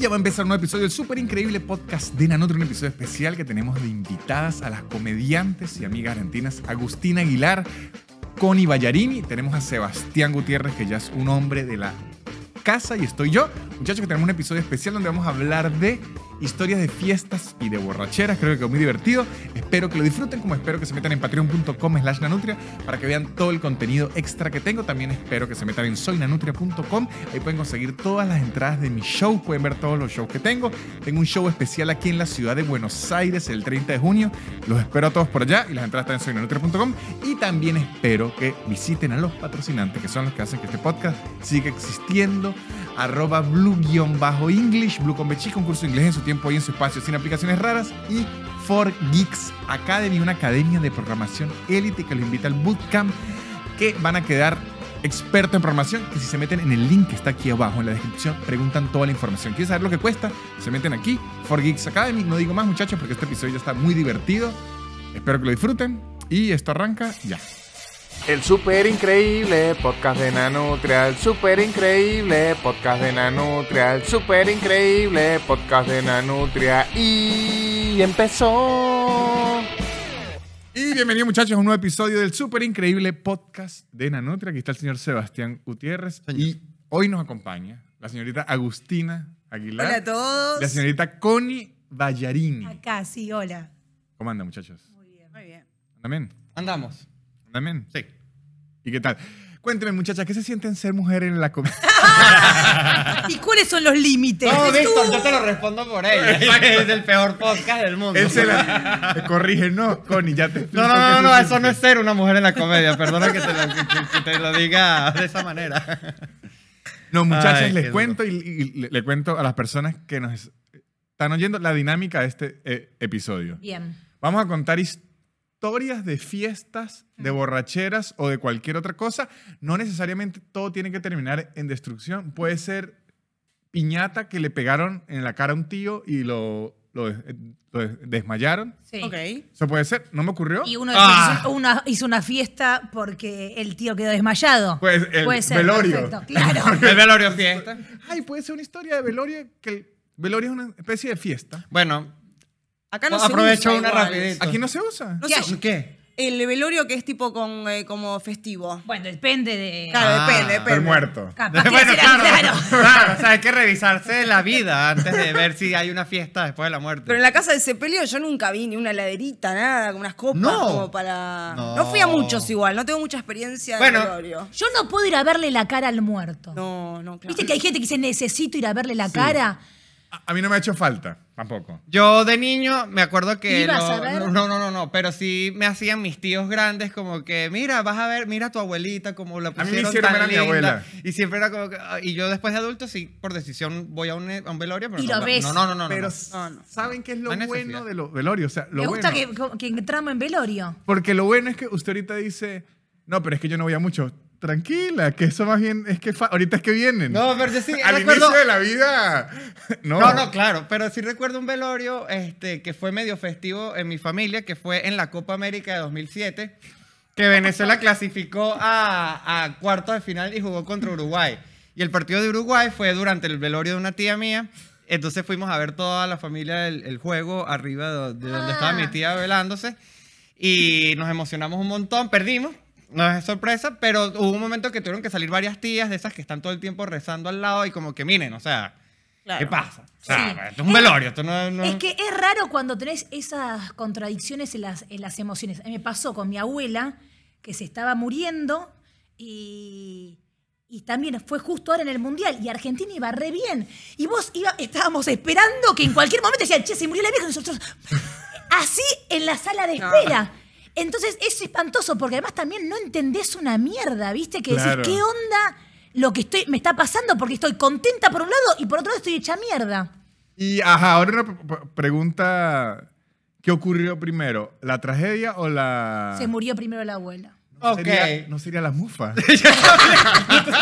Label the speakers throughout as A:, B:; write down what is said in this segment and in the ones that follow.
A: ya va a empezar un nuevo episodio del súper increíble podcast de Nanutria, un episodio especial que tenemos de invitadas a las comediantes y amigas argentinas Agustina Aguilar, Connie Ballarini, tenemos a Sebastián Gutiérrez, que ya es un hombre de la casa, y estoy yo. Muchachos, que tenemos un episodio especial donde vamos a hablar de historias de fiestas y de borracheras. Creo que quedó muy divertido. Espero que lo disfruten, como espero que se metan en patreon.com slash nanutria para que vean todo el contenido extra que tengo. También espero que se metan en soynanutria.com. Ahí pueden conseguir todas las entradas de mi show, pueden ver todos los shows que tengo. Tengo un show especial aquí en la ciudad de Buenos Aires el 30 de junio. Los espero a todos por allá y las entradas están en soynanutria.com. Y también espero que visiten a los patrocinantes, que son los que hacen que este podcast siga existiendo arroba blue-english, blue con de inglés en su tiempo y en su espacio sin aplicaciones raras, y For Geeks Academy, una academia de programación élite que los invita al bootcamp, que van a quedar expertos en programación, que si se meten en el link que está aquí abajo en la descripción, preguntan toda la información. ¿Quieren saber lo que cuesta? Se meten aquí, For Geeks Academy. No digo más, muchachos, porque este episodio ya está muy divertido. Espero que lo disfruten. Y esto arranca ya.
B: El super increíble podcast de Nanutria, el super increíble podcast de Nanutria, el super increíble podcast de Nanutria y empezó.
A: Y bienvenidos muchachos a un nuevo episodio del súper increíble podcast de Nanutria. Aquí está el señor Sebastián Gutiérrez y hoy nos acompaña la señorita Agustina Aguilar.
C: Hola a todos.
A: La señorita Connie Ballarini.
C: Acá, sí, hola.
A: ¿Cómo andan muchachos?
C: Muy bien. Muy bien.
A: ¿Andan bien?
D: Andamos.
A: ¿Andan bien? Sí. ¿Y qué tal? Cuénteme muchachas, ¿qué se sienten ser mujer en la comedia?
C: ¿Y cuáles son los límites?
D: No, Víctor, yo te lo respondo por ella. Es el peor podcast del mundo.
A: Él se la me corrige, no, Connie, ya te explico
D: No, no, no, no,
A: siente.
D: eso no es ser una mujer en la comedia. Perdona que te lo, que- que te lo diga de esa manera.
A: No, muchachas,
D: Ay,
A: les cuento y, y le, le cuento a las personas que nos están oyendo la dinámica de este eh, episodio.
C: Bien.
A: Vamos a contar historias de fiestas, de borracheras o de cualquier otra cosa. No necesariamente todo tiene que terminar en destrucción. Puede ser piñata que le pegaron en la cara a un tío y lo, lo des- lo des- desmayaron.
C: Sí.
E: Ok.
A: Eso puede ser. No me ocurrió.
C: Y uno
D: Ah.
C: hizo, una, hizo una fiesta porque el tío quedó desmayado.
A: Pues el
C: Puede ser,
A: velorio.
C: perfecto, Claro.
D: El velorio fiesta.
A: Ay, puede ser una historia de velorio que el velorio es una especie de fiesta.
D: Bueno,
E: Acá no se
D: aprovecho
E: usa
D: una
E: igual.
D: rapidito.
A: Aquí no se usa.
E: No
C: ¿Qué
E: sé,
C: hay?
D: ¿Qué?
E: el velorio que es tipo con, eh, como festivo.
C: Bueno, depende de.
E: Claro,
D: Ah,
E: depende,
A: El
E: depende.
A: muerto.
C: Capaz que
D: bueno,
C: será-
D: claro,
C: claro.
D: claro. O sea, hay que revisarse la vida antes de ver si hay una fiesta después de la muerte.
E: Pero en la casa de Sepelio yo nunca vi ni una heladerita, nada, con unas copas
D: No.
E: como para...
D: No.
E: No. fui a muchos igual, no tengo mucha experiencia
D: Bueno.
E: de velorio.
C: Yo no puedo ir a verle la cara al muerto.
E: No, no, claro.
C: ¿Viste que hay gente que dice necesito ir a verle la cara?
A: A, a mí no me ha hecho falta, tampoco.
D: Yo de niño me acuerdo que.
C: ¿Ibas
D: lo-
C: a ver?
D: No, no, no, no. Pero sí me hacían mis tíos grandes, como que, mira, vas a ver, mira a tu abuelita, como la
A: mí me
D: pusieron
A: hicieron
D: tan
A: ver a mi
D: linda.
A: abuela.
D: Y siempre era como que. ah, Y yo después de adulto, sí, por decisión, voy a un, a un velorio, pero
C: Y
D: no,
C: lo ves.
D: no, no, no, no, no.
A: Pero
E: No, no.
A: ¿saben qué es lo
D: No hay
A: bueno de los velorios? O sea, lo
C: Me gusta
A: bueno.
C: que, que entramos en velorio.
A: Porque lo bueno es que usted ahorita dice, no, pero es que yo no voy a mucho. Tranquila, que eso más bien es que ahorita es que vienen.
D: No, pero yo sí
A: Al
D: recuerdo-
A: inicio de la vida. No,
D: No, no, claro, pero sí recuerdo un velorio este, que fue medio festivo en mi familia, que fue en la Copa América de 2007, que Venezuela clasificó a, a cuartos de final y jugó contra Uruguay. Y el partido de Uruguay fue durante el velorio de una tía mía. Entonces fuimos a ver toda la familia el, el juego arriba de, de donde estaba mi tía velándose. Y nos emocionamos un montón, perdimos. No es sorpresa, pero hubo un momento que tuvieron que salir varias tías de esas que están todo el tiempo rezando al lado y como que miren, o sea,
E: Claro.
D: ¿Qué pasa? O sea,
C: Sí.
D: esto es un velorio, esto no, no-
C: Es que es raro cuando tenés esas contradicciones en las, en las emociones. A mí me pasó con mi abuela, que se estaba muriendo y, y también fue justo ahora en el Mundial y Argentina iba re bien. Y vos iba, estábamos esperando que en cualquier momento decían, che, se murió la vieja, y nosotros así en la sala de
E: No.
C: espera. Entonces es espantoso porque además también no entendés una mierda, ¿viste? Que
A: Claro.
C: decís, ¿qué onda lo que estoy, me está pasando? Porque estoy contenta por un lado y por otro lado estoy hecha mierda.
A: Y ajá, ahora una pregunta. ¿Qué ocurrió primero? ¿La tragedia o la...?
C: Se murió primero la abuela.
A: ¿No
D: Ok.
A: sería- ¿No sería la mufa?
D: yo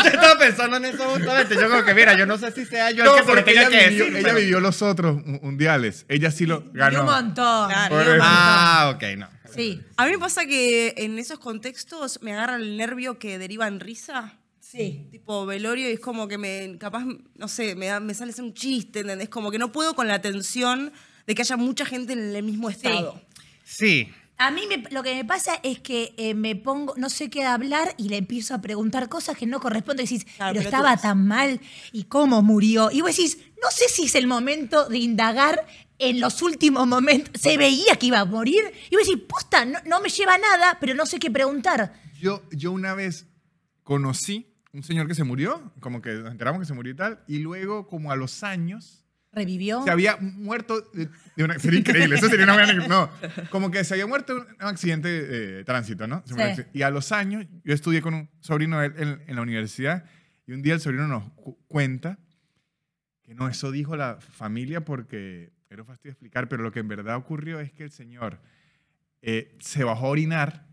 D: estaba pensando en eso justamente. Yo como que, mira, yo no sé si sea yo
A: no,
D: el que se lo
A: porque
D: tenga
A: ella,
D: que
A: vivió,
D: decir.
A: ella
D: pero-
A: vivió los otros mu- mundiales. Ella sí lo ganó.
C: un montón.
E: Claro.
D: Ah, ok, no.
C: Sí.
E: A mí me pasa que en esos contextos me agarra el nervio que deriva en risa.
C: Sí.
E: tipo velorio y es como que me, capaz, no sé, me, da- me sale un chiste, ¿entendés? Como que no puedo con la tensión de que haya mucha gente en el mismo estado.
D: Sí.
C: A mí me- lo que me pasa es que eh, me pongo, no sé qué hablar y le empiezo a preguntar cosas que no corresponden. Y decís,
E: Claro,
C: pero estaba tan mal y cómo murió. Y vos decís, no sé si es el momento de indagar en los últimos momentos. Se veía que iba a morir. Y vos decís, posta, no, no me lleva nada, pero no sé qué preguntar.
A: Yo, yo una vez conocí un señor que se murió, como que nos enteramos que se murió y tal, y luego, como a los años,
C: Revivió.
A: se había muerto de, de una... Sería increíble, eso sería una buena... No, como que se había muerto en un accidente de tránsito, ¿no?
C: Sí.
A: Y a los años, yo estudié con un sobrino de él en, en la universidad, y un día el sobrino nos cu- cuenta que no, eso dijo la familia porque era fastidio explicar, pero lo que en verdad ocurrió es que el señor eh, se bajó a orinar,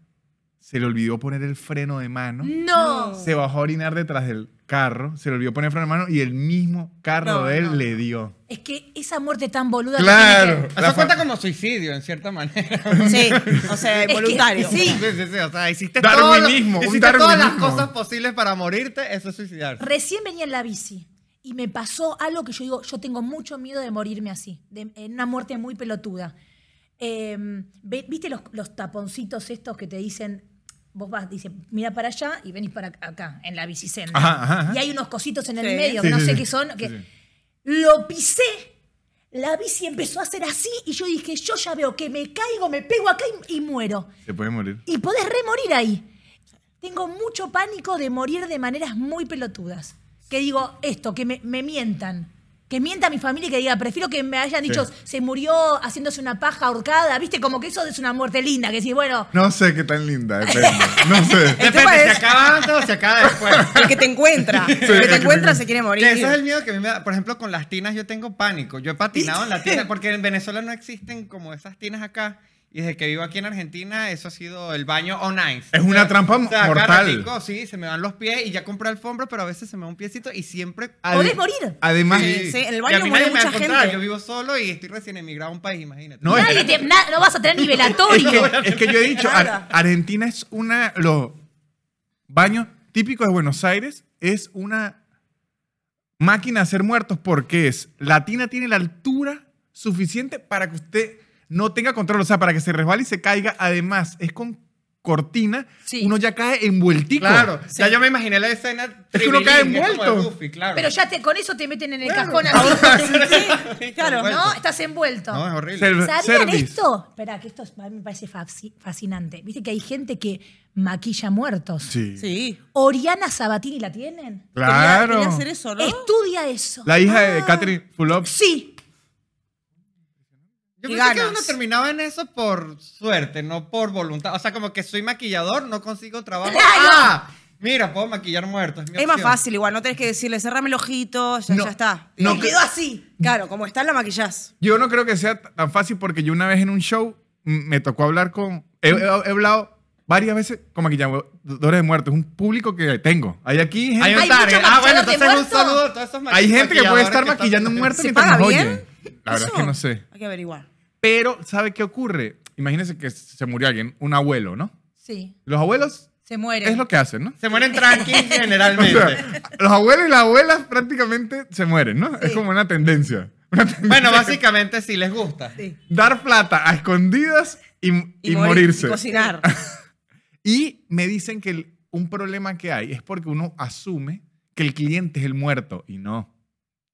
A: se le olvidó poner el freno de mano,
C: No.
A: se bajó a orinar detrás del carro, se le olvidó poner el freno de mano y el mismo carro
E: No,
A: de él
E: no.
A: le dio.
C: Es que esa muerte tan boluda. que
A: Claro.
D: Eso cuenta como suicidio, en cierta manera.
E: Sí, o sea,
C: Es que-
E: voluntario.
C: sí.
D: Sí, sí, sí, O sea, hiciste,
A: Darwinismo,
D: todo, hiciste todas las cosas posibles para morirte, eso es suicidarse.
C: Recién venía en la bici y me pasó algo que yo digo, yo tengo mucho miedo de morirme así, de, en una muerte muy pelotuda. Eh, ve- ¿Viste los, los taponcitos estos que te dicen, vos vas, dice, mira para allá y venís para acá, en la bicicenda?
A: Ajá, ajá, ajá.
C: Y hay unos cositos en el
E: Sí.
C: medio
A: Sí,
C: que no
A: sí,
C: sé
A: sí.
C: qué son. que
A: Sí, sí.
C: Lo pisé. La bici empezó a hacer así y yo dije, yo ya veo que me caigo, me pego acá y- y muero.
A: Se puede morir.
C: Y podés remorir ahí. Tengo mucho pánico de morir de maneras muy pelotudas. Que digo esto, que me, me mientan. Que mienta a mi familia y que diga, prefiero que me hayan dicho,
A: Sí.
C: se murió haciéndose una paja ahorcada. ¿Viste? Como que eso es una muerte linda. Que si, bueno,
A: No sé qué tan linda, depende. No sé.
D: Depende, si acaba antes o si acaba después.
E: El que te encuentra. el que
A: el que
E: te
A: te
E: encuentra se quiere morir.
D: Que ese es el miedo que a mí me da. Por ejemplo, con las tinas yo tengo pánico. Yo he patinado en la tina porque en Venezuela no existen como esas tinas acá. Y desde que vivo aquí en Argentina, eso ha sido el baño on ice.
A: Es una trampa
D: O sea,
A: mortal.
D: ratico, sí, se me van los pies y ya compré alfombra, pero a veces se me va un piecito y siempre...
C: podés morir.
A: Además,
E: Sí, sí, en el baño muere mucha gente.
D: Yo vivo solo y estoy recién emigrado a un país, imagínate.
A: No, es-
C: Nadie te- na- no vas a tener ni velatorio.
A: es que, es que yo he dicho, Ar-. Argentina es una. Los baños típicos de Buenos Aires es una máquina de hacer muertos porque es. La tina tiene la altura suficiente para que usted no tenga control, o sea, para que se resbale y se caiga. Además, es con cortina,
C: Sí.
A: uno ya cae envueltico.
D: Claro, ya yo me imaginé la escena.
A: Es que uno cae envuelto.
D: Goofy, claro.
C: Pero ya te, con eso te meten en el
A: Claro.
C: cajón así.
E: Sí, claro.
D: Envuelto.
C: ¿No? Estás envuelto.
D: No, es horrible.
C: ¿Sabían esto? Espera, que esto es- a mí me parece fasci- fascinante. ¿Viste que hay gente que maquilla muertos?
A: Sí.
E: Sí.
C: Oriana Sabatini la tienen.
E: Quería,
A: Claro.
E: quería hacer eso, ¿no?
C: Estudia eso.
A: La hija de
C: Ah.
A: Catherine Fulop.
C: Sí.
D: Yo
E: Y
D: pensé que
E: ganas.
D: uno terminaba en eso por suerte, no por voluntad. O sea, como que soy maquillador, no consigo trabajo. ¡Ah! Mira, puedo maquillar muertos. Es, mi
E: Es más
D: opción.
E: fácil igual, no tenés que decirle, cerrame el ojito, ya,
A: No.
E: ya está.
A: No, que-
E: quedó así. Claro, como está, la maquillás.
A: Yo no creo que sea tan fácil porque yo una vez en un show me tocó hablar con... He, he- he hablado varias veces con maquilladores de muertos. Es un público que tengo. Hay aquí gente,
D: Hay un
C: ¿Hay
D: target.
C: mucho
D: Ah, bueno, entonces un saludo a todos esos
A: hay gente que puede estar
D: que
A: maquillando un
D: están-
A: muerto
E: ¿Se
A: mientras
E: paga
A: nos
E: bien?
A: oye. La verdad es que no sé.
E: Hay que averiguar.
A: Pero, ¿sabe qué ocurre? Imagínense que se murió alguien, un abuelo, ¿no?
C: Sí.
A: Los abuelos
C: Se muere.
A: es lo que hacen, ¿no?
D: Se mueren tranqui
A: O
D: generalmente.
A: sea, los abuelos y las abuelas prácticamente se mueren, ¿no? Es como una tendencia. Una tendencia.
D: bueno, básicamente sí les gusta.
E: Sí.
A: Dar plata a escondidas y, y
E: Y, morir,
A: morirse.
E: y cocinar.
A: Y me dicen que el- un problema que hay es porque uno asume que el cliente es el muerto y no.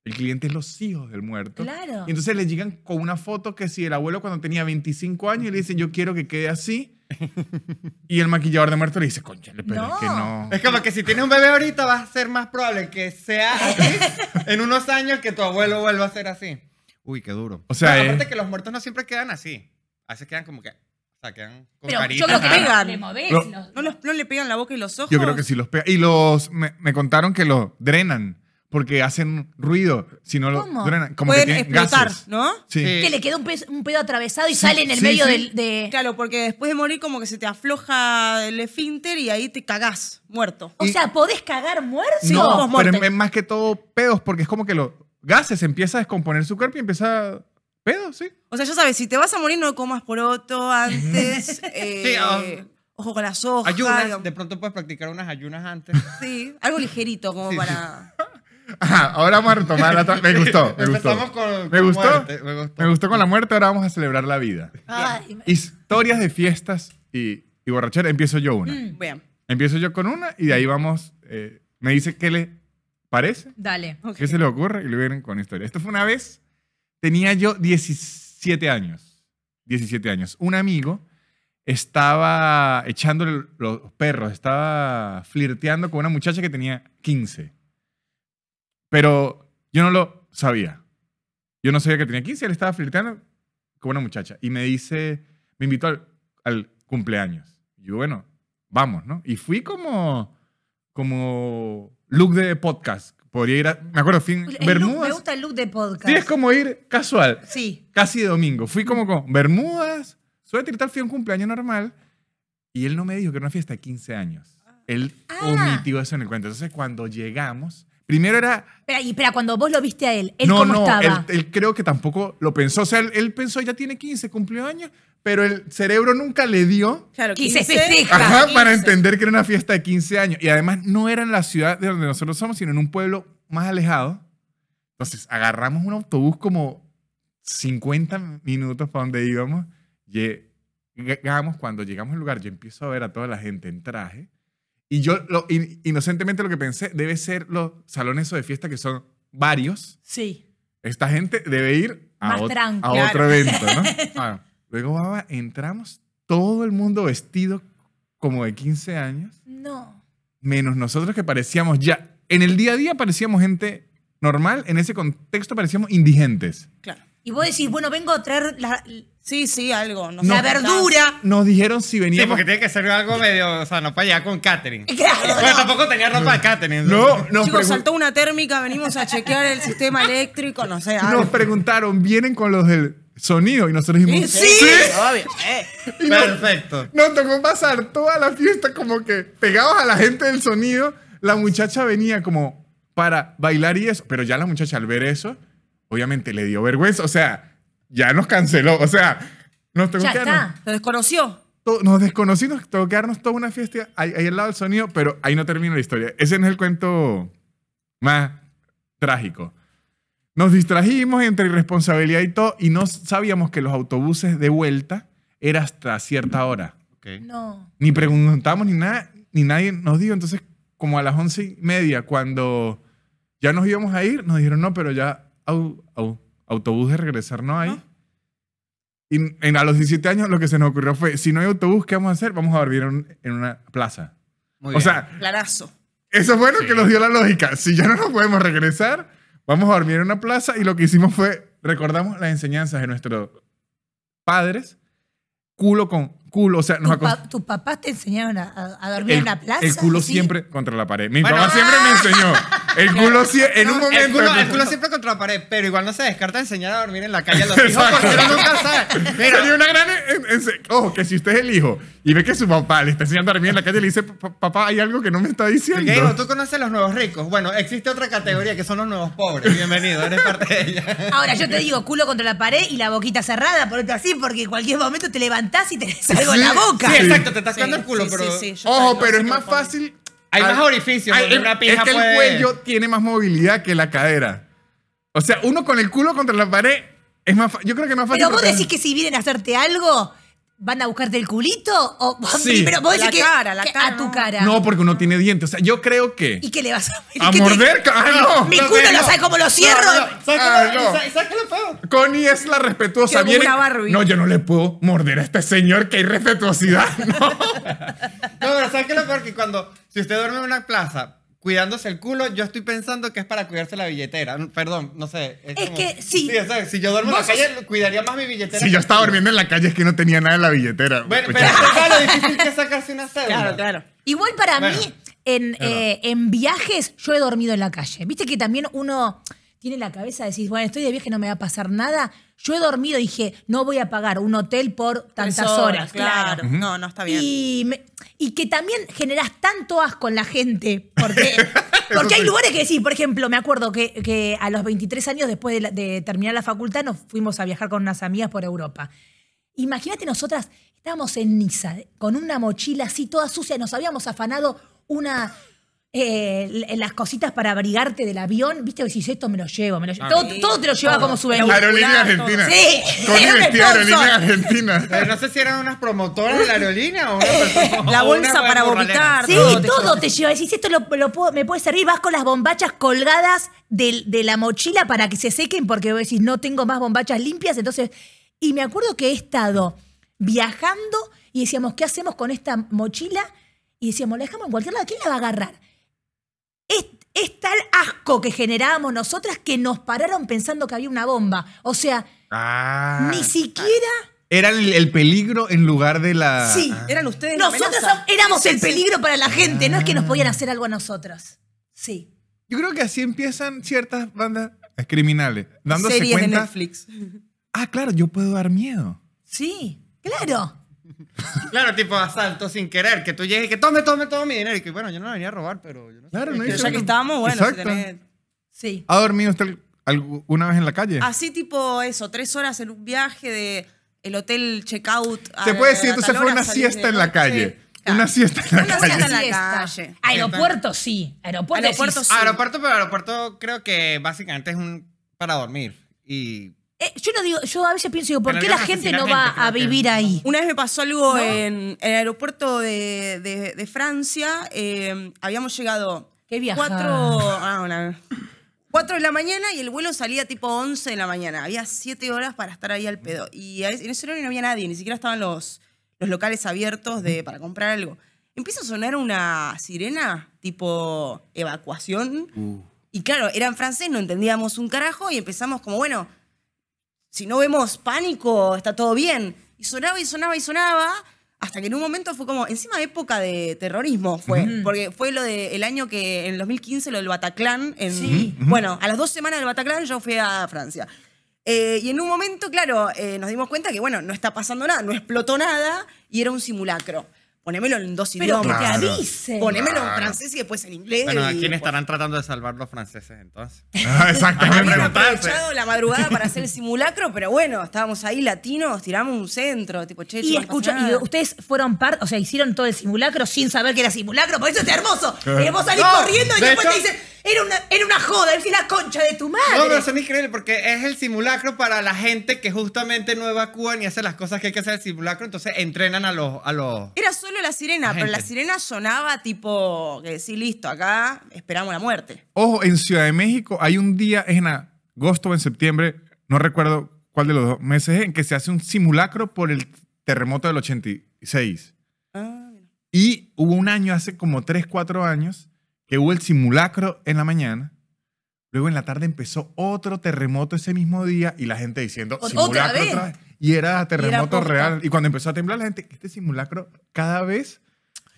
A: El cliente es los hijos del muerto.
C: Claro.
A: Y entonces le llegan con una foto que si el abuelo cuando tenía 25 años y le dicen yo quiero que quede así. y el maquillador de muerto le dice, conchale, pero
C: No.
A: es que no.
D: Es como que si tienes un bebé ahorita va a ser más probable que sea así en unos años que tu abuelo vuelva a ser así. Uy, qué duro.
A: O sea,
D: Bueno,
A: es-
D: aparte que los muertos no siempre quedan así. A veces quedan como que, o sea, quedan con
C: Pero
D: caritas.
C: yo creo que pegan. Le movés
A: Lo-
C: los-
E: ¿No, los- no le pegan la boca y los ojos?
A: Yo creo que sí los pega. Y los, me, me contaron que los drenan porque hacen ruido. Si no lo
C: ¿Cómo?
A: drenan, como que
E: Pueden
A: tienen
E: explotar,
A: gases.
E: ¿no?
A: Sí.
D: Sí.
C: Que le queda un, pez- un pedo atravesado y
A: Sí,
C: sale en el
A: sí,
C: medio
A: sí.
C: del- de...
E: Claro, porque después de morir como que se te afloja el esfínter y ahí te cagás, muerto.
C: O sea, ¿podés cagar muerto?
A: No, pero es, es más que todo pedos porque es como que los gases empieza a descomponer su cuerpo y empieza pedos, sí.
E: O sea, ya sabes, si te vas a morir no comas poroto antes. eh,
D: Sí, o,
E: ojo con las hojas.
D: Ayunas,
E: digamos.
D: de pronto puedes practicar unas ayunas antes.
E: Sí, algo ligerito como
D: Sí, sí.
E: para...
A: Ajá, ahora vamos a retomar la... Me gustó, me gustó.
D: Empezamos con-
A: ¿Me
D: con
A: gustó?
D: muerte, me gustó.
A: Me gustó con la muerte, ahora vamos a celebrar la vida.
C: Ay,
A: Historias de fiestas y, y borrachera. Empiezo yo una.
E: Bien.
A: Empiezo yo con una y de ahí vamos. eh, me dice qué le parece,
C: Dale.
E: ok.
A: qué se le ocurre y luego vienen con historia. Esto fue una vez, tenía yo 17 años. 17 años. Un amigo estaba echándole los perros, estaba flirteando con una muchacha que tenía 15. Pero yo no lo sabía. Yo no sabía que tenía 15, él estaba flirteando con una muchacha. Y me dice, me invitó al, al cumpleaños. Y yo, bueno, vamos, ¿no? Y fui como, como look de podcast. Podría ir a, me acuerdo,
C: look-
A: Bermudas.
C: me gusta el look de podcast.
A: Sí, es como ir casual,
C: Sí.
A: casi de domingo. Fui como con Bermudas, suéter y tal, fui a un cumpleaños normal. Y él no me dijo que era una fiesta de 15 años. Él
C: Ah.
A: omitió eso en el cuento. Entonces, cuando llegamos, primero era
C: y espera, cuando vos lo viste a él, ¿él
A: no,
C: cómo
A: no,
C: estaba?
A: Él, él creo que tampoco lo pensó. O sea, él, él pensó, ya tiene 15, cumplió años, pero el cerebro nunca le dio
E: Claro,
C: Que se
E: 15,
C: festeja.
A: ajá,
E: 15.
A: para entender que era una fiesta de 15 años. Y además no era en la ciudad de donde nosotros somos, sino en un pueblo más alejado. Entonces agarramos un autobús como 50 minutos para donde íbamos. Llegamos, cuando llegamos al lugar, yo empiezo a ver a toda la gente en traje. Y yo, lo- in- inocentemente, lo que pensé debe ser los salones de fiesta que son varios
C: Sí.
A: esta gente debe ir a,
C: Más
A: a otro evento, ¿no? Luego baba, entramos, todo el mundo vestido como de 15 años,
C: No.
A: menos nosotros que parecíamos ya, en el día a día parecíamos gente normal, en ese contexto parecíamos indigentes.
E: Claro.
C: Y vos decís, bueno, vengo a traer la,
E: Sí, sí, algo. No
C: la
E: sé,
C: verdura.
A: Nos dijeron si
D: Sí,
A: veníamos...
D: porque tiene que ser algo medio, o sea, no para allá con catering.
C: Claro.
D: Bueno, tampoco tenía ropa de catering.
A: no, nos,
E: Chicos,
A: pregun-
E: saltó una térmica, venimos a chequear el sistema eléctrico, no sé.
A: nos
E: algo.
A: preguntaron, ¿vienen con los del sonido? Y nosotros dijimos,
E: Sí, sí, obvio. eh.
A: Y nos-
D: Perfecto.
A: Nos tocó pasar toda la fiesta como que pegados a la gente del sonido. La muchacha venía como para bailar y eso, pero ya la muchacha al ver eso, obviamente le dio vergüenza. O sea, ya nos canceló. O sea, nos tocó
C: Ya
A: quedarnos-
C: está.
E: Lo desconoció.
A: nos desconocimos, nos tocó quedarnos toda una fiesta ahí, ahí al lado del sonido, pero ahí no termina la historia. Ese no es el cuento más trágico. Nos distrajimos entre irresponsabilidad y todo, y no sabíamos que los autobuses de vuelta era hasta cierta hora
C: No.
A: ni preguntamos ni nada, ni nadie nos dijo. Entonces, como a las once y media, cuando ya nos íbamos a ir, nos dijeron, no, pero ya au- au- autobús de regresar no hay. Y en, a los 17 años lo que se nos ocurrió fue, si no hay autobús, ¿qué vamos a hacer? Vamos a dormir en, en una plaza.
D: Muy
A: o
D: bien.
A: sea,
E: Clarazo.
A: eso fue lo que nos dio la lógica. Si ya no nos podemos regresar, vamos a dormir en una plaza. Y lo que hicimos fue, recordamos las enseñanzas de nuestros padres, culo con culo. O sea, nos
C: ¿Tu pa-. ¿Tus papás te enseñaron a, a- dormir en la plaza?
A: El culo
C: ¿Sí?
A: siempre contra la pared. Mi
D: Bueno,
A: papá siempre me enseñó. El culo siempre, en un momento.
D: El culo, el culo siempre contra la pared, pero igual no se descarta enseñar a dormir en la calle a los hijos
A: Exacto.
D: porque uno nunca sabe. Mira,
A: Sería una gran. en- en- ojo, que si usted es el hijo y ve que su papá le está enseñando a dormir en la calle, le dice, "Pa- papá, hay algo que no me está diciendo.
D: ¿qué digo? ¿Tú conoces los nuevos ricos? Bueno, existe otra categoría que son los nuevos pobres. Bienvenido, eres parte de ella.
C: Ahora yo te digo culo contra la pared y la boquita cerrada, por otro así, porque en cualquier momento te levantás y tenés algo en la
A: Sí,
C: boca.
D: Sí,
A: Sí.
D: exacto, te estás
E: Sí,
D: quedando el culo,
E: sí,
D: pero.
E: sí, sí,
A: Ojo,
E: no
A: pero es más fácil.
D: Hay
A: al-
D: más orificios
A: Ay,
D: donde
A: es-
D: una pija
A: Es que
D: puede-
A: el cuello tiene más movilidad que la cadera. O sea, uno con el culo contra la pared es más Yo creo que es más fácil.
C: Pero vos decís que si vienen a hacerte algo, ¿van a buscarte el culito? O
A: Sí.
C: primero vos
E: La
C: decís que,
E: cara, la
C: que
E: cara,
C: a tu cara.
A: No, porque uno tiene dientes. O sea, yo creo que.
C: ¿Y qué le vas a
A: A
C: ¿Qué te-
A: morder. ¡Ah, no!
C: Mi
D: No,
C: culo
D: no,
C: no. sabe cómo lo cierro.
D: No, no, ¿Sabes
A: Ah,
D: lo-
A: no.
D: ¿sabes- ¿Sabes qué es lo peor?
A: Connie es la respetuosa.
E: Como
A: Viene-. No, yo no le puedo morder a este señor que hay respetuosidad. No.
D: No, pero ¿sabes qué es lo peor? Que cuando, si usted duerme en una plaza cuidándose el culo, yo estoy pensando que es para cuidarse la billetera. Perdón, no sé.
C: Es que sí.
D: Sí, o sea, si yo duermo en la calle, cuidaría más mi billetera.
A: Si yo estaba durmiendo en la calle es que no tenía nada en la billetera.
D: Bueno,
A: Pues
D: pero es claro, difícil que sacarse una cédula.
E: Claro, claro.
C: Igual para
D: Bueno,
C: mí, en, eh, en viajes, yo he dormido en la calle. Viste que también uno tiene la cabeza de decir, bueno, estoy de viaje, no me va a pasar nada. Yo he dormido y dije, no voy a pagar un hotel por tantas horas.
E: Claro.
C: Claro.
E: No, no está bien.
C: Y, me- y que también generás tanto asco en la gente. Porque, porque hay lugares que decís, por ejemplo, me acuerdo que, que a los 23 años, después de, la- de terminar la facultad, nos fuimos a viajar con unas amigas por Europa. Imagínate nosotras, Estábamos en Niza, con una mochila así toda sucia. Nos habíamos afanado una. Eh, l- las cositas para abrigarte del avión. Viste, decís, esto me lo llevo, me lo llevo. todo,
E: sí,
C: todo te lo llevaba
E: todo.
C: como souvenir.
A: Aerolínea Argentina.
C: Sí.
A: Con. Aerolínea Argentina.
D: Pero no sé si eran unas promotoras de la aerolínea o una.
E: La bolsa
D: una
E: para vomitar.
C: Sí,
E: todo te
C: todo
E: lleva.
C: te lleva. Decís, esto lo, lo puedo- me puede servir. Vas con las bombachas colgadas de, la mochila para que se sequen, porque vos decís, no tengo más bombachas limpias. Entonces, y me acuerdo que he estado viajando y decíamos, ¿qué hacemos con esta mochila? Y decíamos, la dejamos en cualquier lado. ¿Quién la va a agarrar? Es, es tal asco que generábamos nosotras que nos pararon pensando que había una bomba. O sea,
A: Ah.
C: ni siquiera.
A: Era el, el peligro en lugar de la.
C: Sí.
E: Eran ustedes la
C: Nosotros
E: amenaza.
C: éramos el peligro para la gente, no es que nos podían hacer algo a nosotros. Sí.
A: Yo creo que así empiezan ciertas bandas criminales, dándose
E: Series de
A: cuenta.
E: Netflix.
A: Ah, claro, yo puedo dar miedo.
C: Sí, claro.
D: Claro, tipo asalto sin querer, que tú llegues y que tome, tome todo mi dinero. Y que bueno, yo no venía a robar, pero yo no sé.
A: Claro,
D: Es
A: no
D: que-
A: hice-
E: ya que estábamos, bueno, si
A: Exacto.
E: tenés-
C: Sí.
A: ¿Ha dormido usted alguna vez en la calle?
E: Así tipo eso, tres horas en un viaje de el hotel checkout. a-
A: Se puede decir, entonces
E: tal
A: fue
E: hora,
A: una
E: salís de
A: siesta en la
E: noche.
A: calle.
E: Claro.
A: Una siesta en la
E: Una
A: calle.
E: siesta en la
C: Siesta.
E: calle.
C: Aeropuerto sí. Aeropuerto,
E: Aeropuerto sí.
D: Aeropuerto, pero aeropuerto creo que básicamente es un para dormir. Y
C: eh, yo no digo, yo a veces pienso, digo, ¿por qué la gente no va
D: gente,
C: a
D: que-
C: vivir ahí?
E: Una vez me pasó algo
C: ¿No?
E: en, en el aeropuerto de, de- de Francia. eh, habíamos llegado
C: Qué
E: cuatro, ah, una- cuatro de la mañana y el vuelo salía tipo 11 de la mañana. Había siete horas para estar ahí al pedo. Y en ese horario no había nadie, ni siquiera estaban los, los locales abiertos de, para comprar algo. Empieza a sonar una sirena tipo evacuación. Y claro, era en francés, no entendíamos un carajo y empezamos como, bueno, si no vemos pánico, está todo bien. Y sonaba y sonaba y sonaba, hasta que en un momento fue como, encima época de terrorismo fue, porque fue lo de el año que, en el 2015, lo del Bataclan. En,
C: Sí.
E: Bueno, a las dos semanas del Bataclan yo fui a Francia. Eh, y en un momento, claro, eh, nos dimos cuenta que, bueno, no está pasando nada, no explotó nada y era un simulacro. Ponémelo en dos
C: Pero que
E: idiomas.
C: te
A: Claro.
C: avise.
E: Ponémelo en francés y después en inglés.
D: bueno, ¿a quién
E: después-
D: estarán tratando de salvar los franceses entonces?
A: Ah, exactamente.
E: Habían
D: preguntarse.
E: aprovechado la madrugada para hacer el simulacro, pero bueno, estábamos ahí latinos, tiramos un centro, tipo, che,
C: Y escucha, y ustedes fueron parte, o sea, hicieron todo el simulacro sin saber que era simulacro, por eso es hermoso. Eh, vos salís
D: No,
C: corriendo y
D: de
C: después
D: hecho-
C: te dicen, era una, era una joda, es la concha de tu madre.
D: No, pero son increíbles porque es el simulacro para la gente que justamente no evacúan y hace las cosas que hay que hacer el simulacro, entonces entrenan a los... A los...
E: Era solo la sirena,
D: La
E: pero la sirena sonaba tipo, que sí, listo, acá esperamos la muerte.
A: Ojo, en Ciudad de México hay un día, es en agosto o en septiembre, no recuerdo cuál de los dos meses, es, en que se hace un simulacro por el terremoto del 86.
E: Ah, mira.
A: Y hubo un año, hace como 3, 4 años, que hubo el simulacro en la mañana. Luego en la tarde empezó otro terremoto ese mismo día y la gente diciendo,
C: ¿Otra
A: simulacro
C: vez?
A: otra vez. Y era terremoto
E: posta.
A: real. Y cuando empezó a temblar la gente, este simulacro cada vez...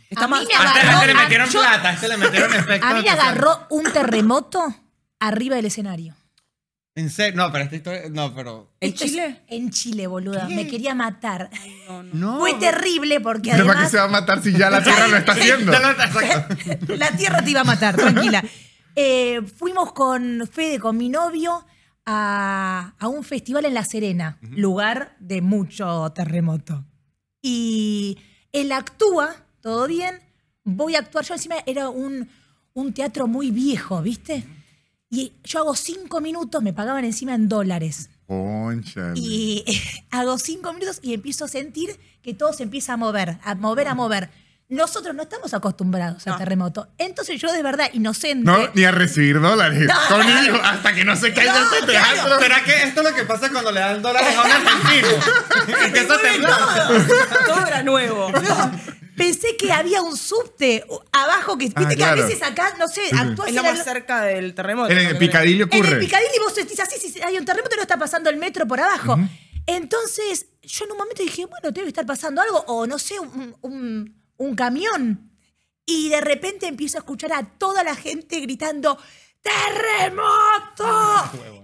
E: Está
C: A
E: más-
C: mí me
D: A este, a
C: agarró-
D: este le metieron
C: yo-
D: plata, a este le metieron efectos.
C: A mí me agarró un terremoto arriba del escenario.
D: En serio, no, pero esta historia, no, pero...
E: ¿En
C: Esto es-
E: Chile?
C: En Chile, boluda.
D: ¿Qué?
C: Me quería matar.
E: No, no.
D: No.
C: Fue terrible porque
A: ¿Pero para qué
C: además
A: se va a matar si ya la Tierra lo está haciendo?
D: Ya lo está- exacto.
C: la tierra te iba a matar, tranquila. Eh, fuimos con Fede, con mi novio, a, a un festival en La Serena, lugar de mucho terremoto. Y él actúa, todo bien, voy a actuar. Yo encima era un, un teatro muy viejo, ¿viste? Y yo hago cinco minutos, me pagaban encima en dólares. Y hago cinco minutos y empiezo a sentir que todo se empieza a mover, a mover, a mover. Nosotros no estamos acostumbrados al
E: No.
C: terremoto. Entonces yo de verdad, inocente.
A: No, ni a recibir dólares.
C: No.
A: Con hijos, hasta que no se caiga
C: No,
A: este teatro.
D: ¿Será que esto es lo que pasa cuando le dan dólares a un argentino? Empieza a temblar.
E: Todo era nuevo.
C: Pensé que había un subte abajo que, viste
A: Ah,
C: que
A: claro.
C: a veces acá, no sé, actúas
E: Es lo más cerca del terremoto.
A: En el
E: creo.
A: picadillo
C: En
A: ocurre.
C: el Picadilly vos sentís así, si hay un terremoto y no está pasando el metro por abajo. Entonces, yo en un momento dije, bueno, debe estar pasando algo, o no sé, un, un- un camión. Y de repente empiezo a escuchar a toda la gente gritando, ¡Terremoto!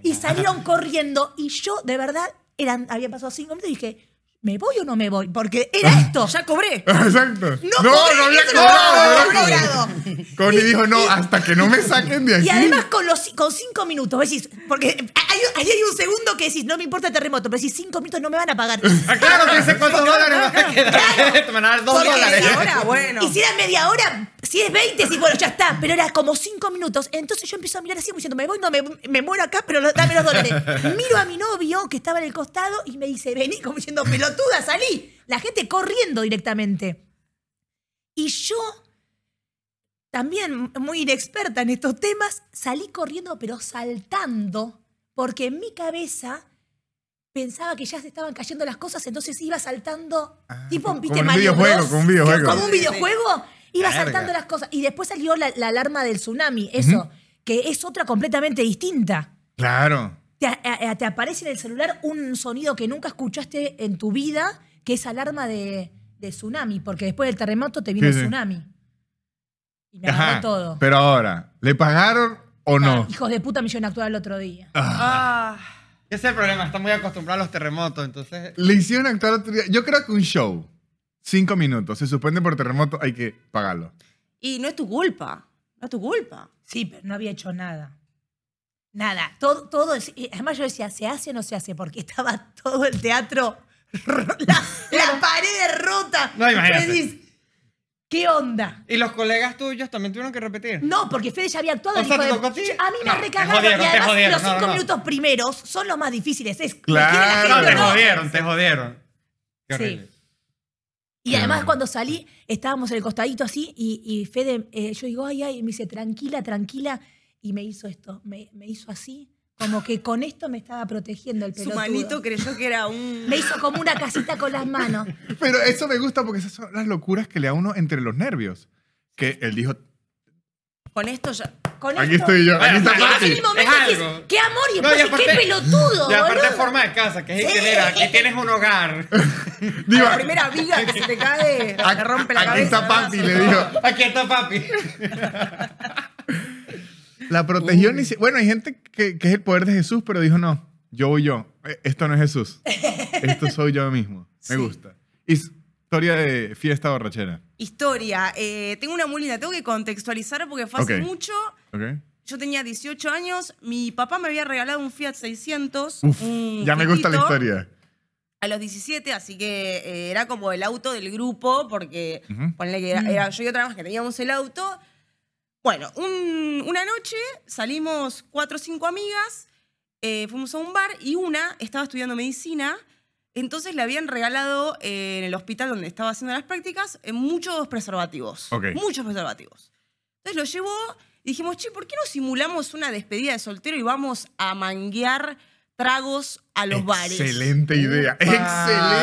C: Y salieron corriendo. Y yo, de verdad, eran, había pasado cinco minutos y dije, ¿me voy o no me voy? Porque era esto.
E: Ya cobré.
A: Exacto.
C: No,
A: No,
C: cobré,
A: no había cobrado. no
C: había cobrado.
A: Connie dijo, no, hasta que no me saquen de aquí.
C: Y además con los con cinco minutos, decís, porque ahí hay un segundo que decís, no me importa el terremoto, pero decís, cinco minutos no me van a pagar.
D: Ah, claro, que dice cuántos dólares me van a quedar. Te van a dar dos
C: Porque
D: dólares.
E: Ahora, bueno.
C: Y si era media hora, si es 20, sí, bueno, ya está. Pero era como cinco minutos. Entonces yo empiezo a mirar así, como diciendo, me voy, no, me, me muero acá, pero dame los dólares. Miro a mi novio, que estaba en el costado, y me dice, vení, como diciendo, pelotuda, salí. La gente corriendo directamente. Y yo, también muy inexperta en estos temas, salí corriendo, pero saltando, porque en mi cabeza pensaba que ya se estaban cayendo las cosas, entonces iba saltando, tipo,
A: como
C: ¿viste?
A: un
C: Mario
A: videojuego,
C: Bros?
A: como un videojuego.
C: Como un videojuego, iba saltando las cosas. Y después salió la, la alarma del tsunami, eso, que es otra completamente distinta.
A: Claro.
C: Te, a- a- te aparece en el celular un sonido que nunca escuchaste en tu vida, que es alarma de, de tsunami, porque después del terremoto te vino
A: Sí,
C: el
A: sí.
C: tsunami. Y me agarró
A: Ajá.
C: todo.
A: Pero ahora, ¿le pagaron o no?
C: Hijos de puta, me hicieron actuar el otro día.
E: Ah,
D: Ese es el problema, está muy acostumbrado a los terremotos, entonces...
A: Le hicieron actuar otro día. Yo creo que un show, cinco minutos, se suspende por terremoto, hay que pagarlo.
E: y no es tu culpa. No es tu culpa.
C: Sí, pero no había hecho nada. Nada. Todo, todo es- además yo decía, ¿se hace o no se hace? Porque estaba todo el teatro, la, la pared rota.
D: No, imagínate.
C: Decís, ¿Qué onda?
D: ¿Y los colegas tuyos también tuvieron que repetir?
C: No, porque Fede ya había actuado.
D: O sea,
C: hijo
D: ¿te
C: de-
D: tocó a ti?
C: A mí me
D: No,
C: recagado.
D: jodieron,
C: y además
D: jodieron,
C: los cinco
D: no, no.
C: minutos primeros son los más difíciles. Es, ¿me
A: Claro.
D: te jodieron, te jodieron. Qué
C: Sí. Y además cuando salí, estábamos en el costadito así y, y Fede, eh, yo digo, ay, ay, y me dice, tranquila, tranquila. Y me hizo esto, me, me hizo así, como que con esto me estaba protegiendo el
E: Su
C: pelotudo.
E: manito creyó que era un.
C: Me hizo como una casita con las manos.
A: Pero eso me gusta porque esas son las locuras que le da uno entre los nervios. Que él dijo,
E: Con esto ya.
C: Con
A: aquí
C: esto-
A: estoy yo, aquí está
C: momento
D: Es algo.
C: qué amor, y
D: No,
C: después
D: y
C: decís, qué
D: aparte-
C: pelotudo,
D: Y aparte
C: boludo.
D: forma de casa, que es
C: Sí.
D: higelera. Aquí tienes un hogar.
A: Digo,
E: la primera viga que se te cae, te
A: aquí,
E: rompe la
A: aquí
E: cabeza.
A: está Pati, le dijo.
D: Aquí está papi.
A: La protegió ni si- Bueno, hay gente que, que es el poder de Jesús, pero dijo, no, yo voy yo. Eh, Esto no es Jesús. Esto soy yo mismo. Me
E: Sí.
A: gusta. Historia de fiesta borrachera.
E: Historia. eh, tengo una muy linda. Tengo que contextualizar porque fue hace mucho.
A: ¿Ok?
E: Yo tenía 18 años. Mi papá me había regalado un Fiat 600.
A: Uf,
E: un
A: ya me gusta la historia.
E: A los 17, así que eh, era como el auto del grupo, porque
A: Ujú.
E: ponle que era, era yo y otra más que teníamos el auto. Bueno, un- una noche salimos cuatro o cinco amigas, eh, fuimos a un bar y una estaba estudiando medicina, entonces le habían regalado eh, en el hospital donde estaba haciendo las prácticas eh, muchos preservativos. Muchos preservativos. Entonces lo llevó y dijimos, che, ¿por qué no simulamos una despedida de soltero y vamos a manguear tragos a los bares?
A: Excelente idea.
D: Upa,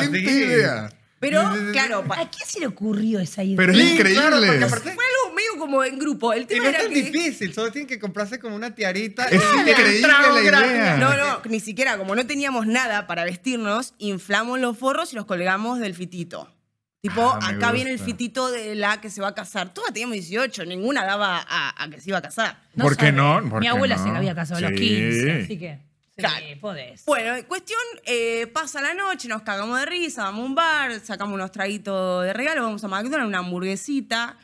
A: Excelente
D: sí.
A: idea.
E: Pero, claro,
C: ¿A quién se le ocurrió esa idea?
A: Pero es
D: Sí,
A: increíble.
D: claro, porque aparte-
E: fue algo como en grupo. El
D: Y
E: tema
D: no es
E: era
D: tan
E: que...
D: difícil, solo tienen que comprarse como una tiarita.
A: Es
D: y
A: increíble
D: trago
A: la idea.
E: No, no, ni siquiera, como no teníamos nada para vestirnos, inflamos los forros y los colgamos del fitito. Tipo,
A: Ah,
E: acá viene el fitito de la que se va a casar. Todas teníamos 18, ninguna daba a, a que se iba a casar.
A: ¿Por qué no? ¿Por
C: Mi
A: qué
C: abuela
A: no?
C: se la había casado a los
A: Sí.
C: 15, así que sí,
E: Claro.
C: podés.
E: Bueno, cuestión, eh, pasa la noche, nos cagamos de risa, vamos a un bar, sacamos unos traguitos de regalo, vamos a McDonald's, una hamburguesita.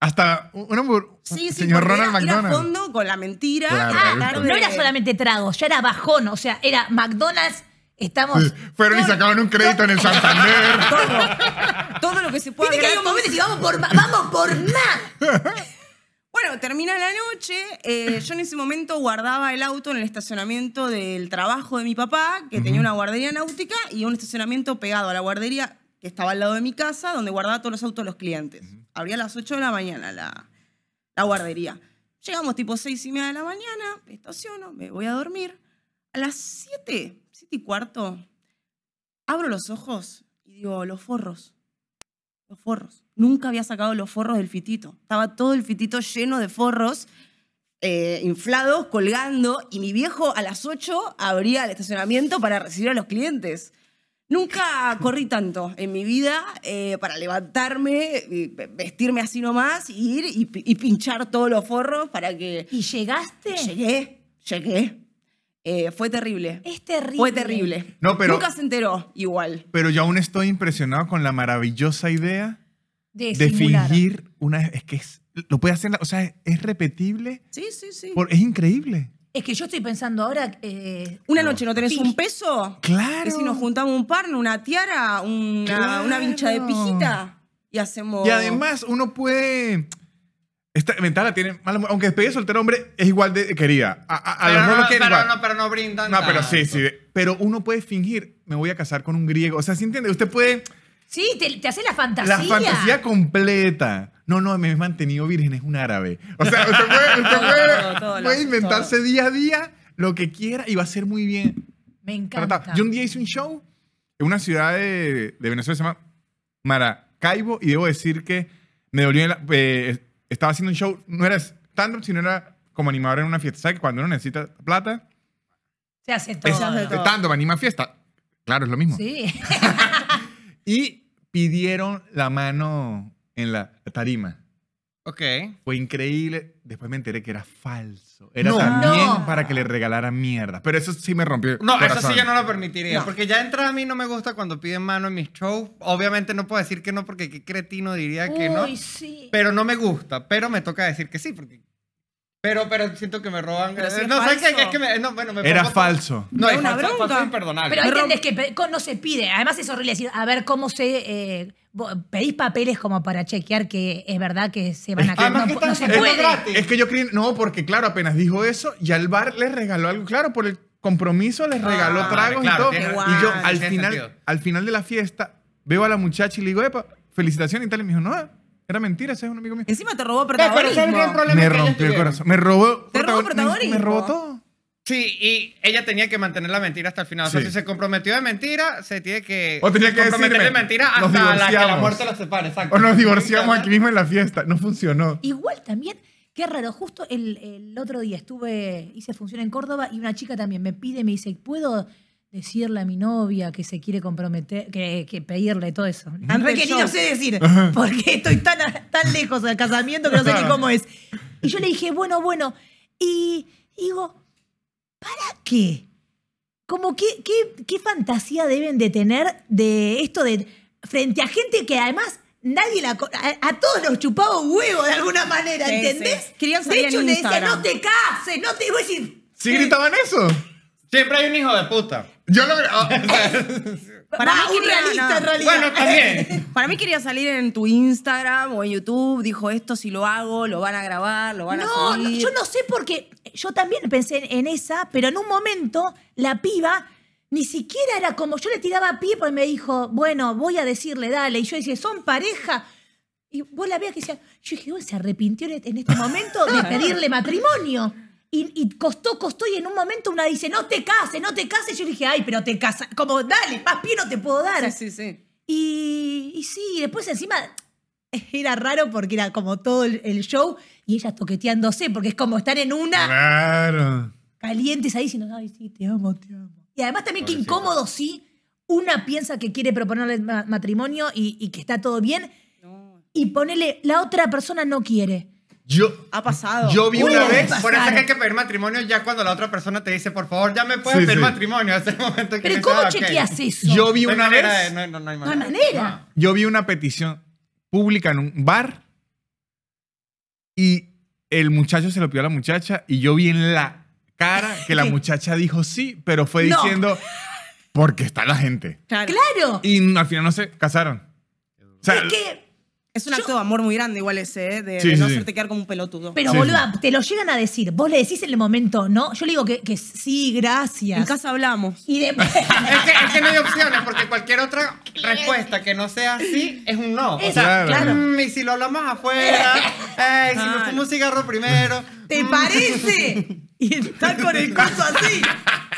A: Hasta hamburg-
E: Sí, sí,
A: señor Ronald
E: era, ir a
A: McDonald.
E: fondo con la mentira.
A: Claro, gusta.
C: No era solamente tragos, ya era bajón, o sea, era McDonald's, estamos...
A: Sí, Fueron y sacaban un crédito en el Santander.
E: todo, todo lo que se pueda
C: Viste que hay un
E: gratis.
C: momento y vamos por más, vamos por más.
E: Bueno, termina la noche. eh, yo en ese momento guardaba el auto en el estacionamiento del trabajo de mi papá, que tenía una guardería náutica, y un estacionamiento pegado a la guardería que estaba al lado de mi casa, donde guardaba todos los autos de los clientes. Abría a las 8 de la mañana la, guardería. Llegamos tipo 6 y media de la mañana, me estaciono, me voy a dormir. A las 7, 7 y cuarto, abro los ojos y digo, los forros. Los forros. Nunca había sacado los forros del fitito. Estaba todo el fitito lleno de forros, eh, inflados, colgando, y mi viejo a las 8 abría el estacionamiento para recibir a los clientes. Nunca corrí tanto en mi vida eh, para levantarme, y vestirme así nomás, y ir y, y pinchar todos los forros para que
C: ¿Y llegaste?
E: Llegué, llegué. Eh, fue terrible.
C: Es terrible.
E: Fue terrible.
A: No, pero-
E: Nunca se enteró igual.
A: Pero yo aún estoy impresionado con la maravillosa idea
C: De,
A: fingir una... Es que es- lo puede hacer, la- o sea, es, es repetible.
E: Sí, sí, sí.
A: por- es increíble.
C: Es que yo estoy pensando ahora. eh,
E: Una noche no tenés un peso.
A: Claro.
E: Y si nos juntamos un par, una tiara, una,
A: Claro.
E: una vincha de pijita y hacemos.
A: Y además uno puede... Esta ventaja tiene... Aunque despedida de soltero hombre es igual de querida. A, a- a
D: Pero
A: los
D: no,
A: quieren
D: pero
A: igual.
D: no, pero no brindan
A: No, pero sí, sí. Pero uno puede fingir, me voy a casar con un griego. O sea, ¿sí entiende? Usted puede...
C: sí, te, te hace la fantasía.
A: La fantasía completa. No, no, me he mantenido virgen, es un árabe. O sea, usted puede, usted
E: Todo,
A: puede-
E: todo, todo,
A: puede
E: todo.
A: inventarse día a día lo que quiera y va a ser muy bien
C: Me encanta.
A: tratado. Yo un día hice un show en una ciudad de, de Venezuela, se llama Maracaibo, y debo decir que me dolió. la- eh, estaba haciendo un show, no era stand-up, sino era como animador en una fiesta. ¿Sabes que cuando uno necesita plata,
C: Se hace todo.
E: Se hace todo.
A: stand-up, anima fiesta? Claro, es lo mismo.
C: Sí.
A: Y pidieron la mano en la tarima.
D: Ok.
A: Fue increíble. Después me enteré que era falso. Era
D: No.
A: también
C: No.
A: para que le regalaran mierda. Pero eso sí me rompió. el
D: No, eso
A: corazón.
D: sí yo no lo permitiría.
E: No.
D: Porque ya de entrada a mí no me gusta cuando piden mano en mis shows. Obviamente no puedo decir que no porque qué cretino diría que no.
C: Uy, sí.
D: Pero no me gusta. Pero me toca decir que sí. Porque... Pero, pero siento que me roban.
E: Pero si es
D: no, ¿sabes qué?
E: falso.
D: Es que me, no, bueno, me
A: Era
D: pongo-
A: falso.
D: No, es
E: una
D: falso,
E: bronca.
D: falso imperdonable.
C: Pero entendés que pe- co- no se pide. Además es horrible decir, a ver cómo se... eh, vos pedís papeles como para chequear que es verdad que se van a...
D: Además
C: no,
D: que
C: no
D: están
C: se
D: haciendo
C: puede.
D: gratis.
A: Es que yo creí, no, porque claro, apenas dijo eso, y al bar les regaló algo, claro, por el compromiso les regaló
D: Ah,
A: tragos
D: claro,
A: y todo. y yo al
D: tiene
A: final,
D: sentido.
A: al final de la fiesta veo a la muchacha y le digo, epa, felicitaciones y tal, y me dijo, no, era mentira, ese es un amigo mío.
E: Encima te robó
D: pero ¿sabes
E: protagonismo.
D: problema?
A: Me rompió el corazón. Me robó,
E: Te robó
A: protagon- me-
E: protagonismo.
A: Me robó todo.
D: Sí, y ella tenía que mantener la mentira hasta el final. O sea,
A: Sí.
D: si se comprometió de mentira, se tiene que
A: O tenía que
D: comprometer de mentira hasta la, que la muerte los separe. Exacto.
A: O nos divorciamos aquí mismo en la fiesta. No funcionó.
C: Igual también, qué raro, justo el, el otro día estuve, hice función en Córdoba y una chica también me pide, me dice, ¿puedo decirle a mi novia que se quiere comprometer, que, que pedirle todo eso? Ni
E: show.
C: no sé decir, porque estoy tan, tan lejos del casamiento que no sé ni cómo es. Y yo le dije, bueno, bueno, y digo, ¿para qué? Como qué, qué, qué fantasía deben de tener de esto de frente a gente que además nadie la a, a todos nos chupaba un huevo de alguna manera,
E: Sí,
C: ¿entendés?
E: sí. Querían salir
C: de hecho
E: en
C: le decía, no te cases, no te voy a decir.
A: ¿Sí gritaban eso?
D: Siempre hay un hijo de puta.
A: Yo lo... ah,
E: Para mí
C: Va, un
E: quería-
C: realista
E: no.
C: en realidad.
D: Bueno, también.
E: Para mí quería salir en tu Instagram o en YouTube. Dijo esto si lo hago, lo van a grabar, lo van
C: No,
E: a
C: no,
E: subir.
C: yo no sé porque yo también pensé en esa, pero en un momento la piba ni siquiera era como yo le tiraba pie porque me dijo, bueno, voy a decirle, dale. Y yo decía, son pareja. Y vos la veías que decía, yo dije, "Uy, se arrepintió en este momento de pedirle matrimonio. Y, y costó, costó, y en un momento una dice, no te cases, no te cases. Yo dije, ay, pero te casas. Como, dale, más pie no te puedo dar.
E: Sí, sí, sí.
C: Y, y sí, después encima era raro porque era como todo el, el show y ellas toqueteándose, porque es como estar en una
A: Claro.
C: calientes ahí diciendo, ay, sí, te amo, te amo. Y además también que incómodo sí, una piensa que quiere proponerle ma- matrimonio y, y que está todo bien,
E: No.
C: y ponele, la otra persona no quiere.
A: Yo,
E: Ha pasado.
A: yo vi una vez...
D: Por eso es que hay que pedir matrimonio ya cuando la otra persona te dice, por favor, ya me puedes
A: Sí,
D: pedir
A: sí.
D: matrimonio. Hasta el momento que
C: Pero ¿cómo
D: "Ah, ok".
C: chequeas eso?
A: Yo vi
D: No
A: una
D: manera
A: vez...
D: de- no, no, no hay
C: no hay
D: manera.
C: manera.
A: Yo vi una petición pública en un bar y el muchacho se lo pidió a la muchacha y yo vi en la cara que la muchacha dijo sí, pero fue
C: No.
A: diciendo porque está la gente.
E: Claro.
C: Claro.
A: Y al final no se casaron. O sea,
C: es que,
E: Es un acto de amor muy grande igual ese, ¿eh? de,
A: Sí,
E: de no
A: sí, sí.
E: hacerte quedar como un pelotudo.
C: pero
A: Sí,
C: boluda, te lo llegan a decir. Vos le decís en el momento, ¿no? Yo le digo que, que sí, gracias.
E: en casa hablamos.
C: Y después...
D: Es que, es que no hay opciones, porque cualquier otra respuesta que no sea así es un no. O sea,
A: Claro.
D: Mm, y si lo hablamos afuera, eh, si me
E: Claro.
D: fumo un cigarro primero.
C: ¿Te parece? Y está con el coso así.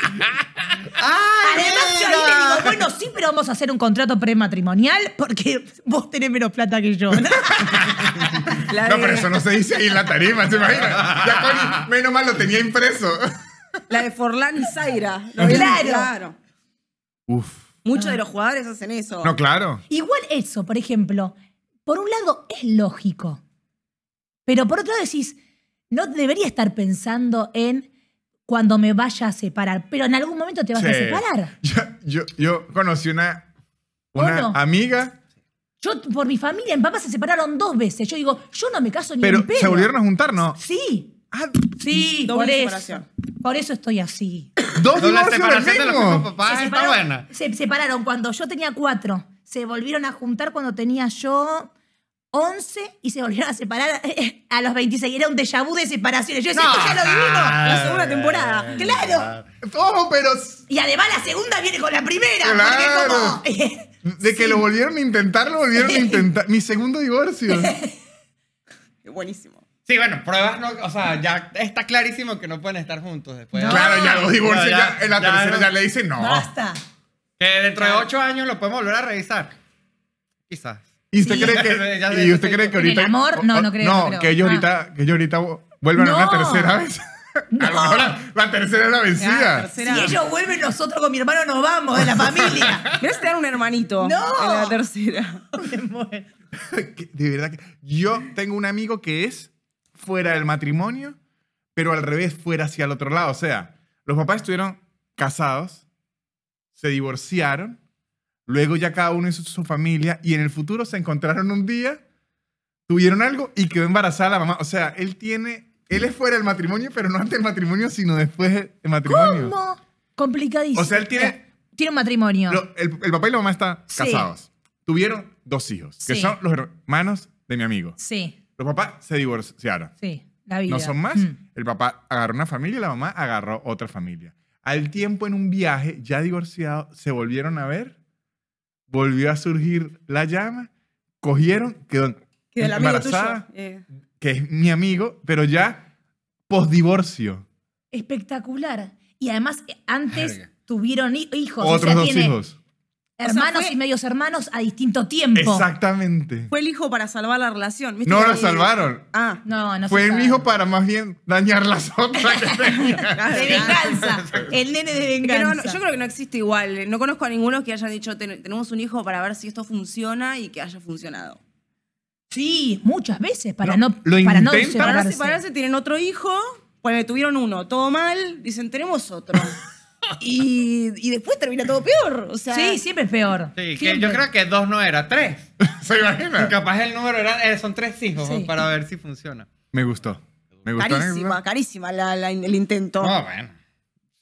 D: ¡Ay,
C: Además, yo ahí le digo, bueno, sí, pero vamos a hacer un contrato prematrimonial porque vos tenés menos plata que yo.
E: La
A: no,
E: de,
A: pero eso no se dice ahí en la tarima, ¿se imagina? Ya con- menos mal lo tenía impreso.
E: la de Forlán y Zaira. ¿Lo vieron?
C: Claro.
E: claro.
A: Uf.
E: Muchos de los jugadores hacen eso.
A: No, claro.
C: Igual eso, por ejemplo, por un lado es lógico, pero por otro lado decís, no debería estar pensando en cuando me vaya a separar. Pero en algún momento te vas a separar.
A: Yo, yo, yo conocí una, una amiga,
C: Yo, por mi familia, mi papá se separaron dos veces. Yo digo, yo no me caso ni
A: pero
C: en pedo.
A: se volvieron a juntar, ¿no?
C: Sí,
A: Ah,
C: sí,
E: Doble
C: por eso.
E: separación.
C: Por eso estoy así.
A: dos
D: Doble
A: divorcios del
D: separación de los papás
C: se,
D: está buena.
C: se separaron cuando yo tenía cuatro. Se volvieron a juntar cuando tenía yo 11 y se volvieron a separar eh, a los 26. Era un déjà vu de separaciones. Yo decía, esto ya lo vivimos.
E: La segunda temporada.
C: Claro.
A: ¿Cómo? Pero
C: Y además la segunda viene con la primera.
A: Claro.
C: Porque como...
A: de que lo volvieron a intentar, lo volvieron a intentar. Mi segundo divorcio.
E: Buenísimo.
D: Sí, bueno, pruebas no, o sea, ya está clarísimo que no pueden estar juntos después.
C: No.
A: Claro, ya los divorcios,
D: Ya,
A: ya,
D: ya,
A: en la
D: ya,
A: tercera
D: no.
A: ya le dicen no.
C: Basta.
D: Que dentro de ocho años lo podemos volver a revisar. Quizás.
A: ¿Y usted
C: Sí.
A: cree
D: Ya
A: que,
D: sé,
A: y usted
D: ya
A: cree que
C: ¿En el
A: ahorita...
C: amor? No, no creo,
A: No,
C: no creo.
A: que ellos
C: Ah.
A: ahorita, que ellos ahorita vuelvan a una tercera vez. A lo mejor la, la tercera es la
E: Ah,
A: vencida.
E: tercera.
C: Si ellos vuelven, nosotros con mi hermano nos vamos de la familia.
E: Mirá si te dan un hermanito
C: No.
E: en la tercera.
A: De verdad que yo tengo un amigo que es fuera del matrimonio, pero al revés, fuera hacia el otro lado. O sea, los papás estuvieron casados, se divorciaron, luego ya cada uno hizo su familia y en el futuro se encontraron un día, tuvieron algo y quedó embarazada la mamá. O sea, él tiene, él es fuera del matrimonio, pero no antes del matrimonio, sino después del matrimonio.
C: ¿Cómo? Complicadísimo.
A: O sea, él tiene-
C: Tiene un matrimonio.
A: Lo- el, el papá y la mamá están
C: Sí.
A: casados. Tuvieron dos hijos, que
C: Sí.
A: son los hermanos de mi amigo.
C: Sí,
A: Los papás se divorciaron.
C: sí. La vida.
A: No son más.
C: Mm.
A: El papá agarró una familia y la mamá agarró otra familia. Al tiempo, en un viaje, ya divorciados, se volvieron a ver, volvió a surgir la llama, cogieron, quedó
E: Que
A: embarazada,
E: tuyo. eh,
A: que es mi amigo, pero ya posdivorcio.
C: Espectacular. Y además, eh, antes
D: Verga.
C: tuvieron hi- hijos. o
A: Otros
C: sea,
A: dos
C: tiene
A: hijos.
C: Hermanos
E: fue-
C: y medios hermanos a distinto tiempo.
A: Exactamente.
E: Fue el hijo para salvar la relación. ¿viste
A: No la salvaron.
E: Ah.
C: No, no
A: Fue
C: sabe.
A: hijo para más bien dañar las otras que tenía.
C: De venganza. El nene de venganza.
E: no, no, yo creo que no existe igual. No conozco a ninguno que hayan dicho "Ten- tenemos un hijo para ver si esto funciona y que haya funcionado.
C: Sí, muchas veces, para
A: No,
C: no,
A: lo
C: para no
A: intentan.
E: Para
C: separarse.
E: separarse tienen otro hijo, pues tuvieron uno, todo mal, dicen tenemos otro. y, y después termina todo peor. O sea,
C: Sí, siempre es peor.
D: Sí, que yo creo que dos no era, tres.
A: ¿Se imagina?
D: Capaz el número era, eh, son tres hijos
C: Sí.
D: para ver si funciona.
A: Me gustó. Me gustó.
E: carísima, carísima la- la- el intento.
D: No, bueno.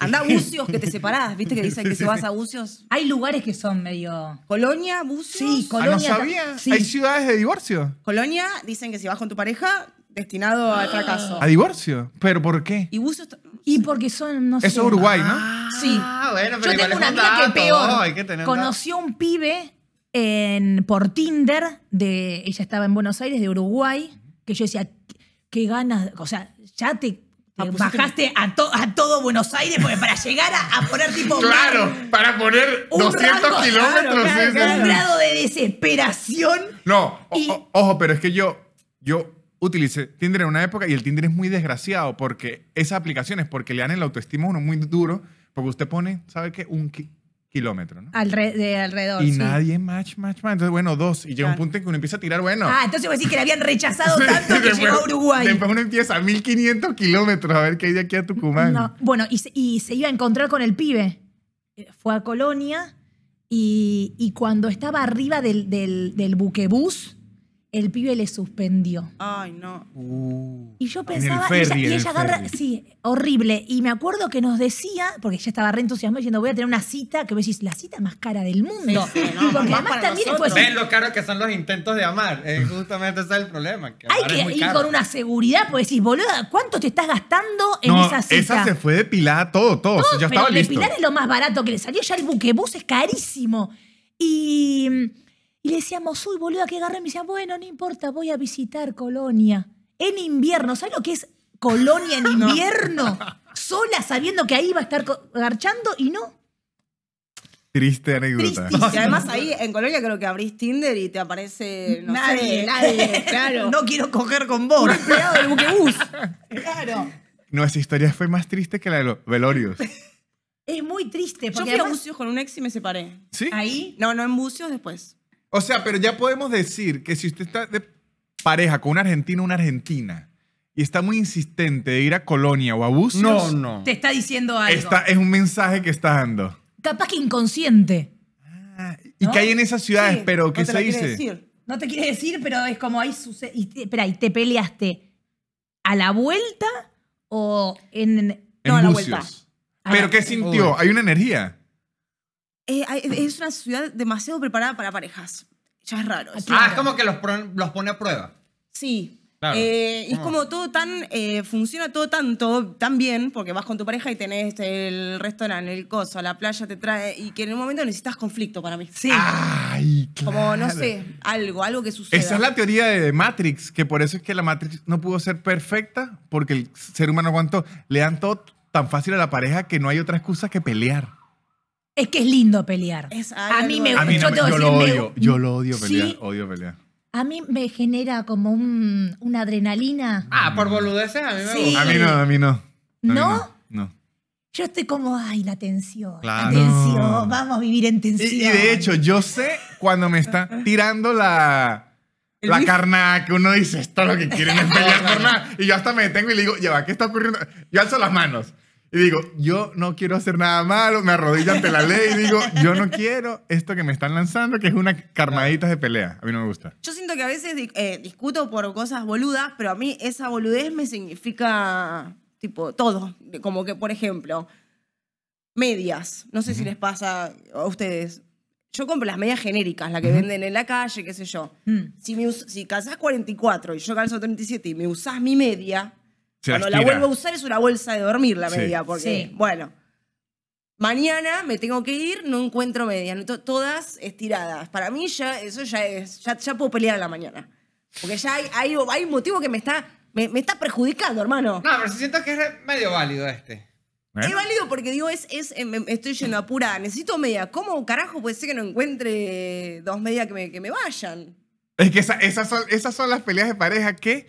E: Anda a Bucios que te separás, ¿viste? Que dicen que si vas a Bucios.
C: Hay lugares que son medio.
E: Colonia, Bucios.
C: Sí,
A: Ah, no
C: Colonia.
A: sabía.
C: Sí.
A: Hay ciudades de divorcio.
E: Colonia dicen que si vas con tu pareja, destinado al fracaso.
A: ¿A divorcio? ¿Pero por qué?
E: Y Bucios.
C: Y porque son, no sé.
A: Eso es Uruguay, ¿no?
C: Sí.
D: Ah, bueno,
C: Yo
D: pero igual
C: tengo una
D: un
C: amiga que peor.
D: hay que tener un
C: Conoció un pibe en, por Tinder, de, ella estaba en Buenos Aires, de Uruguay, que yo decía, qué ganas, o sea, ya te,
E: Ah, pusiste-
C: bajaste a, to- a todo Buenos Aires porque para llegar a, a poner tipo
A: Claro, para poner
C: Un
A: 200
C: rango,
A: kilómetros.
C: claro,
A: sí,
C: claro, un grado de desesperación.
A: No, o-
C: Y-
A: o- ojo, pero es que yo, yo utilicé Tinder en una época y el Tinder es muy desgraciado porque esas aplicaciones, porque le dan el autoestima a uno muy duro, porque usted pone, ¿sabe qué? Un ki- kilómetro, ¿no?
C: Alre- de alrededor.
A: y
C: sí.
A: nadie match, match, match. Entonces, bueno, dos. Y llega un
E: Claro.
A: punto en que uno empieza a tirar, bueno.
C: Ah, entonces vos decís que le habían rechazado tanto que
A: después-
C: llegó a Uruguay.
A: Después uno empieza a 1500 kilómetros a ver qué hay de aquí a Tucumán.
C: No, bueno, y se, y se iba a encontrar con el pibe. Eh, Fue a Colonia y, y cuando estaba arriba del, del, del buquebús, el pibe le suspendió.
E: Ay, no.
C: Y yo
A: En
C: pensaba,
A: el ferry,
C: y ella, y
A: el
C: ella agarra,
A: ferry.
C: sí, horrible. Y me acuerdo que nos decía, porque ella estaba re entusiasmada diciendo, voy a tener una cita, que vos decís, la cita más cara del mundo.
E: Sí, sí, no,
C: porque
E: más
C: además también después
D: Ven lo caro que son los intentos de amar. Eh, justamente ese es el problema. Que
C: hay que ir
D: caro.
C: con una seguridad, porque decís, boluda, ¿cuánto te estás gastando en
A: No,
C: esa cita?
A: esa se fue depilada todo, todo.
C: No,
A: ya
C: pero
A: estaba listo.
C: depilar es lo más barato que le salió. Ya el buquebús es carísimo. Y, y le decíamos, uy, boluda, que agarré. Y me decía, bueno, no importa, voy a visitar Colonia. En invierno. ¿Sabes lo que es Colonia en invierno? Sola, sabiendo que ahí iba a estar garchando y no.
A: Triste anécdota.
C: Tristísimo.
E: Y además ahí en Colonia creo que abrís Tinder y te aparece, no
C: nadie,
E: sé,
C: nadie.
E: claro.
C: No quiero coger con vos.
E: Un empleado del buquebús.
C: claro.
A: No, esa historia fue más triste que la de los velorios.
C: Es muy triste.
E: Yo fui a Bucios con un ex y me separé.
A: ¿Sí?
C: ahí
E: No, no en Bucios, después.
A: O sea, pero ya podemos decir que si usted está de pareja con un argentino o una argentina y está muy insistente de ir a Colonia o a Bucios,
D: No, no.
C: Te está diciendo algo.
A: esta- es un mensaje que está dando.
C: Capaz que inconsciente.
A: ¿Y
C: ¿No?
A: qué hay en esas ciudades?
E: Sí,
A: pero,
E: no
A: ¿qué
E: te
A: se
E: la quiere
A: dice?
E: decir.
C: No te quiere decir, pero es como ahí sucede. Y te, espera, ¿y te peleaste a la vuelta o en.
A: En
E: No, a la
A: Bucios.
E: vuelta.
C: A
A: ¿Pero qué sintió?
D: Uy.
A: Hay una energía.
E: Eh, es una ciudad demasiado preparada para parejas. Ya es raro. eso.
D: Ah, es como que los, pro- los pone a prueba.
E: Sí.
D: Claro.
E: Eh, y es
D: Ah.
E: como todo tan, eh, funciona todo tanto, tan bien, porque vas con tu pareja y tenés el restaurante, el coso, la playa te trae, y que en un momento necesitas conflicto para mí.
C: Sí.
A: Ay, claro.
E: Como, no sé, algo, algo que suceda.
A: Esa es la teoría de Matrix, que por eso es que la Matrix no pudo ser perfecta, porque el ser humano aguantó. Le dan todo tan fácil a la pareja que no hay otra excusa que pelear.
C: Es que es lindo pelear.
E: Es
C: a mí me
A: A mí no
C: yo
A: yo lo
C: decir, me-
A: odio, yo lo odio pelear,
C: Sí,
A: odio pelear.
C: a mí me genera como un, una adrenalina.
D: Ah, por boludeces a mí me
C: Sí.
D: gusta.
A: A mí no, a mí no. A mí
C: ¿No?
A: No.
C: Yo estoy como, ay, la tensión.
D: Claro.
C: La tensión.
A: No.
C: Vamos a vivir en
A: Y,
C: tensión.
A: y de hecho, yo sé cuando me está tirando la, la carnada que uno dice, esto lo que quieren es pelear por nada. Y yo hasta me detengo y le digo, ya va, ¿qué está ocurriendo? Yo alzo las manos. Y digo, yo no quiero hacer nada malo, me arrodillo ante la ley y digo, yo no quiero esto que me están lanzando, que es una carnaditas de pelea. A mí no me gusta.
E: Yo siento que a veces eh, discuto por cosas boludas, pero a mí esa boludez me significa, tipo, todo. Como que, por ejemplo, medias. No sé si les pasa a ustedes. Yo compro las medias genéricas, las que venden en la calle, qué sé yo.
C: Mm.
E: Si, me si calzás 44 y yo calzo 37 y me usás mi media,
A: Se
E: cuando la vuelvo a usar es una bolsa de dormir la
A: Sí.
E: media, porque,
C: Sí.
E: bueno, mañana me tengo que ir, no encuentro no- to- todas estiradas. Para mí ya, eso ya es, ya, ya puedo pelear a la mañana. Porque ya hay, hay, hay un motivo que me está, me, me está perjudicando, hermano.
D: No, pero siento que es medio válido este.
A: ¿Eh?
E: Es válido porque digo, es, es, me- me estoy yendo apurada, necesito media. ¿Cómo carajo puede ser que no encuentre dos medias que me, que me vayan?
A: Es que esa- esas, son, esas son las peleas de pareja que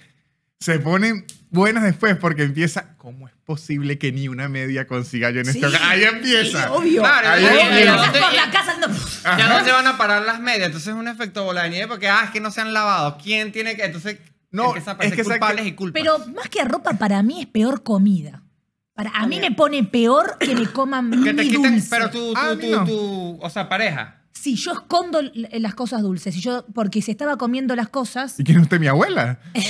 A: se ponen buenas después porque empieza, ¿cómo es posible que ni una media consiga yo en este
E: Sí,
A: hogar? Ahí empieza.
E: sí, obvio.
D: Claro,
A: Ahí
C: Obvio,
A: empieza.
C: por la casa no-
D: Ya no se van a parar las medias, entonces es un efecto bola de nieve porque, ah, es que no se han lavado. ¿Quién tiene que...? Entonces
A: No, es que
D: culpables
A: que-
D: y culpas.
C: Pero más que ropa, para mí es peor comida. Para, a mí me pone peor que me coman
D: que te quiten,
C: dulce.
D: pero tú, tú, tú,
A: no.
D: tú- o sea, pareja.
C: Si yo escondo l- las cosas dulces, si yo, porque se estaba comiendo las cosas.
A: ¿Y quién es usted, mi abuela?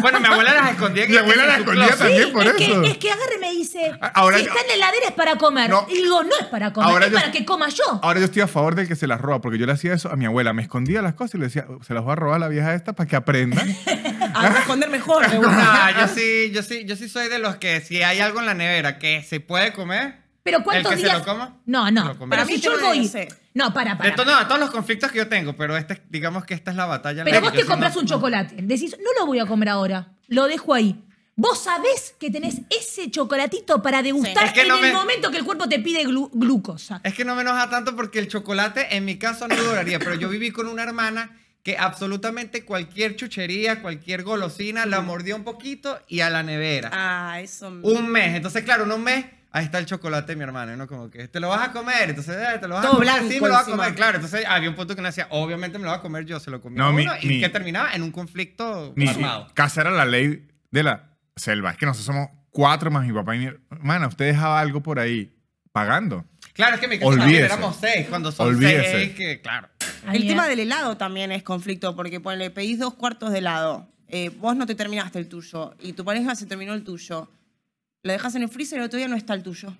D: Bueno, mi abuela las escondía.
A: Mi abuela las escondía
D: closet.
A: también por
C: es,
A: eso.
C: Que, es que agarre y me dice,
A: ahora
C: si
A: yo-
C: está en la heladera es para comer.
A: No.
C: Y digo, no es para comer,
A: Ahora
C: es
A: yo-
C: para que coma yo.
A: Ahora yo estoy a favor del que se las roba, porque yo le hacía eso a mi abuela. Me escondía las cosas y le decía, se las voy a robar a la vieja esta para que aprenda.
E: A responder mejor, me gusta.
D: No, yo sí, yo sí, yo sí soy de los que si hay algo en la nevera que se puede comer,
C: Pero ¿cuántos
D: el que
C: días?
D: se lo coma,
C: no, no.
D: lo.
C: Pero
E: Para mí
C: yo
E: te lo
C: voy. No, para,
D: de
C: para.
D: to- no, todos los conflictos que yo tengo, pero este, digamos que esta es la batalla.
C: Pero
D: en la
C: vos
D: que
C: te
D: yo sí
C: compras
D: no-
C: un chocolate. Decís, no lo voy a comer ahora. Lo dejo ahí. Vos sabés que tenés ese chocolatito para degustar
D: Sí. Es que
C: en
D: no
C: el
D: me-
C: momento que el cuerpo te pide glu- glucosa.
D: Es que no me enoja tanto porque el chocolate en mi caso no duraría, pero yo viví con una hermana que absolutamente cualquier chuchería, cualquier golosina, la mordía un poquito y a la nevera.
E: Ah, eso.
D: Un mes. Entonces, claro, en un mes, ahí está el chocolate mi hermano, ¿no? Como que te lo vas a comer, entonces eh, te lo vas
E: Todo
D: a comer.
E: blanco
D: sí, me lo vas a comer, claro. Entonces había un punto que me decía, obviamente me lo va a comer yo, se lo comía
A: No, mi-
D: uno, y
A: mi-
D: que terminaba en un conflicto
A: Mi
D: armado.
A: casa era la ley de la selva. Es que nosotros somos cuatro más mi papá y mi hermana. Usted dejaba algo por ahí pagando.
D: Claro, es que mi casa también
A: Olvídese.
D: éramos seis, cuando son
A: Olvídese.
D: seis, que claro.
E: El tema del helado también es conflicto, porque ponle, pedís dos cuartos de helado, eh, vos no te terminaste el tuyo y tu pareja se terminó el tuyo. Lo dejas en el freezer y el otro día no está el tuyo.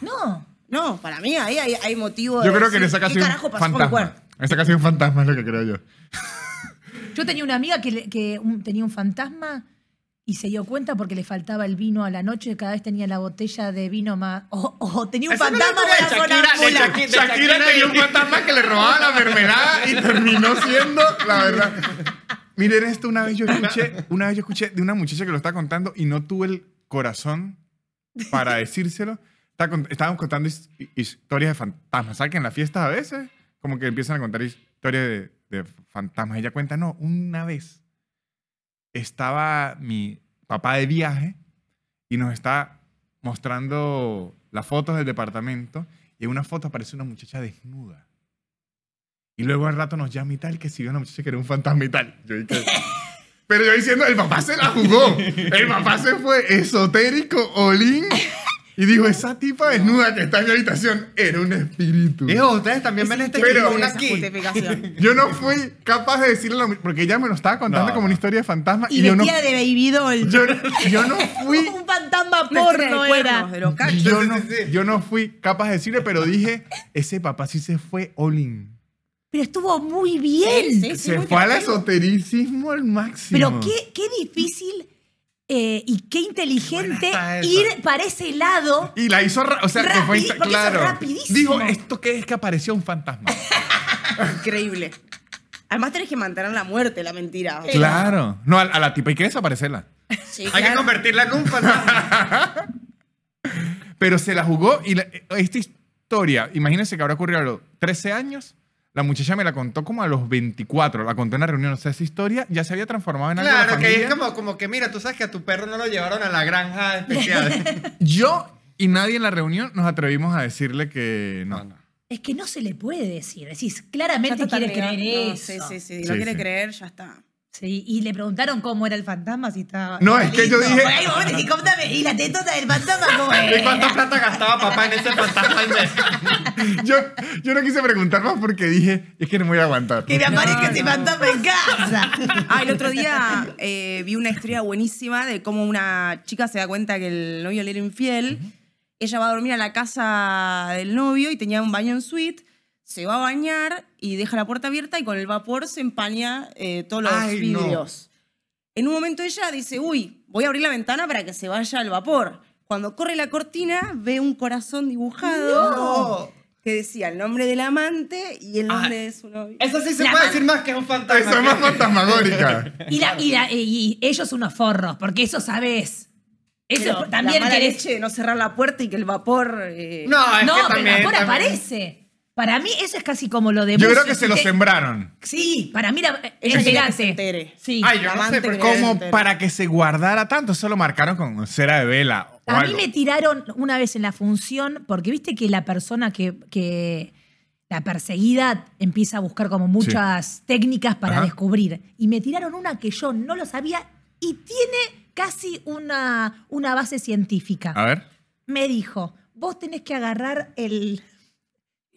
C: No.
E: No, para mí ahí hay, hay motivo
A: Yo
E: de
A: creo que esa casa
E: ¿qué
A: un
E: carajo pasó con mi
A: fantasma.
E: cuerpo?
A: En esa casa hay un fantasma, es lo que creo yo.
C: Yo tenía una amiga que, le- que un- tenía un fantasma y se dio cuenta porque le faltaba el vino a la noche y cada vez tenía la botella de vino más. O, o tenía un
D: Esa no es la
C: fantasma
D: historia de Shakira, de
C: sonámbula.
D: Shakira. de
A: Shakira
D: Shakira
A: tenía un fantasma que le robaba la mermelada y terminó siendo la verdad. Miren esto, una vez yo escuché, una vez yo escuché de una muchacha que lo estaba contando y no tuve el corazón para decírselo. Estábamos contando his- historias de fantasmas. ¿Sabes que en las fiestas a veces como que empiezan a contar historias de, de fantasmas? Ella cuenta, no, una vez estaba mi papá de viaje y nos está mostrando las fotos del departamento y en una foto aparece una muchacha desnuda. Y luego al rato nos llama y tal, que si vio una muchacha que era un fantasma y tal. Yo dije, Pero yo diciendo, el papá se la jugó. El papá se fue esotérico, olín. Y dijo, esa tipa desnuda que está en mi habitación era un espíritu.
D: Hijo, ustedes también ven este
A: Pero-
D: aquí.
E: justificación.
A: Yo no fui capaz de decirle lo mismo, porque ella me lo estaba contando
D: No,
A: como una historia de fantasma. Y,
C: Y
A: yo no,
C: de baby doll.
A: yo, yo no fui...
C: Un fantasma
E: Una
C: porno era.
E: de los cachos.
A: Yo no, yo no fui capaz de decirle, pero dije, ese papá sí se fue olín.
C: Pero estuvo muy bien.
E: Sí, sí, sí,
A: Se fue al esotericismo al máximo.
C: Pero qué, qué difícil eh, y qué inteligente ir para ese lado.
A: Y la hizo, o sea, que fue claro.
C: rapidísimo.
A: Dijo, ¿esto qué es que apareció un fantasma?
E: Increíble. Además tenés que mantener la muerte, la mentira.
A: claro. No, a, a la tipa hay que desaparecerla.
E: Sí,
D: Hay que convertirla en un fantasma.
A: Pero se la jugó y la- esta historia, imagínense que habrá ocurrido a los 13 años. La muchacha me la contó como a los 24, la contó en una reunión. O sea, esa historia ya se había transformado en algo de la
D: Claro, que
A: familia.
D: es como, como que, mira, tú sabes que a tu perro no lo llevaron a la granja especial.
A: Yo y nadie en la reunión nos atrevimos a decirle que no.
D: No, no.
C: Es que no se le puede decir. Decís, claramente quiere creer.
E: No,
C: eso.
E: Sí, sí, sí.
A: Sí,
E: no quiere
A: sí.
E: creer, ya está.
C: Sí, y le preguntaron cómo era el fantasma, si estaba.
A: No,
C: era
A: es que yo dije-
C: hay momentos que contame, y la tetota del fantasma, ¿cómo
D: ¿Y
C: es?
D: cuánta plata gastaba papá en ese fantasma?
A: Yo, yo no quise preguntar más porque dije, es que no me voy a aguantar.
C: Que me aparezca
E: No,
C: ese
E: no.
C: fantasma en casa.
E: Ah, el otro día eh, vi una historia buenísima de cómo una chica se da cuenta que el novio le era infiel. Ella va a dormir a la casa del novio y tenía un baño en suite. Se va a bañar y deja la puerta abierta y con el vapor se empaña eh, todos los
D: Ay, no.
E: vidrios. En un momento ella dice, uy, voy a abrir la ventana para que se vaya el vapor. Cuando corre la cortina, ve un corazón dibujado
D: No.
E: que decía el nombre del amante y el nombre
D: Ah,
E: de su novio.
D: Eso sí se
C: La
D: puede decir más que es un fantasma.
A: Eso es más fantasmagórica.
C: Y, la- y la- y ellos unos forros, porque eso sabes. Eso
E: Pero
C: también
E: la mala
C: querés-
E: leche de no cerrar la puerta y que el vapor... eh,
D: No, es
C: No,
D: que
C: pero
D: también,
C: el vapor
D: también-
C: aparece. Para mí eso es casi como lo de
A: Yo creo que se lo sembraron.
C: Sí, para mí la,
E: Ella quería que se entere.
C: Sí.
D: Ay, yo no
E: Amante
D: sé, pero
E: que
A: Como para que se guardara tanto. Eso lo marcaron con cera de vela o
C: A mí
A: algo.
C: me tiraron una vez en la función, porque viste que la persona que, que la perseguida empieza a buscar como muchas técnicas para
A: Ajá.
C: descubrir. Y me tiraron una que yo no lo sabía y tiene casi una, una base científica.
A: A ver.
C: Me dijo, vos tenés que agarrar el,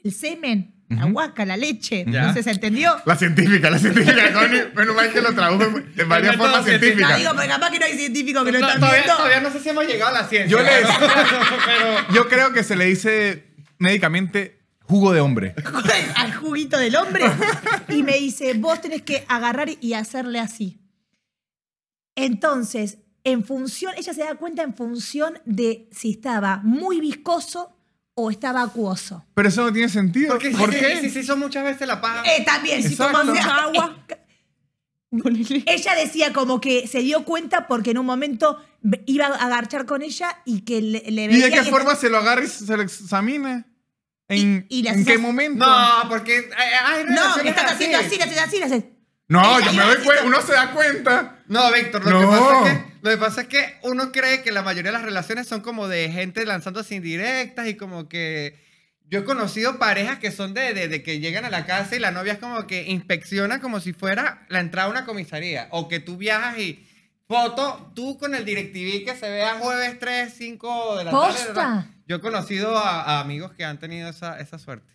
C: el semen, la huaca, la leche.
D: Ya.
C: No sé, ¿se entendió?
A: La científica, la científica. Menos mal que lo tradujo en- de varias formas
D: científico.
C: No,
A: científicas.
C: digo, porque capaz que no hay científico que lo
D: No,
C: están
D: todavía,
C: viendo.
D: todavía no sé si hemos llegado a la ciencia.
A: Yo le-
D: pero
A: Yo creo que se le dice médicamente jugo de hombre.
C: al juguito del hombre y me dice, vos tenés que agarrar y hacerle así. Entonces, en función, ella se da cuenta en función de si estaba muy viscoso o estaba acuoso.
A: Pero eso no tiene sentido.
D: porque
A: ¿Por
D: si,
A: qué?
D: Si se hizo muchas veces la paja.
C: Eh, también, si
A: Exacto.
C: tomas
E: Mucha agua.
C: Ella decía como que se dio cuenta porque en un momento iba a agarchar con ella y que le, le
A: ¿Y
C: veía
A: de qué
C: que-
A: forma se lo agarra y se lo examina? ¿En,
C: Y- y
A: ¿en qué
C: así.
A: momento?
D: No, porque hay, hay
C: No,
D: relaciones
C: que estás
D: así.
C: haciendo así, así, le haces...
A: No, yo me doy cuenta, uno se da cuenta.
D: No, Víctor, lo,
A: No.
D: Que pasa es que, lo que pasa es que uno cree que la mayoría de las relaciones son como de gente lanzándose indirectas y como que... Yo he conocido parejas que son de, de- de que llegan a la casa y la novia es como que inspecciona como si fuera la entrada a una comisaría. O que tú viajas y foto, tú con el DirecTV que se vea jueves 3, 5 de la tarde. ¿verdad? Yo he conocido a, a amigos que han tenido esa, esa suerte.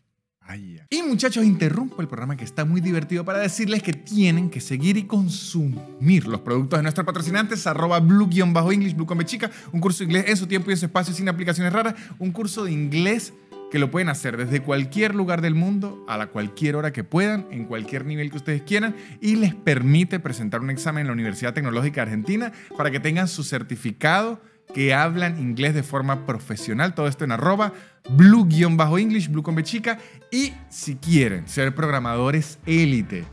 A: Y muchachos, interrumpo el programa que está muy divertido para decirles que tienen que seguir y consumir los productos de nuestros patrocinantes, arroba blue-english, blue con chica, un curso de inglés en su tiempo y en su espacio sin aplicaciones raras, un curso de inglés que lo pueden hacer desde cualquier lugar del mundo, a la cualquier hora que puedan, en cualquier nivel que ustedes quieran, y les permite presentar un examen en la Universidad Tecnológica Argentina para que tengan su certificado que hablan inglés de forma profesional. Todo esto en arroba blue-english, blue con B chica. Y si quieren ser programadores élite,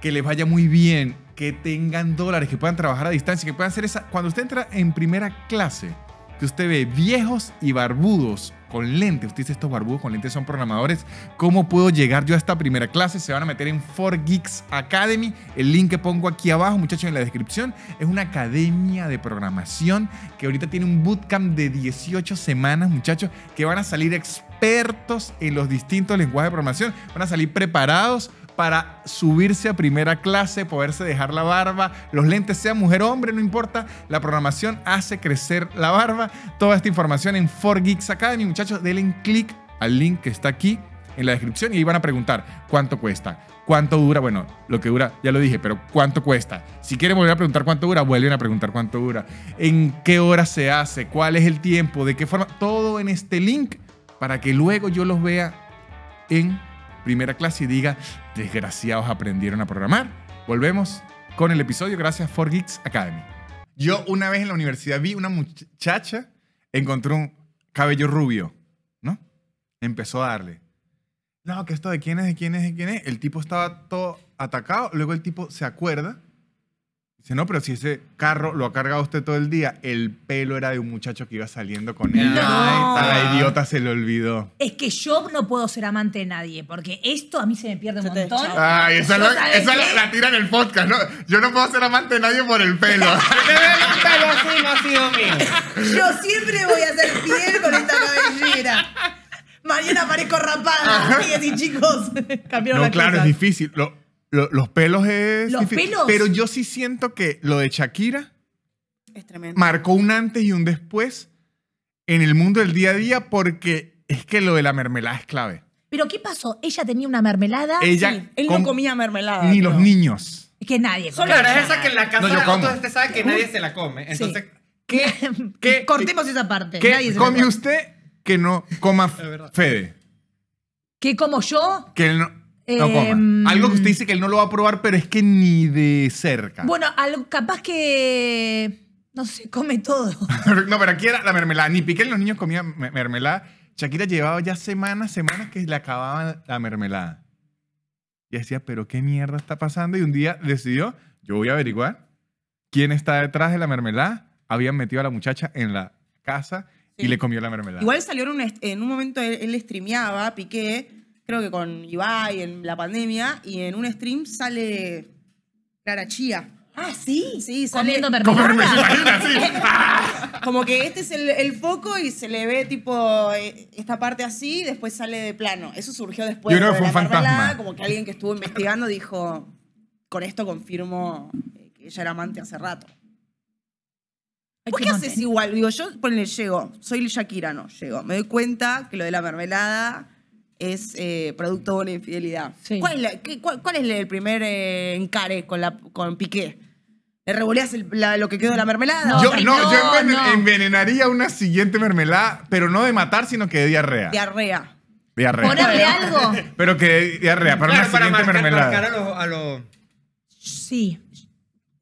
A: que les vaya muy bien, que tengan dólares, que puedan trabajar a distancia, que puedan hacer esa... Cuando usted entra en primera clase, que usted ve viejos y barbudos con lentes, usted dice estos barbudos con lentes son programadores, ¿cómo puedo llegar yo a esta primera clase? Se van a meter en 4Geeks Academy, el link que pongo aquí abajo, muchachos, en la descripción, es una academia de programación que ahorita tiene un bootcamp de 18 semanas, muchachos, que van a salir expertos en los distintos lenguajes de programación, van a salir preparados para subirse a primera clase, poderse dejar la barba, los lentes, sea mujer o hombre, no importa. La programación hace crecer la barba. Toda esta información en 4Geeks Academy. Muchachos, denle clic al link que está aquí en la descripción y ahí van a preguntar cuánto cuesta, cuánto dura. Bueno, lo que dura, ya lo dije, pero cuánto cuesta. Si quieren volver a preguntar cuánto dura, vuelven a preguntar cuánto dura. En qué hora se hace, cuál es el tiempo, de qué forma. Todo en este link para que luego yo los vea en primera clase y diga, desgraciados aprendieron a programar. Volvemos con el episodio gracias a 4Geeks Academy. Yo una vez en la universidad vi una muchacha, encontró un cabello rubio, ¿no? Empezó a darle. No, que esto de quién es, de quién es, de quién es. El tipo estaba todo atacado. Luego el tipo se acuerda. Dice, no, pero si ese carro lo ha cargado usted todo el día, el pelo era de un muchacho que iba saliendo con él.
C: No.
A: A la idiota se le olvidó.
C: Es que yo no puedo ser amante de nadie, porque esto a mí se me pierde un montón.
A: Ay, esa, la,
C: ¿sabes
A: esa la, la tira en el podcast, ¿no? Yo no puedo ser amante de nadie por el pelo.
D: Pero así no ha sido mío.
E: Yo siempre voy a ser fiel con esta cabellera. Mañana parezco rapada. Amigas y chicos, cambiaron
A: no,
E: las
A: claro, es difícil. Lo- lo- los pelos es
C: ¿Los
A: difícil.
C: pelos?
A: Pero yo sí siento que lo de Shakira
E: Es tremendo.
A: marcó un antes y un después en el mundo del día a día porque es que lo de la mermelada es clave.
C: Pero ¿qué pasó? Ella tenía una mermelada
A: Ella
E: Sí, él
A: com-
E: no comía mermelada.
A: Ni los niños.
C: que nadie
D: Solo
C: come.
D: claro, es esa que en la casa
A: No, yo
D: de
A: como.
D: usted sabe que nadie se la come. Entonces,
A: ¿Qué, qué-
C: Cortemos esa parte.
A: qué
C: nadie se
A: come
C: come.
A: usted que no coma
D: verdad.
A: Fede?
C: ¿Qué como yo?
A: Que él no, no
C: Em,
A: coma. Algo que usted dice que él no lo va a probar, pero es que ni de cerca.
C: Bueno, algo, capaz que. No sé, come todo.
A: no, pero aquí era la mermelada. Ni Piqué, los niños comían me- mermelada. Shakira llevaba ya semanas, semanas que le acababan la mermelada. Y decía, pero qué mierda está pasando. Y un día decidió, yo voy a averiguar quién está detrás de la mermelada. Habían metido a la muchacha en la casa y
E: Sí.
A: le comió la mermelada.
E: Igual salió en un, en un momento, él, él streameaba, Piqué, creo que con Ibai en la pandemia, y en un stream sale Clara Chía.
C: Ah, sí.
E: Sí, sale
C: Comiendo.
A: ¡Ah!
E: como que este es el, el foco y se le ve tipo eh, esta parte así y después sale de plano. Eso surgió después
A: Yo creo
E: de
A: que fue
E: la
A: un fantasma.
E: mermelada, como que alguien que estuvo investigando dijo, con esto confirmo eh, que ella era amante hace rato. ¿Vos
C: qué
E: haces igual? Digo, yo ponle, llego, soy Shakira, no, llego. Me doy cuenta que lo de la mermelada es eh, producto de una infidelidad.
C: Sí.
E: ¿Cuál, es la- qué- cuál- cuál es el primer eh, encare con, la, con Piqué? ¿Le revoleas el- la- lo que quedó de la mermelada?
C: No,
A: yo, no,
C: no,
A: yo enven-
C: no.
A: envenenaría una siguiente mermelada, pero no de matar, sino que de diarrea.
E: Diarrea.
A: diarrea.
C: Ponerle algo.
A: Pero que de diarrea, para
D: claro,
A: una
D: para
A: siguiente
D: marcar,
A: mermelada.
D: marcar a los... A los-
C: Sí.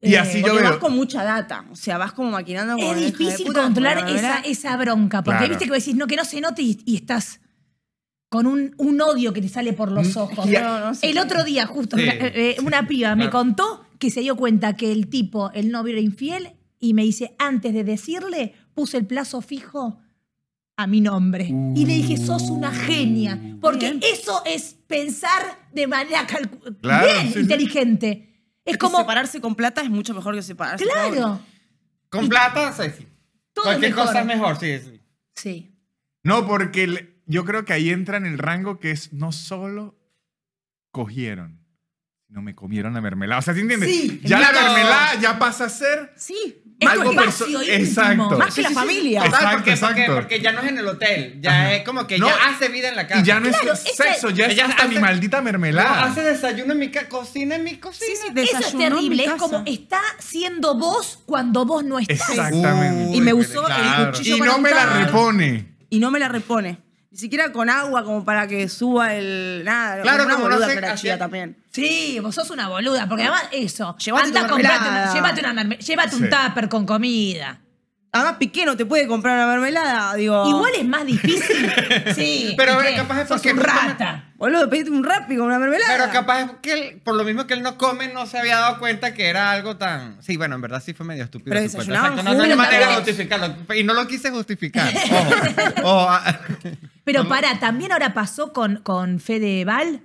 A: Y
C: Eh,
A: así yo
E: Porque vas
A: veo.
E: con mucha data. O sea, vas como maquinando
C: Es difícil
E: puta,
C: controlar esa, esa bronca, porque
A: Claro.
C: viste que vos decís, no, que no se note y, y estás con un, un odio que te sale por los
A: Mm,
C: ojos.
A: y-
E: No, no sé.
C: El otro día, justo,
D: Sí.
C: una, eh, una piba me contó que se dio cuenta que el tipo, el novio era infiel, y me dice, antes de decirle, puse el plazo fijo a mi nombre. Y le dije, sos una genia, porque
E: Bien.
C: eso es pensar de manera
A: Claro,
C: bien,
A: sí, sí.
C: inteligente. Es
E: Es
C: como,
E: separarse con plata es mucho mejor que separarse
C: claro,
D: Con plata, sí, sí.
C: todo
D: Cualquier
C: es mejor.
D: cosa es mejor, sí. sí.
C: Sí.
A: No, porque el- yo creo que ahí entra en el rango que es no solo cogieron, sino me comieron la mermelada. O sea, ¿sí entiendes?
E: Sí,
A: ya la mermelada ya pasa a ser
E: Sí.
C: Es
A: algo. Exacto.
E: Más que la familia.
A: Exacto.
D: Porque,
A: exacto.
D: porque ya no es en el hotel. Ya
A: Ajá.
D: es como que
A: No,
D: ya hace vida en la casa.
A: Y ya no es
C: Claro, esa-
A: sexo, ya es hasta
D: hace-
A: mi maldita
D: No,
A: mermelada.
D: hace desayuno en mi casa, cocina en mi cocina.
E: Sí, sí,
C: Eso es terrible, es como está siendo vos cuando vos no estás.
A: Exactamente.
E: Y me
D: Uy,
E: usó el
D: claro.
E: cuchillo
A: Y
E: para
A: no me la repone.
E: Y no me la repone. Ni siquiera con agua como para que suba el... Nada,
D: Claro,
E: una
D: como no
E: boluda
D: sé,
E: que era también.
C: Sí, vos sos una boluda, porque además eso.
E: Llévate
C: anda,
E: tu
C: comprate
E: mermelada.
C: una- llévate una merme- llévate
A: Sí.
C: un tupper con comida.
E: Además, Piqué no te puede comprar una mermelada. Digo,
C: Igual es más difícil. sí.
D: Pero
C: ¿y qué?
D: capaz es
C: sos
D: porque
C: un
D: justamente-
C: rata.
E: Boludo, pedite un con una mermelada.
D: Pero capaz es que él, por lo mismo que él no come, no se había dado cuenta que era algo tan. Sí, bueno, en verdad sí fue medio estúpido.
E: Pero
D: su
E: desayunaban
D: Exacto, No, no hay manera de justificarlo. Y no lo quise justificar. Ojo. Ojo, ah,
C: Pero para, también ahora pasó con, con Fede Val.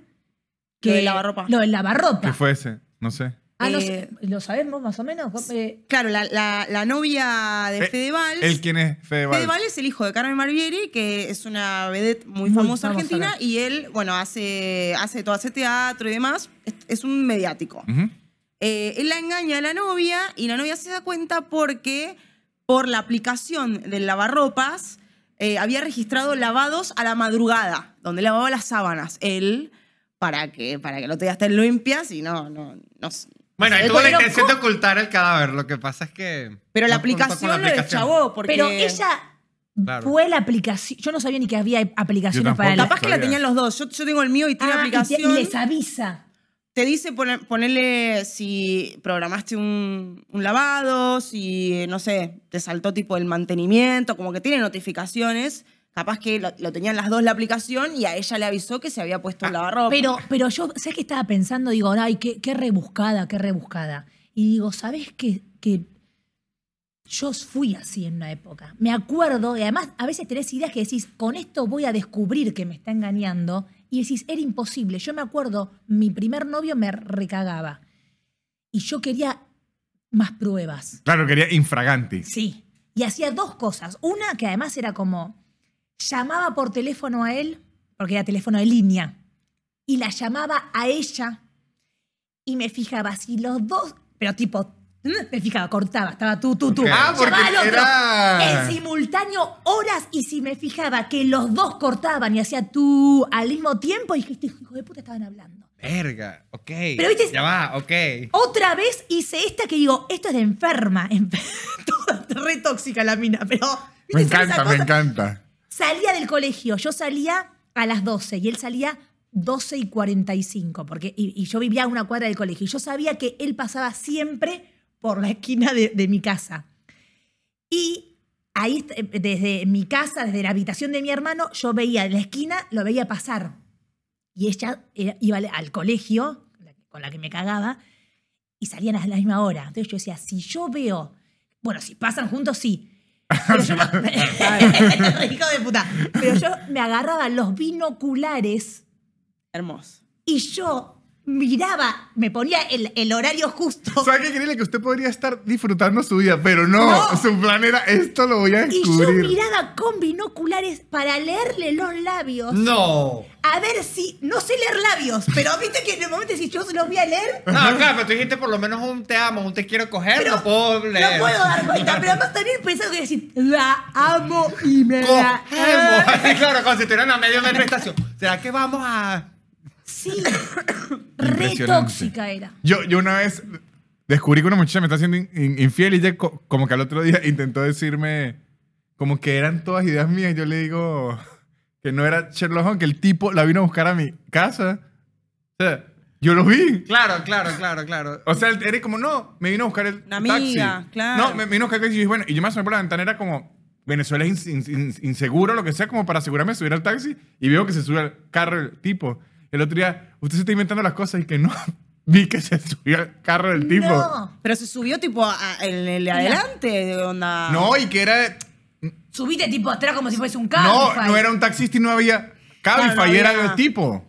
E: Lo del lavarropa.
C: Lo del lavarropa.
A: ¿Qué fue ese? No sé.
C: Ah, no
E: Eh,
C: sé, ¿lo sabemos más o menos? Eh,
E: Claro, la, la- la novia de
A: Eh,
E: Fedeval.
A: ¿El quién es Fedeval?
E: Fedeval es el hijo de Carmen Barbieri, que es una vedette muy,
C: Muy
E: famosa argentina, y él, bueno, hace, hace todo, hace teatro y demás. Es, es un mediático. Eh, él la engaña a la novia y la novia se da cuenta porque por la aplicación del lavarropas eh, había registrado lavados a la madrugada, donde lavaba las sábanas. Él, para que, para que día estén limpias y no, no, no,
D: Bueno, ahí tuvo la intención de ocultar el cadáver. Lo que pasa es que.
E: Pero la aplicación
D: la
E: lo
D: aplicación.
E: deschavó porque...
C: Pero ella
D: Claro.
C: fue la aplicación. Yo no sabía ni que había aplicaciones
A: tampoco.
C: para el.
E: Capaz que la tenían los dos. Yo, yo tengo el mío y tiene
C: Ah, y, te-
E: aplicación.
C: y les avisa.
E: Te dice poner- ponerle si programaste un, un lavado, si, no sé, te saltó tipo el mantenimiento, como que tiene notificaciones. Capaz que lo, lo tenían las dos la aplicación y a ella le avisó que se había puesto un lavarropa.
C: Pero, pero yo, ¿sabes qué estaba pensando? Digo, ay, qué, qué rebuscada, qué rebuscada. Y digo, ¿sabes qué? Que yo fui así en una época. Me acuerdo, y además a veces tenés ideas que decís, con esto voy a descubrir que me está engañando. Y decís, era imposible. Yo me acuerdo, mi primer novio me recagaba. Y yo quería más pruebas.
A: Claro, quería infraganti.
C: Sí. Y hacía dos cosas. Una que además era como, llamaba por teléfono a él, porque era teléfono de línea, y la llamaba a ella y me fijaba si los dos, pero tipo, me fijaba, cortaba, estaba tú, tú, tú.
D: Ok.
A: Ah, porque
C: al otro
A: era-
C: En simultáneo, horas, y si me fijaba que los dos cortaban y hacía tú al mismo tiempo, y dijiste, hijo de puta, estaban hablando.
D: Verga, ok.
C: Pero, ¿viste?
D: Ya va, ok.
C: Otra vez hice esta que digo, esto es de enferma. re tóxica la mina, pero.
A: Me encanta, me encanta.
C: Salía del colegio, yo salía a las 12 y él salía 12 y 45, porque, y, yo vivía a una cuadra del colegio. Y yo sabía que él pasaba siempre por la esquina de, mi casa. Y ahí, eh, desde mi casa, desde la habitación de mi hermano, yo veía en la esquina, lo veía pasar. Y ella era- iba al colegio, con la que me cagaba, y salían a la misma hora. Entonces yo decía, si yo veo, bueno, si pasan juntos, sí. Pero yo no- hijo de puta. Pero yo me agarraba los binoculares
E: Hermoso.
C: y yo miraba, me ponía el, el horario justo.
A: ¿Sabe qué increíble? Que usted podría estar disfrutando su vida, pero no,
C: No.
A: su plan era esto lo voy a
C: Y yo
A: descubrir.
C: miraba con binoculares para leerle los labios.
D: No.
C: A ver si. No sé leer labios, pero viste que en el momento si yo se los voy a leer.
D: No, claro, pero tú dijiste por lo menos un te amo, un te quiero coger,
C: Pero
D: no puedo leer.
C: No puedo dar cuenta, pero además también pensando que decir, la amo y me la.
D: Así, claro, como si estuvieran a medio de estación. ¿Será que vamos a...?
C: Sí, re tóxica era.
A: Yo, yo una vez descubrí que una muchacha me está haciendo in- in- infiel y ella co- como que al otro día intentó decirme como que eran todas ideas mías. Yo le digo que no era Sherlock Holmes, que el tipo la vino a buscar a mi casa. O sea, yo lo vi.
D: Claro, claro, claro, claro.
A: O sea, era como, no, me vino a buscar el
E: Una amiga,
A: taxi.
E: claro.
A: No, me, me vino a buscar el taxi y dije, bueno, y yo me asomé por la ventana, era como, Venezuela es in- in- in- inseguro, lo que sea, como para asegurarme de subir al taxi y veo que se sube al carro el tipo. El otro día, usted se está inventando las cosas y que no, vi que se subió al carro del tipo.
C: No,
E: Pero se subió tipo a- a- en el de adelante, de onda.
A: No, y que era,
C: subite tipo atrás como si fuese un
A: no,
C: Cabify.
A: no era un taxista y no había Cabify,
E: Claro, no
A: era
E: había-
A: el tipo.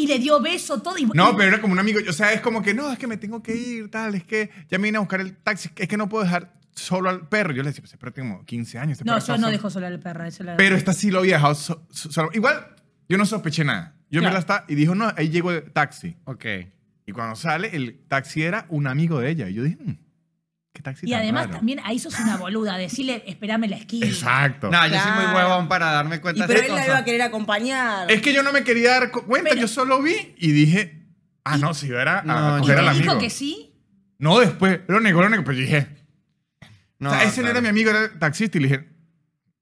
C: Y le dio beso todo. Y,
A: No, pero era como un amigo. O sea, es como que no, es que me tengo que ir, tal, es que ya me vine a buscar el taxi, es que no puedo dejar solo al perro. Yo le decía, pues espera, tengo 15 años. este
C: No,
A: perro
C: yo
A: está
C: no
A: solo".
C: dejo sola al perro. Eso la-
A: Pero esta sí lo había dejado so- so- solo. Igual, yo no sospeché nada. Yo
C: Claro.
A: me la estaba y dijo, no, ahí llegó el taxi.
D: Ok.
A: Y cuando sale, el taxi era un amigo de ella. Y yo dije, "Mm, qué taxi
C: y
A: tan
C: además
A: raro".
C: también ahí sos una boluda. Decirle, espérame la esquina.
A: Exacto.
D: No, yo soy muy
E: Claro.
D: huevón para darme
E: Y
D: cuenta
E: pero
D: de
E: él
D: esas
E: la iba a querer acompañar.
A: Es que yo no me quería dar cu- cuenta,
C: Pero-
A: yo solo vi y dije, ah, no, si yo era a
D: No,
A: a
C: ¿Y
A: coger al
C: dijo
A: amigo.
C: que sí?
A: No, después, lo negó, lo negó, pero yo dije,
D: No,
A: o sea, ese no era mi amigo, era taxista. Y le dije,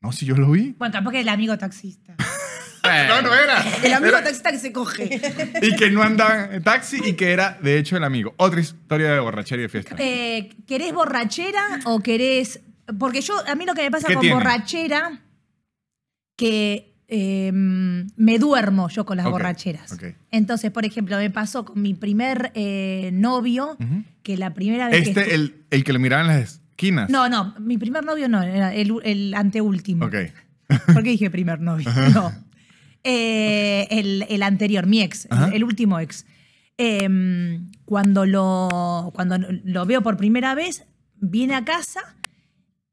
A: no, si yo lo vi.
C: Bueno, capaz que el amigo taxista.
A: No, no era.
E: el amigo
A: Era-
E: taxista que se coge.
A: Y que no andaba en taxi y que era, de hecho, el amigo. Otra historia de borrachera y de fiesta.
C: Eh, ¿Querés borrachera o querés.? Porque yo, a mí lo que me pasa
A: ¿Qué
C: con
A: tiene?
C: borrachera, que eh, me duermo yo con las
A: Ok,
C: borracheras.
A: ok.
C: Entonces, por ejemplo, me pasó con mi primer eh, novio,
A: Ujú.
C: que la primera vez que.
A: Este,
C: estu-
A: el, el que lo miraba en las esquinas.
C: No, no, mi primer novio no, era el, el anteúltimo.
A: Ok.
C: ¿Por qué dije primer novio? No. Eh, el, el anterior, mi ex, el, el último ex. Em, cuando, lo, cuando lo veo por primera vez, viene a casa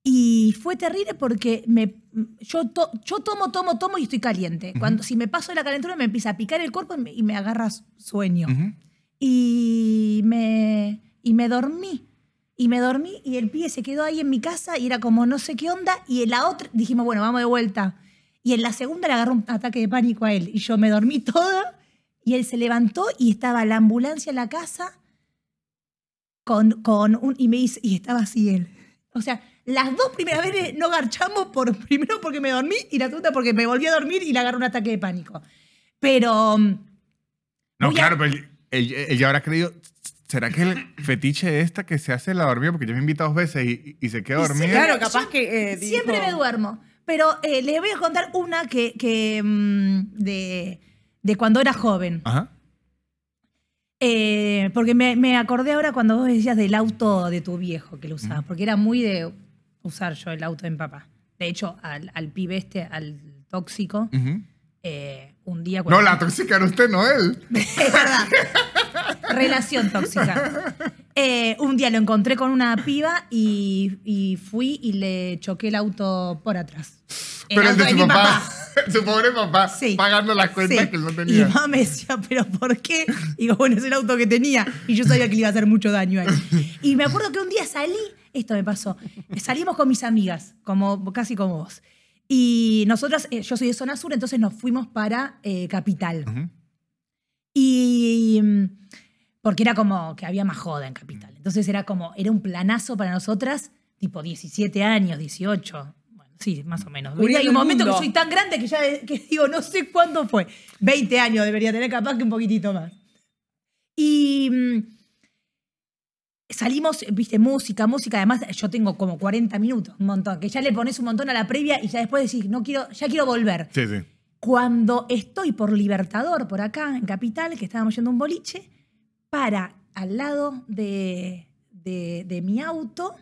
C: y fue terrible porque me, yo, to- yo tomo, tomo, tomo y estoy caliente. Cuando, si me paso de la calentura me empieza a picar el cuerpo y me, y me agarra sueño.
A: Ujú.
C: y, me, y me dormí. Y me dormí y el pibe se quedó ahí en mi casa y era como no sé qué onda. Y la otra dijimos, bueno, vamos de vuelta. Y en la segunda le agarró un ataque de pánico a él. Y yo me dormí toda y él se levantó y estaba la ambulancia en la casa con, con un... Y me dice, y estaba así él. O sea, las dos primeras veces no garchamos por primero porque me dormí y la segunda porque me volví a dormir y le agarró un ataque de pánico. Pero... mm,
A: No,
C: Voy a-
A: claro, pero él, él- él ya habrá creído. ¿Será que el fetiche de esta que se hace la dormida? Porque yo me invito dos veces y, y se queda dormida.
E: Claro,
C: Yo
E: capaz que. eh,
C: Siempre
E: dijo-
C: me duermo. Pero eh, les voy a contar una que, que, mm, de, de cuando era joven.
A: Ajá.
C: Eh, porque me, me acordé ahora cuando vos decías del auto de tu viejo que lo usabas. Porque era muy de usar yo el auto de mi papá. De hecho, al, al pibe este, al tóxico, eh, un día...
A: No,
C: cuando-
A: la tóxica era usted, no él.
C: es verdad. Relación tóxica. Eh, un día lo encontré con una piba y, y fui y le choqué el auto por atrás.
A: Pero el de su
C: mi
A: papá. su pobre papá.
C: Sí.
A: Pagando las cuentas
C: Sí.
A: que él no
C: Y
A: tenía.
C: mi mamá me decía, ¿pero por qué? Y digo, bueno, es el auto que tenía. Y yo sabía que le iba a hacer mucho daño a él. Y me acuerdo que un día salí, esto me pasó, salimos con mis amigas, como, casi como vos. Y nosotras, eh, yo soy de zona sur, entonces nos fuimos para eh, Capital.
A: Ujú.
C: Y mm, porque era como que había más joda en Capital. Entonces era como, era un planazo para nosotras, tipo 17 años, 18. Bueno, sí, más o menos.
E: Cubriendo
C: Hay un momento
E: mundo.
C: que soy tan grande que ya que digo, no sé cuándo fue. 20 años debería tener, capaz que un poquitito más. Y mm, salimos, viste, música, música. Además, yo tengo como 40 minutos, un montón. Que ya le pones un montón a la previa y ya después decís, no quiero, ya quiero volver.
A: Sí, sí.
C: Cuando estoy por Libertador, por acá, en Capital, que estábamos yendo a un boliche, para al lado de, de- de mi auto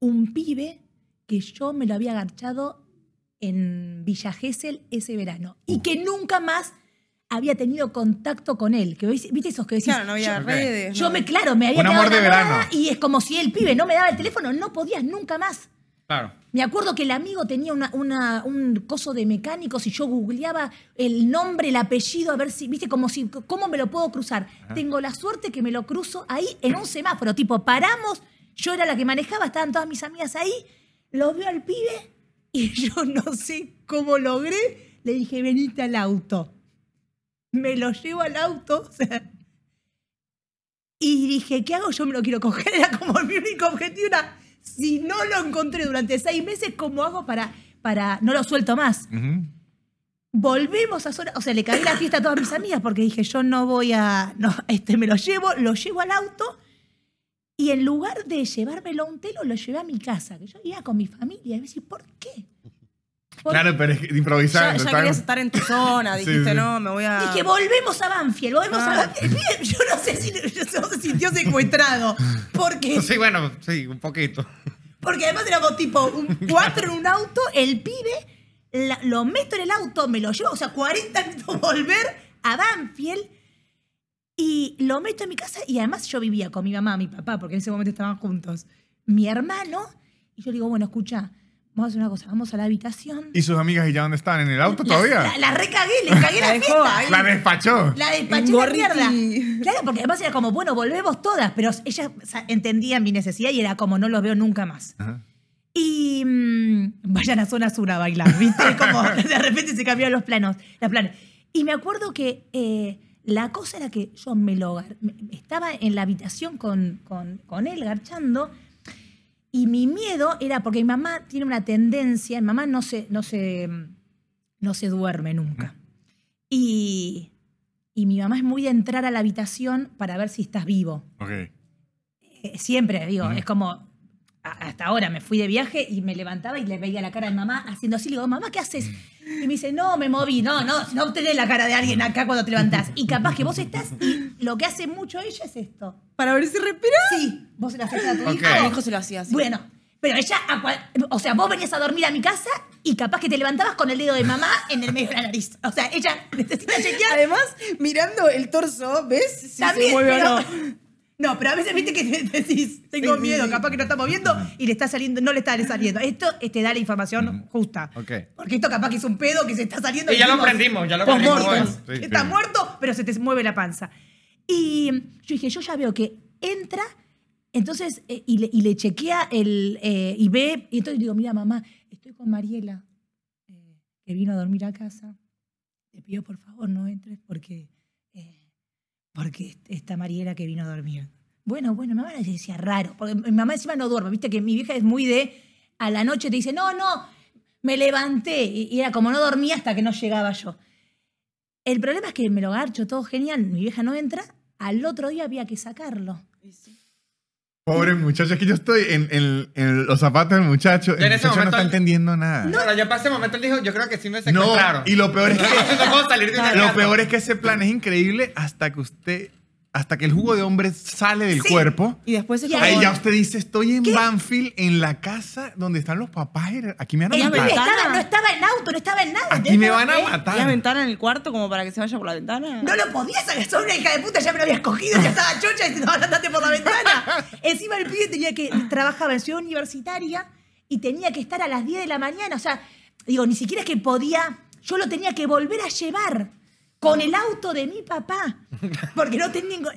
C: un pibe que yo me lo había agarchado en Villa Gesell ese verano y que nunca más había tenido contacto con él. Que, ¿Viste esos que decís?
E: Claro, no había
C: yo,
E: redes.
C: yo
E: no.
C: me, claro, me había
A: Un
C: quedado
A: amor de verano.
C: y es como si el pibe no me daba el teléfono, no podías nunca más.
A: Claro.
C: Me acuerdo que el amigo tenía una, una- un coso de mecánicos y yo googleaba el nombre, el apellido, a ver si, viste, como si, ¿cómo me lo puedo cruzar? Tengo la suerte que me lo cruzo ahí en un semáforo, tipo, paramos, yo era la que manejaba, estaban todas mis amigas ahí, lo veo al pibe y yo no sé cómo logré, le dije, venite al auto. Me lo llevo al auto, o sea, y dije, ¿qué hago? Yo me lo quiero coger. Era como mi único objetivo. Era, si no lo encontré durante seis meses, ¿cómo hago para, para no lo suelto más? Volvemos a zona, o sea, le cagué la fiesta a todas mis amigas porque dije, yo no voy a, no, este me lo llevo, lo llevo al auto y en lugar de llevármelo a un telo, lo llevé a mi casa, que yo iba con mi familia. Y me decía, ¿por qué? ¿Por
A: Claro, pero es que
E: Ya,
A: improvisando.
E: ya querías estar en tu zona, dijiste,
A: sí.
E: no, me voy a.
C: Dije, volvemos a Banfield, volvemos a
E: Ah.
C: Banfield. Yo no sé si no se sintió secuestrado. Porque
D: Sí, bueno, sí, un poquito.
C: Porque además éramos tipo un cuatro en un auto, el pibe, la- lo meto en el auto, me lo llevo, o sea, 40 minutos volver a Banfield y lo meto en mi casa y además yo vivía con mi mamá, mi papá, porque en ese momento estaban juntos, mi hermano, y yo le digo, bueno, escucha, vamos a hacer una cosa, vamos a la habitación.
A: ¿Y sus amigas y ya dónde están? ¿En el auto
C: La-
A: todavía?
C: La, la recagué, le cagué la
E: La
C: fiesta.
A: La despachó.
C: La despaché la mierda. Claro, porque además era como, bueno, volvemos todas, pero ellas o sea, entendían mi necesidad y era como, no los veo nunca más.
A: Ajá.
C: Y mm, vayan a zona sur a bailar, ¿viste? Como de repente se cambiaron los planos, los planes. Y me acuerdo que eh, la cosa era que yo me lo estaba en la habitación con, con, con él garchando y mi miedo era porque mi mamá tiene una tendencia, mi mamá no se, no se, no se duerme nunca. Y, y mi mamá es muy de entrar a la habitación para ver si estás vivo.
A: Ok.
C: Eh, siempre, digo, es como, hasta ahora me fui de viaje y me levantaba y le veía la cara de mamá haciendo así, le digo, mamá, ¿qué haces? Y me dice, no, me moví, no, no, no tenés la cara de alguien acá cuando te levantás. Y capaz que vos estás y lo que hace mucho ella es esto.
E: Para ver si respira.
C: Sí, vos se lo haces a tu
D: Ok.
C: hijo.
E: A mi hijo se lo hacía así.
C: Bueno, Pero ella, o sea, vos venías a dormir a mi casa y capaz que te levantabas con el dedo de mamá en el medio de la nariz. O sea, ella necesita chequear.
E: Además, mirando el torso, ¿ves? Si
C: También,
E: se mueve
C: pero-
E: o no.
C: No, pero a veces viste que te decís, tengo
E: Sí,
C: miedo,
E: sí.
C: capaz que no estamos viendo y le está saliendo, no le está saliendo. Esto te da la información justa.
A: Ok.
C: Porque esto capaz que es un pedo que se está saliendo.
D: Y ya lo
C: decimos,
D: aprendimos, ya lo.
A: Sí,
C: Está muerto, pero se te mueve la panza. Y yo dije, yo ya veo que entra, entonces, eh, y, le, y le chequea el, eh, y ve, y entonces digo, mira mamá, estoy con Mariela, eh, que vino a dormir a casa. Te pido por favor no entres porque, porque está Mariela que vino a dormir. Bueno, bueno, mi mamá le decía raro, porque mi mamá encima no duerme, viste que mi vieja es muy de, a la noche te dice, no, no, me levanté, y era como no dormía hasta que no llegaba yo. El problema es que me lo garcho todo genial, mi vieja no entra, al otro día había que sacarlo.
A: Pobre muchacho, es que yo estoy en, en- en los zapatos del muchacho.
D: En
A: El
D: ese
A: muchacho no está entendiendo nada.
D: No, no, ya para ese momento él dijo, yo creo que sí me
A: No,
D: secuestraron.
A: y lo peor es que
D: no puedo salir de una
A: lo
D: casa.
A: peor es que ese plan es increíble hasta que usted hasta que el jugo de hombre sale del
C: Sí.
A: cuerpo.
E: Y después como...
A: Ahí ya usted dice, estoy en Banfield, en la casa donde están los papás. Aquí me van a
C: El
A: matar.
C: estaba, no estaba en auto, no estaba en nada.
A: Aquí me van a
C: ¿Eh?
A: matar.
E: ¿Tenías ventana en el cuarto como para que se vaya por la ventana?
C: No lo podías sacar, sos una hija de puta, ya me lo habías cogido, ya estaba chocha y te andate por la ventana. Encima el pibe tenía que, trabajaba en ciudad universitaria y tenía que estar a las 10 de la mañana. O sea, digo, ni siquiera es que podía, yo lo tenía que volver a llevar con el auto de mi papá. Porque no tenía ningún...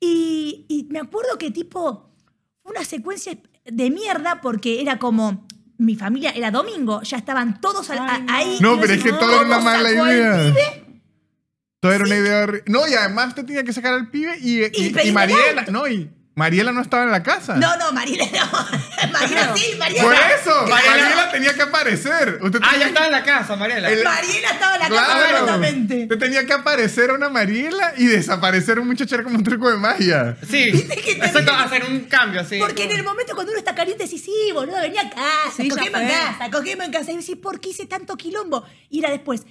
C: Y, y me acuerdo que tipo, fue una secuencia de mierda porque era como... Mi familia era domingo, ya estaban todos a-
E: Ay, no.
C: ahí.
A: No, pero es que todo era una
C: ¿cómo
A: mala idea.
C: pibe?
A: Todo era una idea horrible. No, y además usted tenía que sacar al pibe y, y,
C: Y
A: Mariela. No, y Mariela no estaba en la casa.
C: No, no, Mariela no. Mariela sí, Mariela.
A: Por eso,
D: Mariela-
A: Mariela, tenía que aparecer. Usted
D: Ah,
A: tenía
D: ya estaba en la casa, Mariela.
A: El-
C: Mariela estaba en la casa completamente.
A: Usted tenía que aparecer una Mariela y desaparecer un muchacho era como un truco de magia.
D: Sí, exacto, hacer un cambio así.
C: Porque en el momento cuando uno está caliente, sí, sí, boludo, venía a casa,
E: Sí,
C: cogemos en casa, cogemos en casa. Y decís, ¿por qué hice tanto quilombo? Y era después,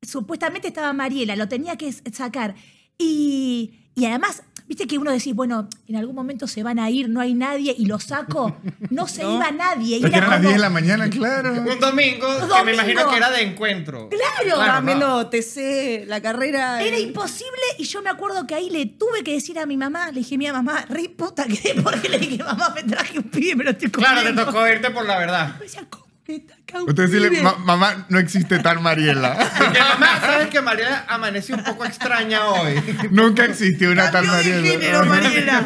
C: supuestamente estaba Mariela, lo tenía que sacar. Y, y además, viste que uno decís, bueno, en algún momento se van a ir, no hay nadie, y lo saco. No se
E: No.
C: iba nadie. Era
A: eran las
C: como,
A: 10 de la mañana, claro.
D: Un domingo, que
C: Domingo.
D: me imagino que era de encuentro.
C: Claro.
D: No.
E: viendo TC, la carrera.
C: Era
E: y-
C: imposible y yo me acuerdo que ahí le tuve que decir a mi mamá, le dije, mira mamá, re puta que porque le dije, mamá, me traje un pibe, me lo estoy
D: Claro, te
C: comiendo".
D: tocó irte por la verdad.
C: Me decía, ¿cómo
A: Usted decirle,
C: pibe?
A: "Ma- mamá, no existe tal Mariela.
D: Porque mamá, sabes que Mariela amaneció un poco extraña hoy.
A: Nunca existió una tal Mariela.
C: género, Mariela.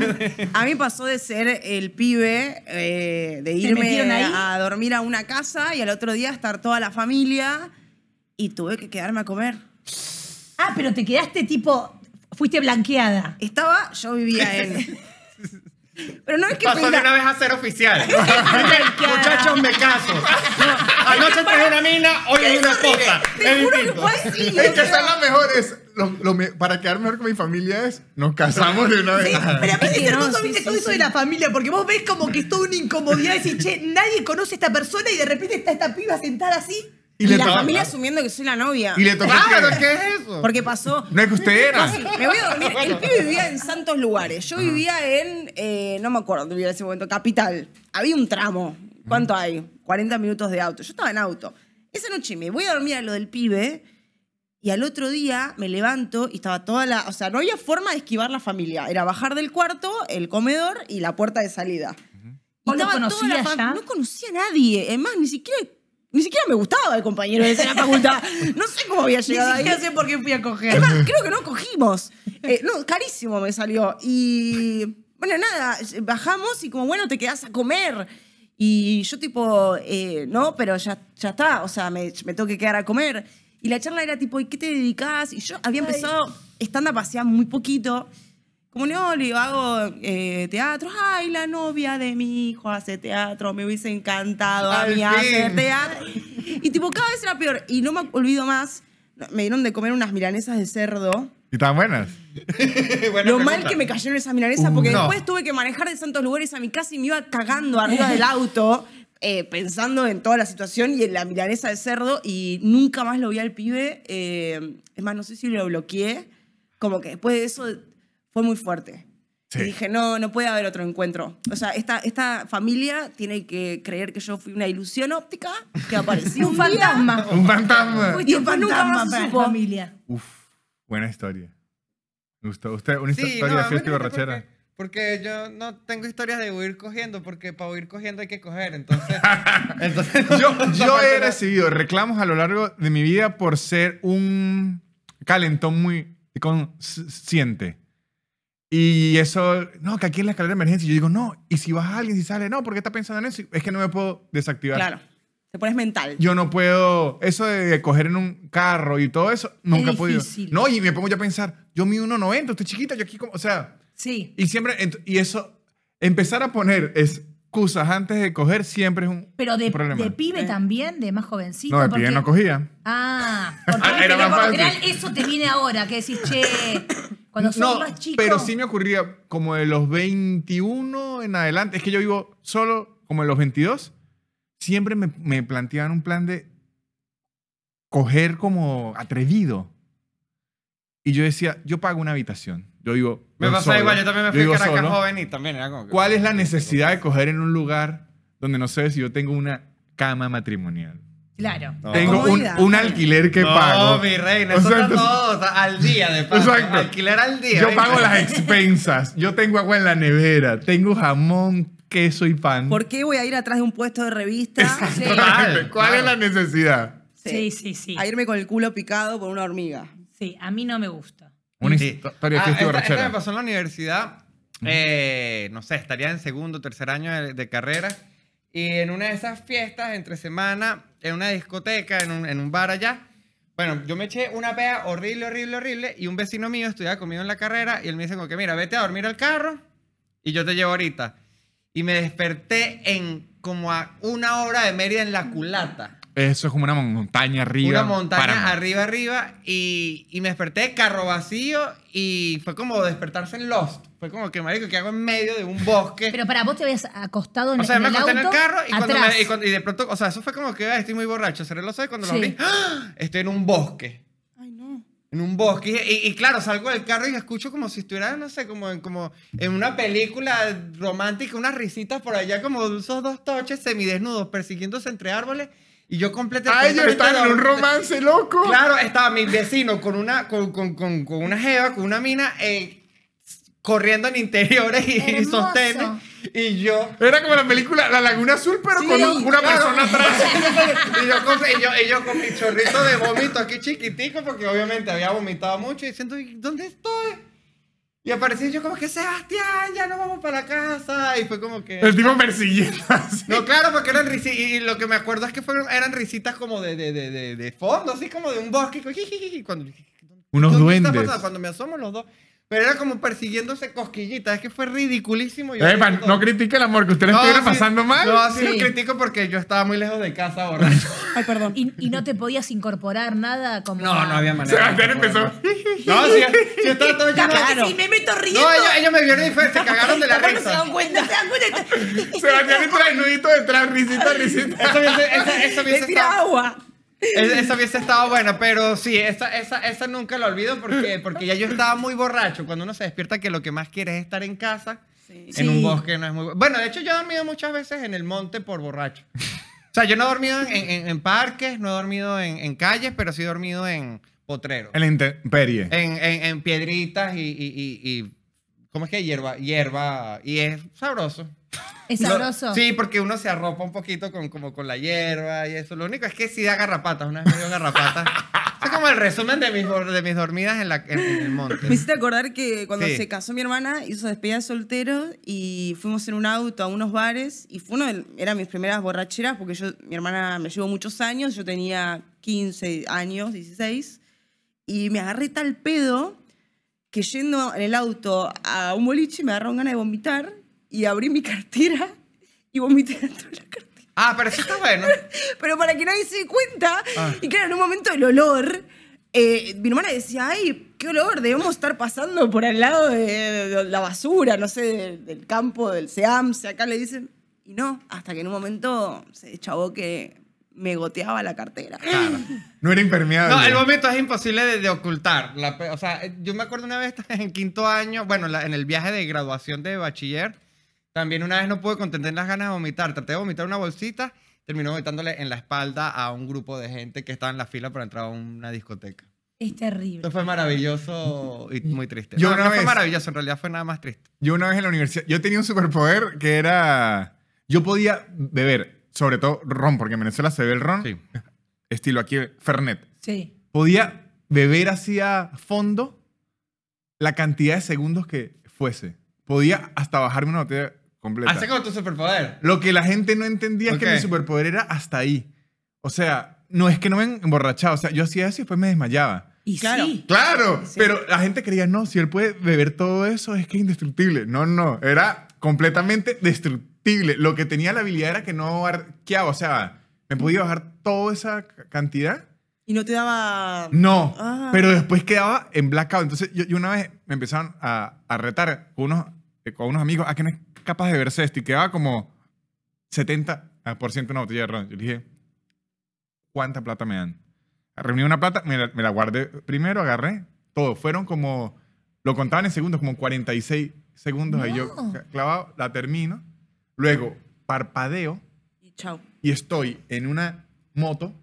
E: A mí pasó de ser el pibe, eh, de
C: ¿Se
E: irme a dormir a una casa y al otro día estar toda la familia y tuve que quedarme a comer.
C: Ah, pero te quedaste tipo, fuiste blanqueada.
E: Estaba, yo vivía en... Pero no es que
D: Pasó de
E: venga-
D: una vez a ser oficial. Muchachos, me caso. Anoche traje una mina, hoy es una esposa.
E: Te
D: Es
E: juro que fue así.
A: Es que
E: sea,
A: esa es la mejor. Es, lo- lo me- para quedar mejor con mi familia es, nos casamos de una vez.
C: Sí, pero a mí es
E: no,
C: hermoso,
E: sí,
C: eso de la familia, porque vos ves como que es toda una incomodidad, decís, che, nadie conoce a esta persona y de repente está esta piba sentada así.
A: Y,
E: Y
A: le
E: la familia asumiendo que soy la novia.
A: y le tocó
D: Claro, ¿qué es eso?
E: Porque pasó...
A: No es que usted era.
E: Me voy a dormir. El pibe vivía en santos lugares. Yo vivía en, eh, no me acuerdo dónde vivía en ese momento, Capital. Había un tramo. ¿Cuánto hay? 40 minutos de auto. Yo estaba en auto. Esa noche me voy a dormir a lo del pibe y al otro día me levanto y estaba toda la... O sea, no había forma de esquivar la familia. Era bajar del cuarto, el comedor y la puerta de salida. Y
C: ¿Vos lo
E: estaba toda la
C: conocías
E: fam-
C: ya?
E: No conocía a nadie. Es más, ni siquiera... Ni siquiera me gustaba el compañero de la facultad. No sé cómo había
C: Ni
E: llegado ahí.
C: siquiera sé por qué fui a coger.
E: Es más, creo que no cogimos. Eh, no, carísimo me salió. Y bueno, nada, bajamos y como, bueno, te quedás a comer. Y yo tipo, eh, no, pero ya, ya está, o sea, me, me tengo que quedar a comer. Y la charla era tipo, ¿y qué te dedicas? Y yo había empezado stand-up hacía muy poquito. Como no, hago eh, teatro. Ay, la novia de mi hijo hace teatro. Me hubiese encantado a mí hacer teatro. Y tipo, cada vez era peor. Y no me olvido más. Me dieron de comer unas milanesas de cerdo.
A: Y estaban buenas.
D: Buena
E: Lo mal
D: pregunta.
E: que me cayeron esas milanesas, porque
D: no.
E: después tuve que manejar de santos lugares a mi casa y me iba cagando arriba del auto, eh, pensando en toda la situación y en la milanesa de cerdo, y nunca más lo vi al pibe. eh, es más, no sé si lo bloqueé. Como que después de eso fue muy fuerte.
A: Sí.
E: Y dije, no, no puede haber otro encuentro. O sea, esta, esta familia tiene que creer que yo fui una ilusión óptica que apareció
C: Un fantasma.
A: Un fantasma.
C: Fuiste
E: Y
C: un fantasma
E: más
C: para la familia.
A: Uf, buena historia. Me gustó. Usted, una
D: Sí,
A: historia
D: no,
A: de
D: a mí
A: fiesta y
D: no,
A: borrachera.
D: Porque, porque yo no tengo historias de huir cogiendo, porque para huir cogiendo hay que coger, entonces... entonces
A: Yo,
D: no,
A: yo
D: no,
A: he
D: no.
A: recibido reclamos a lo largo de mi vida por ser un calentón muy consciente. Y eso, no, que aquí en la escalera de emergencia, yo digo, no, y si baja alguien, si sale, no, porque está pensando en eso, es que no me puedo desactivar.
E: Claro, te pones mental.
A: Yo no puedo, eso de coger en un carro y todo eso, nunca he podido. No, y me pongo yo a pensar, yo mido 1,90, estoy chiquita, yo aquí como, o sea,
C: Sí.
A: y siempre, y eso, empezar a poner excusas antes de coger siempre es un
C: Pero de,
A: problema.
C: de pibe también, de más jovencito.
A: no, de
C: porque-
A: pibe no cogía.
C: Ah, porque
A: Ah, era más
C: por
A: fácil.
C: general eso te viene ahora, que decís, che, cuando sos
A: no,
C: más chico.
A: pero sí me ocurría como de los 21 en adelante. Es que yo vivo solo como de los 22. Siempre me, me planteaban un plan de coger como atrevido. Y yo decía, yo pago una habitación. Yo digo,
D: Me
A: yo
D: pasó
A: solo,
D: igual, yo también me fui a
A: vivo
D: Caracas
A: solo.
D: joven y también era como... que-
A: ¿Cuál es la necesidad de coger en un lugar donde no sé si yo tengo una cama matrimonial?
C: Claro.
D: No.
A: Tengo un, un alquiler que
D: no,
A: pago.
D: mi reina,
A: O
D: eso
A: sea,
D: está
A: entonces-
D: todo o sea, al día de paso.
A: Exacto.
D: Alquiler al día.
A: Yo
D: venga.
A: pago las expensas. Yo tengo agua en la nevera. Tengo jamón, queso y pan.
E: ¿Por qué voy a ir atrás de un puesto de revista
C: Sí.
A: ¿Cuál
D: Claro.
A: es la necesidad?
C: Sí, sí, sí.
E: a irme con el culo picado por una hormiga?
C: Sí, a mí no me gusta.
A: Una
D: Sí.
A: historia de
D: Ah, esta, me pasó en la universidad. eh, no sé, estaría en segundo o tercer año de, de carrera. Y en una de esas fiestas, entre semana, en una discoteca, en un, en un bar allá. Bueno, yo me eché una pea horrible, horrible, horrible. Y un vecino mío estudiaba conmigo en la carrera. Y él me dice como que, mira, vete a dormir al carro. Y yo te llevo ahorita. Y me desperté en como a una hora de Mérida en la culata.
A: Eso es como una montaña arriba.
D: Una montaña
A: páramo.
D: arriba, arriba, y, y me desperté carro vacío y fue como despertarse en Lost. Fue como que, marico, que hago en medio de un bosque?
C: Pero para vos te habías acostado en,
D: o sea,
C: en
D: me
C: el
D: acosté en
C: auto.
D: el carro y, cuando
C: atrás.
D: me- y, cuando- y de pronto, o sea, eso fue como que "Ay, estoy muy borracho. Cerré los ojos y cuando
C: Sí.
D: lo abrí, ¡ah! estoy en un bosque.
E: Ay, no.
D: En un bosque. Y, y claro, salgo del carro y escucho como si estuviera, no sé, como en, como en una película romántica, unas risitas por allá, como esos dos toches semidesnudos persiguiéndose entre árboles. Y yo completamente.
A: Ay, ellos están en un romance loco.
D: Claro, estaba mi vecino con una, con, con, con, con una jeva, con una mina, eh, corriendo en interiores y,
C: Hermoso.
D: sostenes. Y yo.
A: Era como la película La Laguna Azul, pero
E: Sí,
A: con una
D: claro.
A: persona atrás.
D: y, yo con, y, yo, y yo con mi chorrito de vómito aquí chiquitico, porque obviamente había vomitado mucho, y diciendo, "¿Y ¿dónde estoy? Y aparecí yo como que, Sebastián, ya no vamos para la casa. Y fue como que...
A: El tipo persiguiendo así.
D: No, claro, porque eran risitas. Y lo que me acuerdo es que fueron, eran risitas como de, de, de, de, fondo, así como de un bosque. Cuando,
A: Unos
D: ¿dónde está
A: duendes.
D: Cuando me asomo los dos. Pero era como persiguiéndose cosquillitas. Es que fue ridiculísimo. Yo
A: Epa, no critique el amor, que usted le
D: No,
A: estuviera
D: sí,
A: pasando mal.
D: No, sí,
C: Sí.
D: lo critico porque yo estaba muy lejos de casa borracho.
E: Ay, perdón.
C: Y, y no te podías incorporar nada como.
D: No, no había manera.
A: Sebastián empezó.
D: No, sí, sí, estaba todo lleno de-
E: Claro.
C: Si me meto riendo.
D: No, ellos, ellos me vieron y fue- se cagaron de la
C: no se
D: risa.
C: dan cuenta. Se dan cuenta.
A: Sebastián entra desnudito detrás, risita, risita.
D: Esa
E: Le
D: hubiese
E: tira
D: estado,
E: agua.
D: Esa esa hubiese estado buena, pero sí, esa, esa, esa nunca la olvido porque, porque ya yo estaba muy borracho. Cuando uno se despierta que lo que más quiere es estar en casa,
E: Sí.
D: en
C: Sí.
D: un bosque no es muy bueno. Bueno, de hecho yo he dormido muchas veces en el monte por borracho. O sea, yo no he dormido en, en- en parques, no he dormido en, en calles, pero sí he dormido en potreros.
A: En la intemperie.
D: En, en, en piedritas y, y, y, y- ¿Cómo es que? Hierba, hierba. Y es sabroso.
C: Es sabroso.
D: sí, porque uno se arropa un poquito con, como con la hierba y eso. Lo único es que sí da garrapatas. Una vez me dio garrapatas. es como el resumen de mis, de mis dormidas en, la, en, en el monte.
E: Me hiciste acordar que cuando
D: Sí.
E: se casó mi hermana, hizo despedida de soltero y fuimos en un auto a unos bares y fue uno de, eran mis primeras borracheras porque yo, mi hermana me llevó muchos años, yo tenía 15 años, 16, y me agarré tal pedo que yendo en el auto a un boliche me agarraron ganas de vomitar y abrí mi cartera y vomité dentro de la cartera.
D: Ah, pero eso está bueno.
E: Pero para que nadie se dé cuenta,
D: Ah.
E: y claro, en un momento el olor, eh, mi hermana decía, ay, qué olor, debemos estar pasando por al lado de, de la basura, no sé, de- del campo, del SEAMSE, acá le dicen. Y no, hasta que en un momento se chavó que me goteaba la cartera.
A: No era impermeable.
D: No, el vómito es imposible de, de ocultar. La o sea, yo me acuerdo una vez en quinto año, bueno, la- en el viaje de graduación de bachiller, también una vez no pude contener las ganas de vomitar. Traté de vomitar una bolsita, terminó vomitándole en la espalda a un grupo de gente que estaba en la fila para entrar a una discoteca.
C: Es terrible.
D: Esto fue maravilloso y muy triste.
A: Yo
D: no,
A: una
D: no fue
A: vez-
D: maravilloso, en realidad fue nada más triste.
A: Yo una vez en la universidad, yo tenía un superpoder que era... Yo podía beber, sobre todo ron, porque en Venezuela se ve el ron,
D: Sí.
A: estilo aquí Fernet.
C: Sí.
A: Podía beber hacia fondo la cantidad de segundos que fuese. Podía hasta bajarme una botella completa.
D: Hace como tu superpoder.
A: Lo que la gente no entendía es que mi superpoder era hasta ahí. O sea, no es que no me emborrachaba. O sea, yo hacía eso y después me desmayaba.
C: Y
E: Claro.
C: sí.
A: Claro,
C: Sí.
A: pero la gente creía, no, si él puede beber todo eso, es que es indestructible. No, no, era completamente destructible. Lo que tenía la habilidad era que no arqueaba, o sea, me podía bajar toda esa cantidad.
E: Y no te daba.
A: No,
E: Ah.
A: pero después quedaba en blackout. Entonces, yo, yo una vez me empezaron a, a retar con unos, eh, con unos amigos a que no es capaz de y quedaba como 70% una botella de ron. Yo dije, ¿cuánta plata me dan? Reuní una plata, me la, me la guardé primero, agarré todo. Fueron como, lo contaban en segundos, como 46 segundos. Ahí yo
C: No.
A: clavado, la termino. Luego, parpadeo
E: Y chau.
A: y estoy en una moto.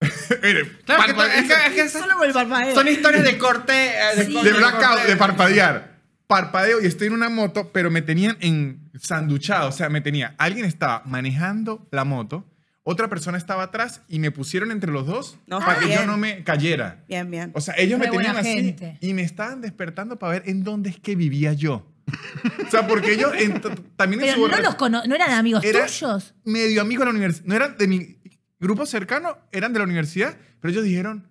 A: Mire,
D: Claro, que es que, es que
E: parpadeo.
D: son historias de corte. eh, de,
C: Sí.
D: corte,
A: de blackout,
D: corte.
A: de parpadear. Parpadeo y estoy en una moto, pero me tenían en sanduchado. O sea, me tenía. Alguien estaba manejando la moto, otra persona estaba atrás y me pusieron entre los dos
E: No,
A: para que yo no me cayera.
E: Bien, bien.
A: O sea, ellos me tenían así
C: gente.
A: y me estaban despertando para ver en dónde es que vivía yo. o sea, porque ellos en- también en su
C: Pero no,
A: borra-
C: los cono- no eran amigos
A: Era-
C: tuyos.
A: medio amigo de la universidad. No eran de mi grupo cercano, eran de la universidad, pero ellos dijeron,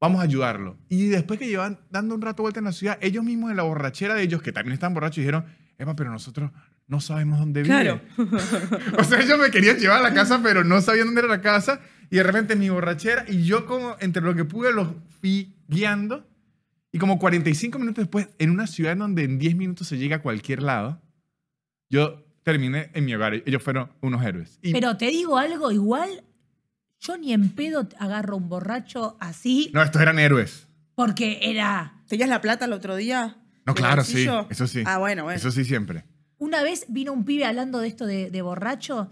A: vamos a ayudarlo. Y después que llevan dando un rato vuelta en la ciudad, ellos mismos en la borrachera de ellos, que también estaban borrachos, dijeron, Epa, pero nosotros no sabemos dónde vive.
E: Claro.
A: o sea, ellos me querían llevar a la casa, pero no sabían dónde era la casa. Y de repente mi borrachera, y yo como entre lo que pude los fui guiando. Y como 45 minutos después, en una ciudad en donde en 10 minutos se llega a cualquier lado, yo terminé en mi hogar. Ellos fueron unos héroes. Y
C: Pero te digo algo, igual, yo ni en pedo agarro un borracho así,
A: no, estos eran héroes.
C: porque era...
E: ¿Tenías la plata el otro día?
A: No,
E: ¿Del
A: claro, sí. Eso sí.
E: Ah, bueno, bueno.
A: Eso sí siempre.
C: Una vez vino un pibe hablando de esto de, de borracho,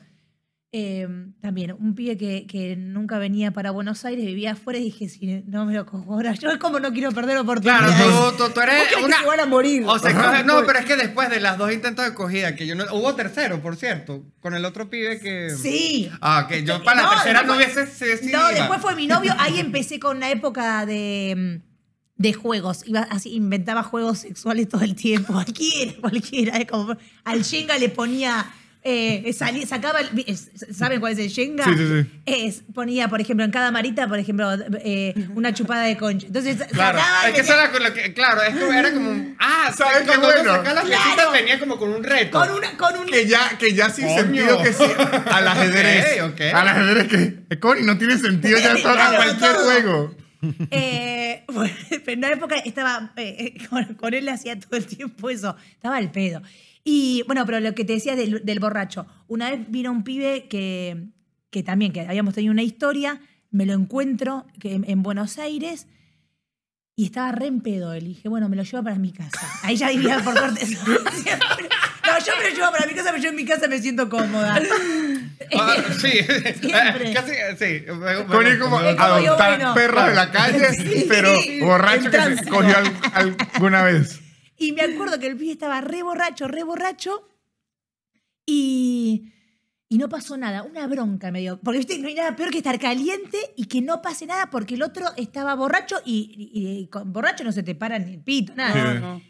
C: eh, también, un pibe que, que nunca venía para Buenos Aires, vivía afuera y dije, si no me lo cojo ahora, yo es como no quiero perder oportunidad.
D: Claro, tú, tú, tú eres
E: ¿Vos crees
D: una.
E: que se van a morir?
D: O sea,
A: Ajá.
D: coge- no, pero es que después de las dos intentos de cogida, que yo no. Hubo tercero, por cierto, con el otro pibe que.
C: Sí.
D: Ah, que yo para la tercera no
C: después
D: hubiese
C: fue-
D: decidido.
C: No, después fue mi novio. Ahí empecé con una época de, mm, de juegos. Iba así, inventaba juegos sexuales todo el tiempo. Cualquiera, cualquiera. Como, al Shenga le ponía. Eh, salí- sacaba. el- ¿Saben cuál es el Shenga?
A: Sí, sí, sí.
C: Es, ponía, por ejemplo, en cada marita, por ejemplo, eh, una chupada de concha. Entonces,
D: Claro,
C: sacaba
D: es que era con lo que. Claro, es como, era como un. Ah,
A: ¿Sabes qué bueno?
D: sacaba las
C: Claro.
D: piecitas venía como con un reto.
C: con una. Con un,
A: Que ya, que ya sin
D: Coño.
A: sentido que sí. Al ajedrez.
D: Ok, ok.
A: Al ajedrez que. eh, Connie, no tiene sentido ya todo, a
C: Claro,
A: cualquier
C: todo.
A: juego.
C: Eh, bueno, pero en una época estaba, eh, con, con él hacía todo el tiempo eso, estaba al pedo. Y bueno, pero lo que te decía del, del borracho, una vez vino un pibe que, que también, que habíamos tenido una historia, me lo encuentro que en, en Buenos Aires y estaba re en pedo él. Y dije, bueno, me lo llevo para mi casa. Ahí ya vivía por corte. Siempre. No, yo me lo llevo para mi casa, pero yo en mi casa me siento cómoda.
D: Ah, sí,
C: Siempre.
D: casi, sí.
A: es como
C: Es como yo,
A: adoptar
C: bueno.
A: perros de la calle,
C: Sí.
A: pero borracho que se cogió al- alguna vez.
C: Y me acuerdo que el pibe estaba re borracho, re borracho. Y, y no pasó nada. Una bronca me dio. Porque viste, no hay nada peor que estar caliente y que no pase nada porque el otro estaba borracho y, y- y con borracho no se te para ni el pito, nada.
A: Sí.
E: No.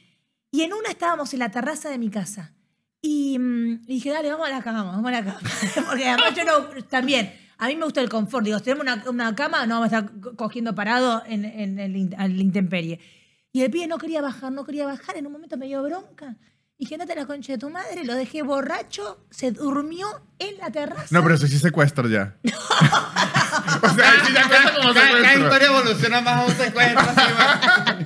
C: Y en una estábamos en la terraza de mi casa. Y, mm, y dije, dale, vamos a la cama, vamos a la cama. Porque además yo no, también, a mí me gusta el confort. Digo, si tenemos una, una cama, no vamos a estar co- cogiendo parado en, en el, in- al intemperie. Y el pibe no quería bajar, no quería bajar. En un momento me dio bronca. Dije, andate a la concha de tu madre. Lo dejé borracho, se durmió en la terraza.
A: No, pero eso sí es secuestro ya. o sea, sí ya cuenta como
D: Cada, cada
A: secuestro.
D: historia evoluciona más a un secuestro. así, va.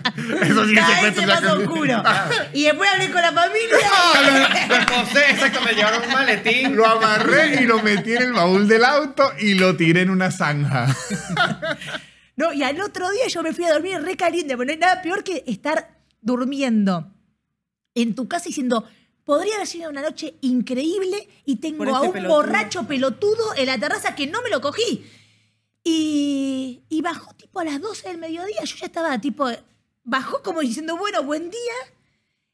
A: Eso sí
C: Cada
A: se
C: vez
A: ya
C: más
A: que-
C: oscuro. Y después hablé con la familia.
D: Lo esposé, exacto, me llevaron un maletín.
A: Lo amarré y lo metí en el baúl del auto y lo tiré en una zanja.
C: No, y al otro día yo me fui a dormir re caliente, porque no hay nada peor que estar durmiendo en tu casa diciendo, podría haber sido una noche increíble y tengo a
E: este
C: un
E: pelotudo".
C: borracho pelotudo en la terraza que no me lo cogí. Y, y bajó tipo a las 12 del mediodía, yo ya estaba tipo, bajó como diciendo, bueno, buen día.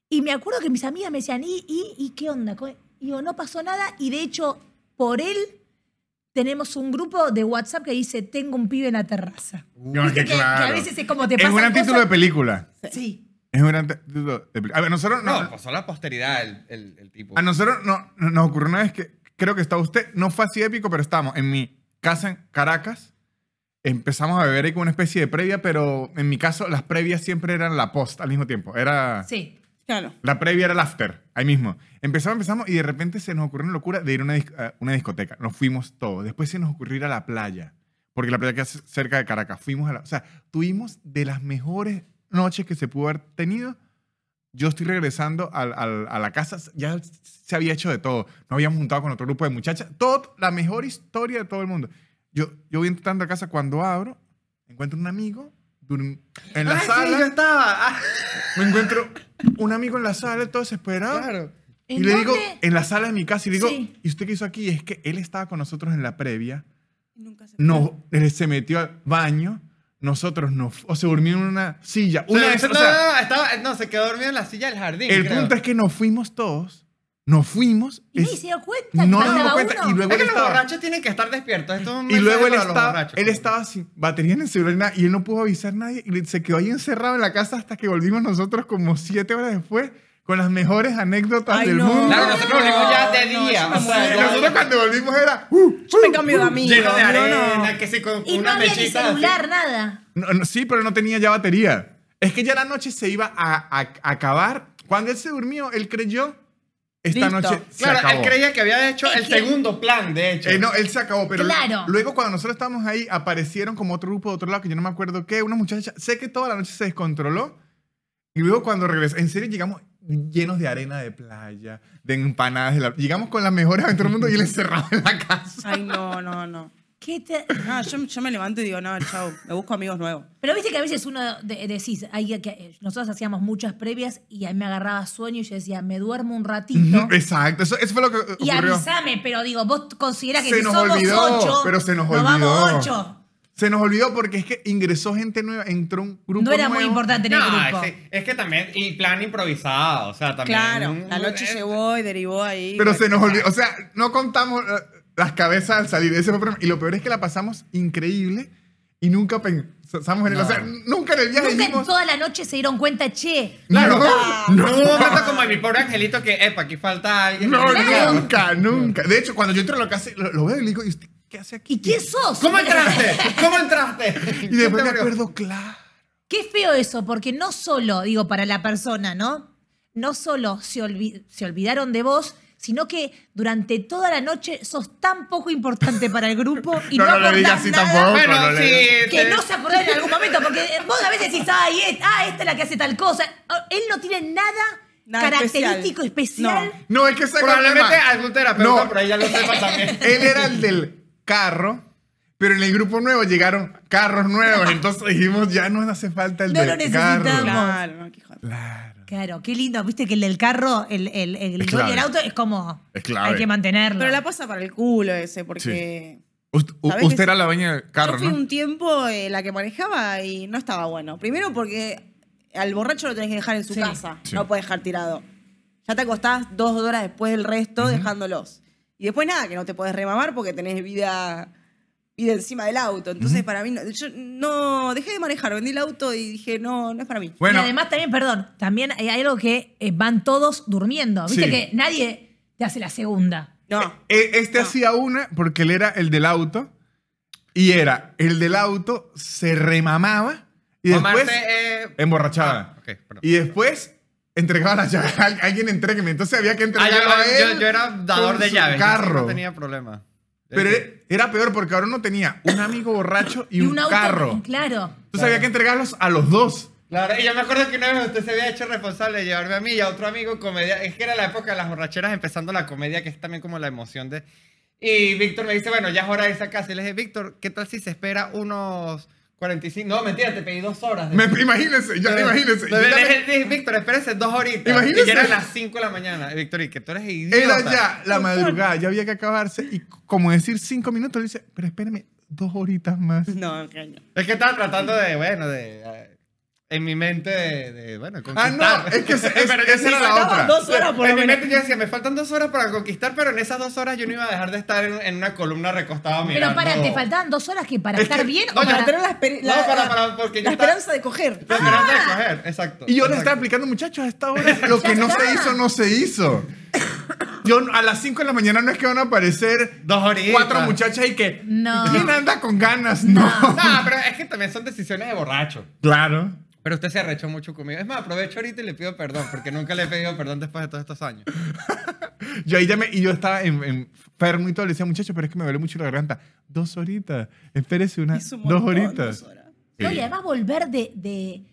C: Y me acuerdo que mis amigas me decían, ¿y, y, y qué onda? Y digo, no pasó nada. Y de hecho, por él tenemos un grupo de WhatsApp que dice, tengo un pibe en la terraza.
A: No,
C: Viste
A: que
C: que, que
A: claro.
C: a veces es como te
A: Es
C: pasa
A: un gran título de película.
C: Sí.
A: Es un gran título de película. A ver, nosotros no,
D: No, pasó a la posteridad el, el, el tipo.
A: A nosotros no, no- nos ocurrió una vez que creo que estaba usted, no fue así épico, pero estábamos en mi casa en Caracas. Empezamos a beber ahí con una especie de previa, pero en mi caso las previas siempre eran la post al mismo tiempo. Era
C: Sí.
E: Claro.
A: la previa era el after, ahí mismo. Empezamos, empezamos y de repente se nos ocurrió una locura de ir a una, una discoteca. Nos fuimos todos. Después se nos ocurrió ir a la playa, porque la playa queda cerca de Caracas. Fuimos a la, o sea, tuvimos de las mejores noches que se pudo haber tenido. Yo estoy regresando a la casa, ya se había hecho de todo. Nos habíamos juntado con otro grupo de muchachas. Todo, la mejor historia de todo el mundo. Yo, yo voy entrando a casa cuando abro, encuentro un amigo en la
D: sí,
A: sala.
D: yo estaba. Ah,
A: Me encuentro un amigo en la sala, todo desesperado.
D: claro.
A: Y
C: ¿En
A: le digo,
C: dónde?
A: en la sala de mi casa, y le digo,
C: Sí.
A: ¿y usted qué hizo aquí? Y es que él estaba con nosotros en la previa,
E: Nunca se
A: no, él se metió al baño, nosotros no, o se durmió en una silla. Una
D: O sea,
A: vez, o
D: no,
A: sea,
D: no, no, estaba, no, se quedó dormido en la silla del jardín.
A: el
D: creo.
A: punto es que nos fuimos todos, nos fuimos.
C: Y
A: es-
C: se dio cuenta.
A: no
C: faltaba
A: dimos cuenta,
C: uno.
A: y luego
D: Es que
A: él
D: los
A: estaba-
D: borrachos tienen que estar despiertos. Esto es
A: Y luego él estaba, él estaba sin batería en el celular y nada, y él no pudo avisar a nadie y se quedó ahí encerrado en la casa hasta que volvimos nosotros como siete horas después con las mejores anécdotas
E: Ay,
A: del
E: no.
A: mundo.
D: Claro, nosotros volvimos ya de
E: No,
D: día.
E: me
D: o sea,
A: nosotros cuando volvimos era... uh,
E: Yo me cambio de amigo.
D: lleno de arena,
E: no.
D: que sí, con
C: Y no
D: una
C: había ni
D: mechita. así.
C: celular, nada.
A: No, no, sí, pero no tenía ya batería. Es que ya la noche se iba a, a- a acabar. Cuando él se durmió, él creyó, esta
E: Listo.
A: noche se
D: Claro,
A: acabó.
D: él creía que había hecho el segundo plan, de hecho.
A: Eh, no, él se acabó, pero
C: Claro.
A: luego cuando nosotros estábamos ahí, aparecieron como otro grupo de otro lado, que yo no me acuerdo qué, una muchacha, sé que toda la noche se descontroló, y luego cuando regresó, en serio llegamos llenos de arena de playa, de empanadas, de la- llegamos con las mejores aventuras del mundo y él encerrado en la casa.
E: Ay, no, no, no.
C: ¿Qué te-
E: No, yo, yo me levanto y digo, no, chao, me busco amigos nuevos.
C: Pero viste que a veces uno de- decís, hay que, nosotros hacíamos muchas previas y a mí me agarraba sueño y yo decía, me duermo un ratito.
A: Exacto, eso, eso fue lo que
C: Y avísame, pero digo, vos considerás que
A: Se
C: si
A: nos
C: somos
A: olvidó,
C: ocho,
A: pero se nos
C: vamos
A: olvidó.
C: ocho.
A: Se nos olvidó porque es que ingresó gente nueva, entró un grupo
C: No era muy importante en el
D: No,
C: grupo.
D: es, es que también, y plan improvisado, o sea, también.
E: Claro, la noche
D: eh,
E: llegó y derivó ahí.
A: Pero se nos olvidó, o sea, no contamos eh, las cabezas al salir. Ese fue el problema. Y lo peor es que la pasamos increíble y nunca pensamos en él. O sea, nunca en el viaje
C: Nunca
A: dijimos...
C: toda la noche se dieron cuenta, che,
A: No,
D: No hubo un momento como en mi pobre angelito que, epa, aquí falta alguien.
A: no,
C: Claro.
A: nunca, nunca. De hecho, cuando yo entro a la casa, lo, lo veo y le digo, ¿y usted qué hace aquí?
C: ¿y quién sos?
D: ¿Cómo entraste? ¿Cómo entraste?
A: Y después me acuerdo, claro.
C: Qué feo eso, porque no solo, digo, para la persona, ¿no? No solo se, olvi- se olvidaron de vos, sino que durante toda la noche sos tan poco importante para el grupo y
A: No,
C: no,
A: no le digas así
C: nada
A: tampoco.
D: Bueno,
A: no le-
D: sí.
C: Que
D: sí.
C: no se acordaron en algún momento, porque vos a veces decís, ay, es- ah, esta es la que hace tal cosa. Él no tiene nada,
E: Nada
C: característico, especial.
E: especial.
A: No, es que se
D: Probablemente algún terapeuta
A: No.
D: por ahí ya lo sepa también.
A: Él era el del carro, pero en el grupo nuevo llegaron carros nuevos. Entonces dijimos, ya no nos hace falta el
C: No
A: del
C: lo necesitamos.
A: carro.
E: Claro, no,
A: Claro.
C: Claro, qué lindo. Viste que el del carro, el, el, el
A: Es
C: del auto, es como.
A: Es clave.
C: Hay que mantenerlo.
E: Pero la pasa para el culo ese, porque
A: Ust- u-
E: ¿Sabés
A: usted
E: que
A: era la dueña del carro,
E: yo fui
A: ¿no?
E: un tiempo eh, la que manejaba y no estaba bueno. Primero porque al borracho lo tenés que dejar en su
C: Sí.
E: casa,
A: Sí.
E: no puedes dejar tirado. Ya te acostás dos horas después del resto dejándolos. Y después nada, que no te podés remamar porque tenés vida, vida encima del auto. Entonces para mí, no, yo no dejé de manejar, vendí el auto y dije, no, no es para mí.
A: Bueno,
C: y además también, perdón, también hay algo que eh, van todos durmiendo. Viste
A: Sí.
C: que nadie te hace la segunda.
E: No.
A: e- este
E: No.
A: hacía una porque él era el del auto y era el del auto, se remamaba y después
D: eh,
A: emborrachaba.
D: Ah, perdón.
A: y después entregaba las llaves. Al- Alguien entregue. Entonces había que
D: Ah,
A: entregarlo
D: yo,
A: a él.
D: yo- yo era dador
A: con
D: de llaves.
A: Carro.
D: No tenía problema.
A: Pero era peor porque ahora uno tenía un amigo borracho y, un,
C: auto.
A: carro.
C: Claro.
A: Entonces había que entregarlos a los dos.
D: Claro, y yo me acuerdo que una vez usted se había hecho responsable de llevarme a mí y a otro amigo comedia. Es que era la época de las borracheras empezando la comedia, que es también como la emoción de. Y Víctor me dice, bueno, ya es hora de irse a casa. Y le dije, Víctor, ¿qué tal si se espera unos 45? No, mentira, te pedí dos horas. de-
A: Me, imagínense, ya, imagínense. Yo me-
D: dije, Víctor, espérese dos horitas.
A: Imagínese.
D: Y eran las 5 de la mañana. Y Víctor, y que tú eres idiota.
A: Era ya la madrugada, ya había que acabarse. Y como decir cinco minutos, le dice, pero espérame dos horitas más.
E: No, caño.
D: Es que estaba tratando de, bueno, de. En mi mente, de, de, bueno,
A: Ah,
D: conquistar.
A: no, es que es-
D: Pero
A: esa era la otra.
E: dos horas por
D: en mi mente yo decía, me faltan dos horas para conquistar, pero en esas dos horas yo no iba a dejar de estar en, en una columna recostado
C: Pero
D: mirando.
C: para, ¿te faltaban dos horas que para
A: Es
C: estar
A: que-
C: bien
D: No,
C: o para-
E: tener la, esper-
D: No,
E: la-
D: para-
E: la-
D: para- porque yo
E: la
D: estaba-
E: esperanza de coger.
D: Esperando de coger, exacto.
A: Y yo le
D: exacto.
A: estaba explicando, muchachos, a esta hora lo que no se hizo, no se hizo. Yo a las 5 de la mañana no es que van a aparecer
D: Dos horitas.
A: cuatro muchachas y que.
C: No.
A: ¿Quién anda con ganas? No.
D: No, pero es que también son decisiones de borracho.
A: Claro.
D: Pero usted se arrechó mucho conmigo. Es más, aprovecho ahorita y le pido perdón, porque nunca le he pedido perdón después de todos estos años.
A: Yo ahí ya me, y yo estaba en- enfermo y todo. Le decía, muchachos, pero es que me duele mucho la garganta. Dos horitas. Espérese una.
E: Es un
A: Dos horitas.
E: dos horas.
C: No, y
A: Sí.
C: además volver de, de,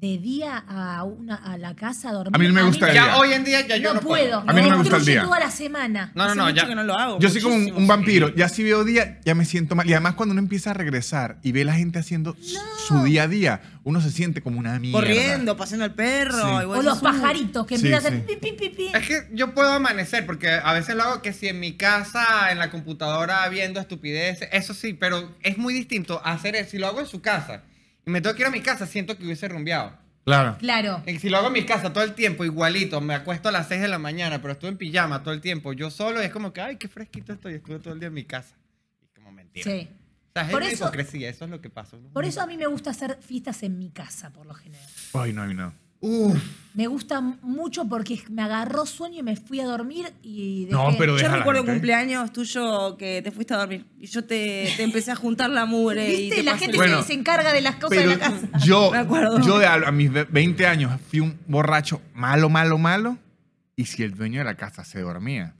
C: de día a, una, a la casa a dormir.
A: A mí no me gusta el
D: Ya
A: día.
D: hoy en día ya yo
C: no,
D: no
C: puedo.
A: A mí no me gusta el día.
C: toda la semana.
D: No, no, no, ya.
E: que no lo hago.
A: Yo soy como un, un vampiro. Ya si veo día, ya me siento mal. Y además cuando uno empieza a regresar y ve la gente haciendo su día a día, uno se siente como una mierda.
E: Corriendo, paseando al perro.
A: Sí.
C: O los pajaritos que
A: Sí,
C: empiezan a
A: sí.
C: hacer pi, pi, pi, pi.
D: Es que yo puedo amanecer, porque a veces lo hago que si en mi casa, en la computadora, viendo estupideces, eso sí, pero es muy distinto hacer eso. Si lo hago en su casa y me tengo que ir a mi casa, siento que hubiese rumbeado.
A: Claro.
C: Claro.
D: Y Si lo hago en mi casa todo el tiempo, igualito, me acuesto a las 6 de la mañana, pero estuve en pijama todo el tiempo, yo solo, es como que, ay, qué fresquito estoy, estuve todo el día en mi casa. Y es como mentira.
C: Sí.
D: O sea, es
C: Por
D: una
C: eso-
D: hipocresía, eso es lo que pasa.
C: Por eso a mí me gusta hacer fiestas en mi casa, por lo general.
A: Ay, no, a mí no.
D: Uf,
C: Me gusta mucho porque me agarró sueño y me fui a dormir y dejé...
A: No, pero
E: Yo recuerdo
A: gente.
E: cumpleaños tuyo que te fuiste a dormir. Y yo te, te empecé a juntar la mugre. y
C: ¿Viste?
E: te
C: La
E: pasé-
C: gente
A: Bueno,
C: se, encarga de las cosas
A: Pero
C: de la casa.
A: yo,
E: Me acuerdo.
A: yo de a, a mis ve- 20 años fui un borracho malo, malo, malo. Y si el dueño de la casa se dormía,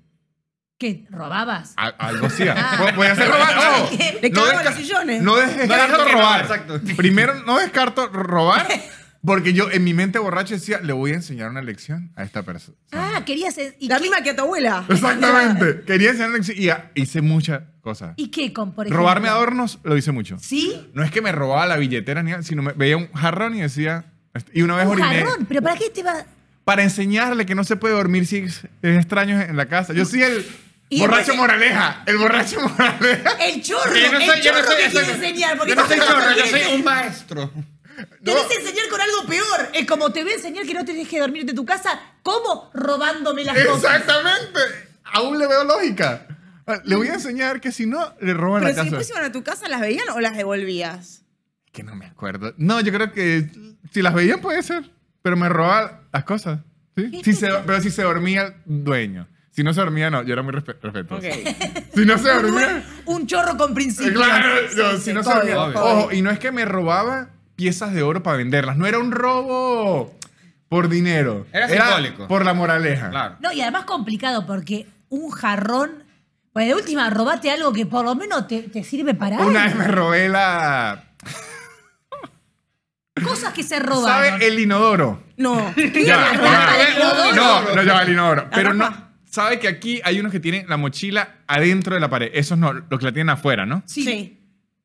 C: ¿Qué? ¿Robabas?
A: a- algo hacía.
C: Ah.
A: Voy- Voy a hacer robar. ojo.
E: Le
A: No,
E: cagaban
A: desca-
E: los sillones.
A: no des- descarto
D: no,
A: robar.
D: exacto.
A: Primero, no descarto robar. Porque yo en mi mente borracho decía, le voy a enseñar una lección a esta persona.
C: Ah, querías... ¿Y,
E: La
C: qué,
E: misma que a tu abuela.
A: Exactamente. Quería enseñar una lección y ah, hice muchas cosas.
C: ¿Y qué con, por ejemplo?
A: Robarme adornos lo hice mucho.
C: ¿Sí?
A: No es que me robaba la billetera ni nada, sino me veía un jarrón y decía. Y una vez
C: Un
A: oriné.
C: jarrón. ¿Pero para qué te va...?
A: Para enseñarle que no se puede dormir si es extraño en la casa. Yo soy el
C: Y
A: borracho
C: después-
A: moraleja. El borracho moraleja.
C: El.
D: Porque yo no soy,
C: el
D: yo no soy,
C: que quiere enseñar. Porque
D: yo no soy chorro, yo soy un maestro.
C: Querés enseñar con algo peor. Es como te voy a enseñar que no tenés que dormirte en tu casa. ¿Cómo? Robándome las cosas.
A: Exactamente. Aún le veo lógica. Le voy a enseñar que si no, le roban
E: Pero
A: la
E: si
A: casa.
E: después iban a tu casa, ¿las veían o las devolvías?
A: Que no me acuerdo. No, yo creo que si las veían puede ser. Pero me robaban las cosas. ¿sí?
C: ¿Qué
A: Si se- pero si se dormía el dueño. Si no se dormía, no. Yo era muy respe- respetuoso.
E: Ok.
A: Si no se dormía.
C: Un chorro con principios.
A: Claro, no,
E: sí,
A: si no se dormía. Ojo, y no es que me robaba piezas de oro para venderlas. No era un robo por dinero.
D: Era simbólico.
A: Por la moraleja.
D: Claro.
C: No, y además complicado porque un jarrón. Pues de última, robate algo que por lo menos te, te sirve para
A: Una vez
C: algo.
A: me robé la.
C: Cosas que se robaron.
A: ¿Sabe el inodoro?
E: No.
A: Ya? No, no lleva el inodoro. Pero no. ¿Sabe que aquí hay unos que tienen la mochila adentro de la pared? Esos no, los que la tienen afuera, ¿no?
E: Sí.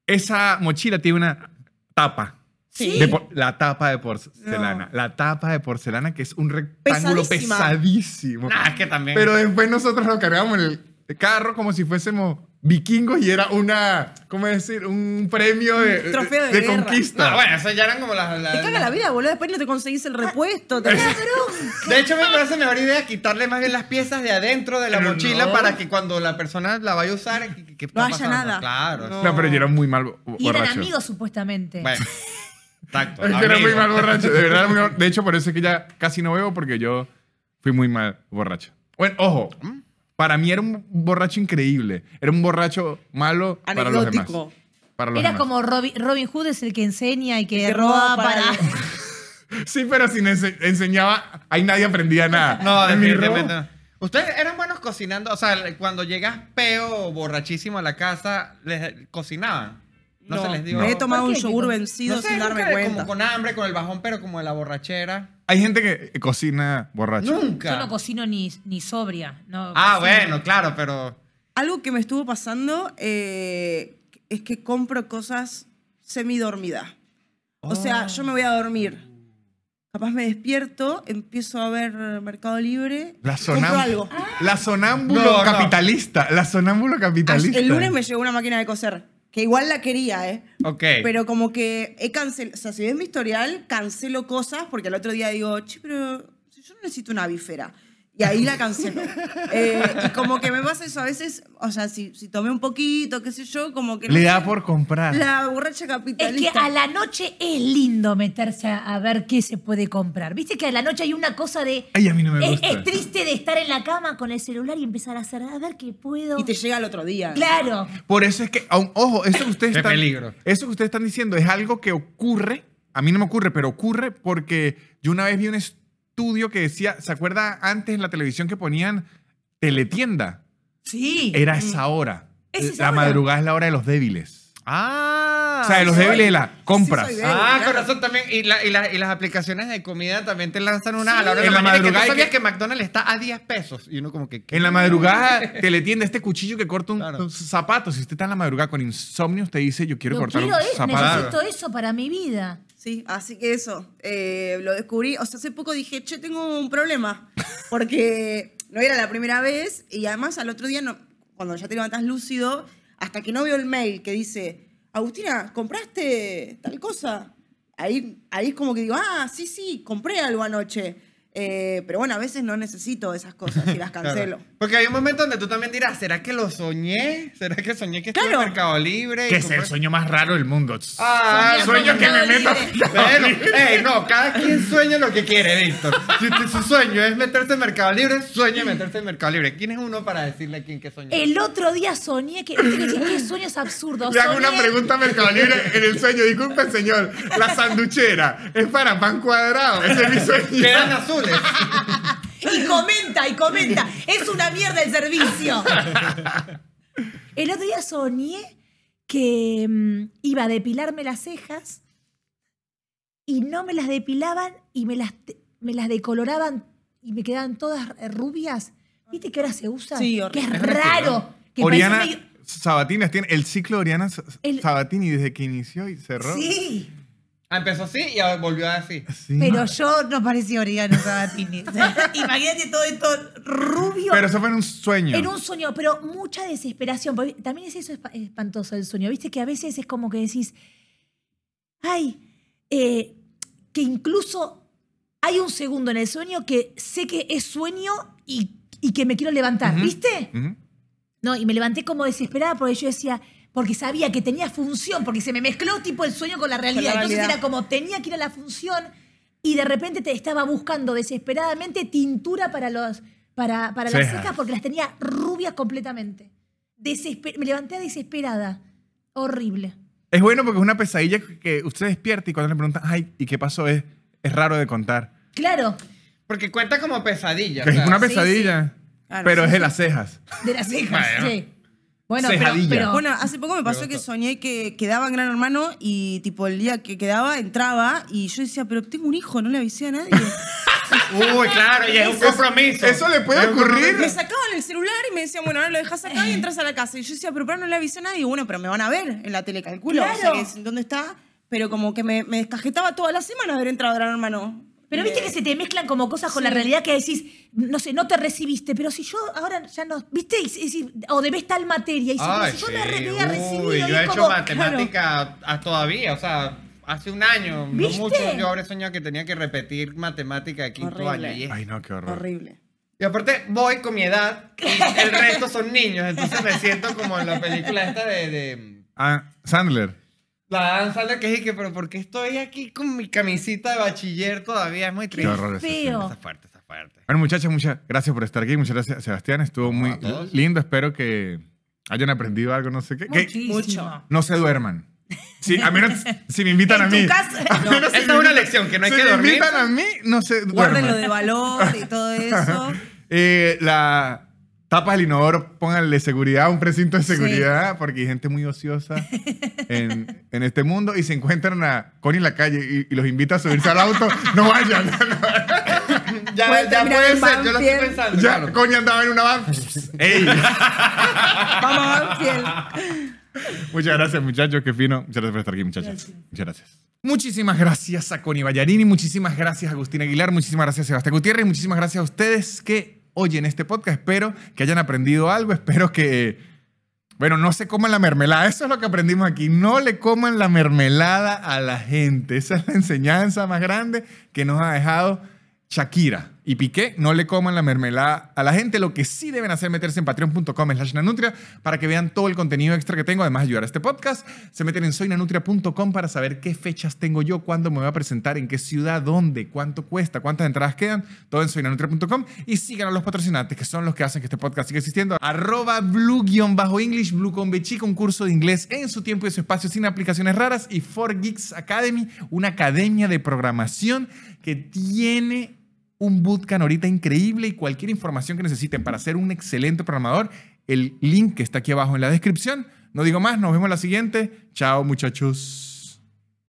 A: Esa mochila tiene una tapa.
E: Sí.
A: De por- la tapa de porcelana. La tapa de porcelana que es un rectángulo
E: Pesadísima.
A: pesadísimo.
D: Nah, es que también.
A: Pero después nosotros lo cargamos en el carro como si fuésemos vikingos y era una, ¿cómo decir? Un premio de,
E: trofeo de
A: conquista.
D: No, bueno, eso ya eran como las. las-
E: Te caga la vida, boludo. Después no te conseguís el repuesto. te-
D: De hecho, me parece mejor idea quitarle más bien las piezas de adentro de la
A: Pero
D: mochila
A: no.
D: para que cuando la persona la vaya a usar, que, que
E: No haya
D: pasando.
E: nada.
D: Claro.
E: No.
A: No, pero yo era muy mal
C: Y eran amigos supuestamente.
D: Bueno. Tacto.
A: Es que era muy mal borracho. De verdad, De hecho, por eso es que ya casi no bebo porque yo fui muy mal borracho. Bueno, ojo. Para mí era un borracho increíble. Era un borracho malo para los demás.
E: Anecdótico.
A: Para los
C: Era
A: demás.
C: como Robin, Robin Hood es el que enseña y que,
E: que
C: roba
E: roba
C: para...
E: para-
A: Sí, pero si ense- enseñaba, ahí nadie aprendía nada.
D: No,
A: En mi
D: definitivamente
A: robo-
D: no. ¿Ustedes eran buenos cocinando? O sea, cuando llegas peo o borrachísimo a la casa, ¿les cocinaban? No, se les dio.
E: Me he tomado
C: ¿Por
E: un yogur
C: ¿Qué-
E: vencido
D: No sé,
E: sin darme
D: nunca,
E: cuenta.
D: Como con hambre, con el bajón, pero como de la borrachera.
A: Hay gente que cocina borracho.
D: Nunca.
C: Yo no cocino ni, ni sobria. No
D: ah,
C: cocino.
D: bueno, claro, pero.
E: Algo que me estuvo pasando eh, es que compro cosas semidormida. O sea, yo me voy a dormir. Capaz me despierto, empiezo a ver Mercado Libre,
A: La,
E: compro algo.
A: la sonámbulo
D: No, no.
A: capitalista. La sonámbulo capitalista.
E: El lunes me llegó una máquina de coser, que igual la quería, ¿eh?
D: Ok.
E: Pero como que he cancelado, o sea, si ves mi historial, cancelo cosas porque el otro día digo, che, pero yo no necesito una bifera. Y ahí la cancelo. Eh, y como que me pasa eso a veces, o sea, si, si tomé un poquito, qué sé yo, como que... no
A: Le da
E: sé,
A: por comprar.
E: La borracha
C: Es
E: capitalista.
C: que a la noche es lindo meterse a, a ver qué se puede comprar. Viste que a la noche hay una cosa de.
A: Ay, a mí no me
C: es,
A: gusta.
C: es triste de estar en la cama con el celular y empezar a hacer, a ver qué puedo.
E: Y te llega el otro día.
C: Claro.
A: Por eso es que, ojo, eso que ustedes
D: Qué
A: están,
D: peligro.
A: Eso que ustedes están diciendo es algo que ocurre. A mí no me ocurre, pero ocurre porque yo una vez vi un estudio que decía, ¿se acuerda antes en la televisión que ponían teletienda?
C: Sí.
A: Era esa hora.
C: ¿Es esa
A: la
C: hora?
A: madrugada es la hora de los débiles.
D: Ah.
A: o sea, de los
E: soy-
A: débiles de la compras.
E: sí débil.
D: Ah,
E: claro.
D: con razón también. Y, la- y la- y las aplicaciones de comida también te lanzan una a la hora de
A: En
D: la,
A: la
D: y que
A: madrugada
D: tú sabías
A: que-
D: que... McDonald's está a 10 pesos. Y uno como que... ¿qué?
A: En la madrugada, teletienda, este cuchillo que corta un,
D: Claro.
A: un zapato. Si usted está en la madrugada con insomnio, usted dice, yo quiero
C: Yo
A: cortar
C: quiero
A: un
C: eso,
A: zapato.
C: necesito eso para mi vida.
E: Sí, así que eso, eh, lo descubrí. O sea, hace poco dije, che, tengo un problema. Porque no era la primera vez y además al otro día, no, cuando ya te levantas lúcido, hasta que no veo el mail que dice, Agustina, ¿compraste tal cosa? Ahí, ahí es como que digo, ah, sí, sí, compré algo anoche. Eh, pero bueno, a veces no necesito esas cosas y las
D: Claro.
E: cancelo.
D: Porque hay un momento donde tú también dirás, ¿será que lo soñé? ¿Será que soñé que
E: Claro.
D: en Mercado Libre?
A: Que es el sueño más raro del mundo.
D: Ah,
C: Soñé
A: sueño que me meto.
D: Bueno, ey, no, cada quien sueña lo que quiere, Víctor. Si tu- su sueño es meterse en Mercado Libre, sueña meterse en Mercado Libre. ¿Quién es uno para decirle a quién que soñó?
C: El otro día soñé que. qué sueños absurdos.
A: Le hago una pregunta a Mercado Libre en el sueño. Disculpe, señor. La sanduchera es para pan cuadrado. Ese es mi sueño.
D: Quedan
C: Y comenta, y comenta. Es una mierda el servicio. El otro día soñé que mm, iba a depilarme las cejas y no me las depilaban y me las, me las decoloraban y me quedaban todas eh, rubias. ¿Viste que ahora se usa?
E: Sí,
C: que es raro. Que
A: Oriana
C: medio-
A: Sabatini tiene el ciclo de Oriana
C: El-
A: Sabatini desde que inició y cerró.
C: Sí,
D: Ah, empezó así y ahora volvió así.
A: Sí.
C: pero yo no parecía Oriana Sabatini. O sea, imagínate todo esto rubio.
A: Pero eso fue en un sueño.
C: En un sueño, pero mucha desesperación. porque También es eso espa- espantoso del sueño. Viste que a veces es como que decís, ay, eh, que incluso hay un segundo en el sueño que sé que es sueño y, y que me quiero levantar, ¿viste? No, y me levanté como desesperada porque yo decía, porque sabía que tenía función, porque se me mezcló tipo el sueño con la realidad. Entonces
E: realidad.
C: era como tenía que ir a la función y de repente te estaba buscando desesperadamente tintura para los para, para las
A: Cejas.
C: porque las tenía rubias completamente. Desesper- me levanté desesperada. Horrible.
A: Es bueno porque es una pesadilla que usted despierta y cuando le preguntan, ay, ¿y qué pasó? Es, es raro de contar.
C: Claro,
D: Porque cuenta como pesadilla.
A: Que es una
E: sí,
A: pesadilla.
E: Claro,
A: pero
E: sí,
A: es de
E: sí.
A: las cejas.
C: de las cejas.
A: Bueno.
C: sí. Bueno, pero,
E: Bueno, hace poco me pasó que soñé que quedaba en Gran Hermano y tipo el día que quedaba entraba y yo decía, pero tengo un hijo, no le avisé a nadie.
D: Uy, claro, y es un compromiso.
A: Eso le puede ocurrir.
E: me sacaban el celular y me decían, bueno, ahora lo dejas acá y entras a la casa. Y yo decía, pero, pero no le avisé a nadie. Y bueno, pero me van a ver en la tele, calculo. O sea,
C: Claro.
E: que es- ¿dónde está? Pero como que me, me descajetaba toda la semana haber entrado a Gran Hermano.
C: Pero viste que se te mezclan como cosas con la realidad que decís, no sé, no te recibiste, pero si yo ahora ya no, viste, Y- y- o debes tal materia, y si,
D: Ay,
C: si yo me
D: sí,
C: había recibido,
D: uy, yo he hecho
C: como,
D: matemática a- todavía, o sea, hace un año,
C: ¿Viste?
D: no mucho, yo habré soñado que tenía que repetir matemática de quinto
E: Horrible.
D: año. Y, es-
A: Ay, no, qué horror.
E: Horrible.
D: y aparte voy con mi edad y el resto son niños, entonces me siento como en la película esta de... de
A: Ah, Sandler.
D: La Dan Sandler que dije, pero ¿por qué estoy aquí con mi camisita de bachiller todavía? Es muy
A: Qué
D: triste.
A: horror ese
C: feo.
D: Está fuerte, está fuerte.
A: Bueno, muchachas, muchas gracias por estar aquí. Muchas gracias, Sebastián. Estuvo muy lindo. Espero que hayan aprendido algo, no sé qué. Que
C: Muchísimo.
E: Mucho.
A: no se duerman. Sí, a menos si me invitan a
C: En tu
A: mí.
C: casa-
A: A
C: no,
A: si
D: es
A: me
D: una lección, que no hay
A: si
D: que
A: me
D: dormir.
A: invitan a mí, no se
E: Guarden lo
A: duerman.
E: de valor y todo eso.
A: Eh, la tapas el inodoro, pónganle seguridad, un precinto de seguridad, porque hay gente muy ociosa en, en este mundo y se encuentran a Connie en la calle y, y los invita a subirse al auto. No vayan.
D: Ya,
E: Puede
D: ya puede ser, yo lo estoy pensando.
A: ya,
D: claro.
A: Connie andaba en una van. ¡Ey!
E: Vamos a Banfield.
A: Muchas gracias, muchachos. Qué fino. Muchas gracias por estar aquí, muchachos. Muchas gracias. Muchísimas gracias a Connie Ballarini, muchísimas gracias a Agustín Aguilar, muchísimas gracias a Sebastián Gutiérrez muchísimas gracias a ustedes que oyen este podcast. Espero que hayan aprendido algo, espero que, bueno, no se coman la mermelada. Eso es lo que aprendimos aquí. No le coman la mermelada a la gente. Esa es la enseñanza más grande que nos ha dejado Shakira y Piqué. No le coman la mermelada a la gente. Lo que sí deben hacer es meterse en patreon.com slash nanutria para que vean todo el contenido extra que tengo, además de ayudar a este podcast. Se meten en soynanutria.com para saber qué fechas tengo yo, cuándo me voy a presentar, en qué ciudad, dónde, cuánto cuesta, cuántas entradas quedan. Todo en soynanutria.com y sigan a los patrocinantes, que son los que hacen que este podcast siga existiendo. Arroba blue-english, blue con un curso de inglés en su tiempo y su espacio sin aplicaciones raras. Y 4Geeks Academy, una academia de programación que tiene un bootcamp ahorita increíble y cualquier información que necesiten para ser un excelente programador, el link está aquí abajo en la descripción. No digo más, nos vemos en la siguiente. Chao muchachos.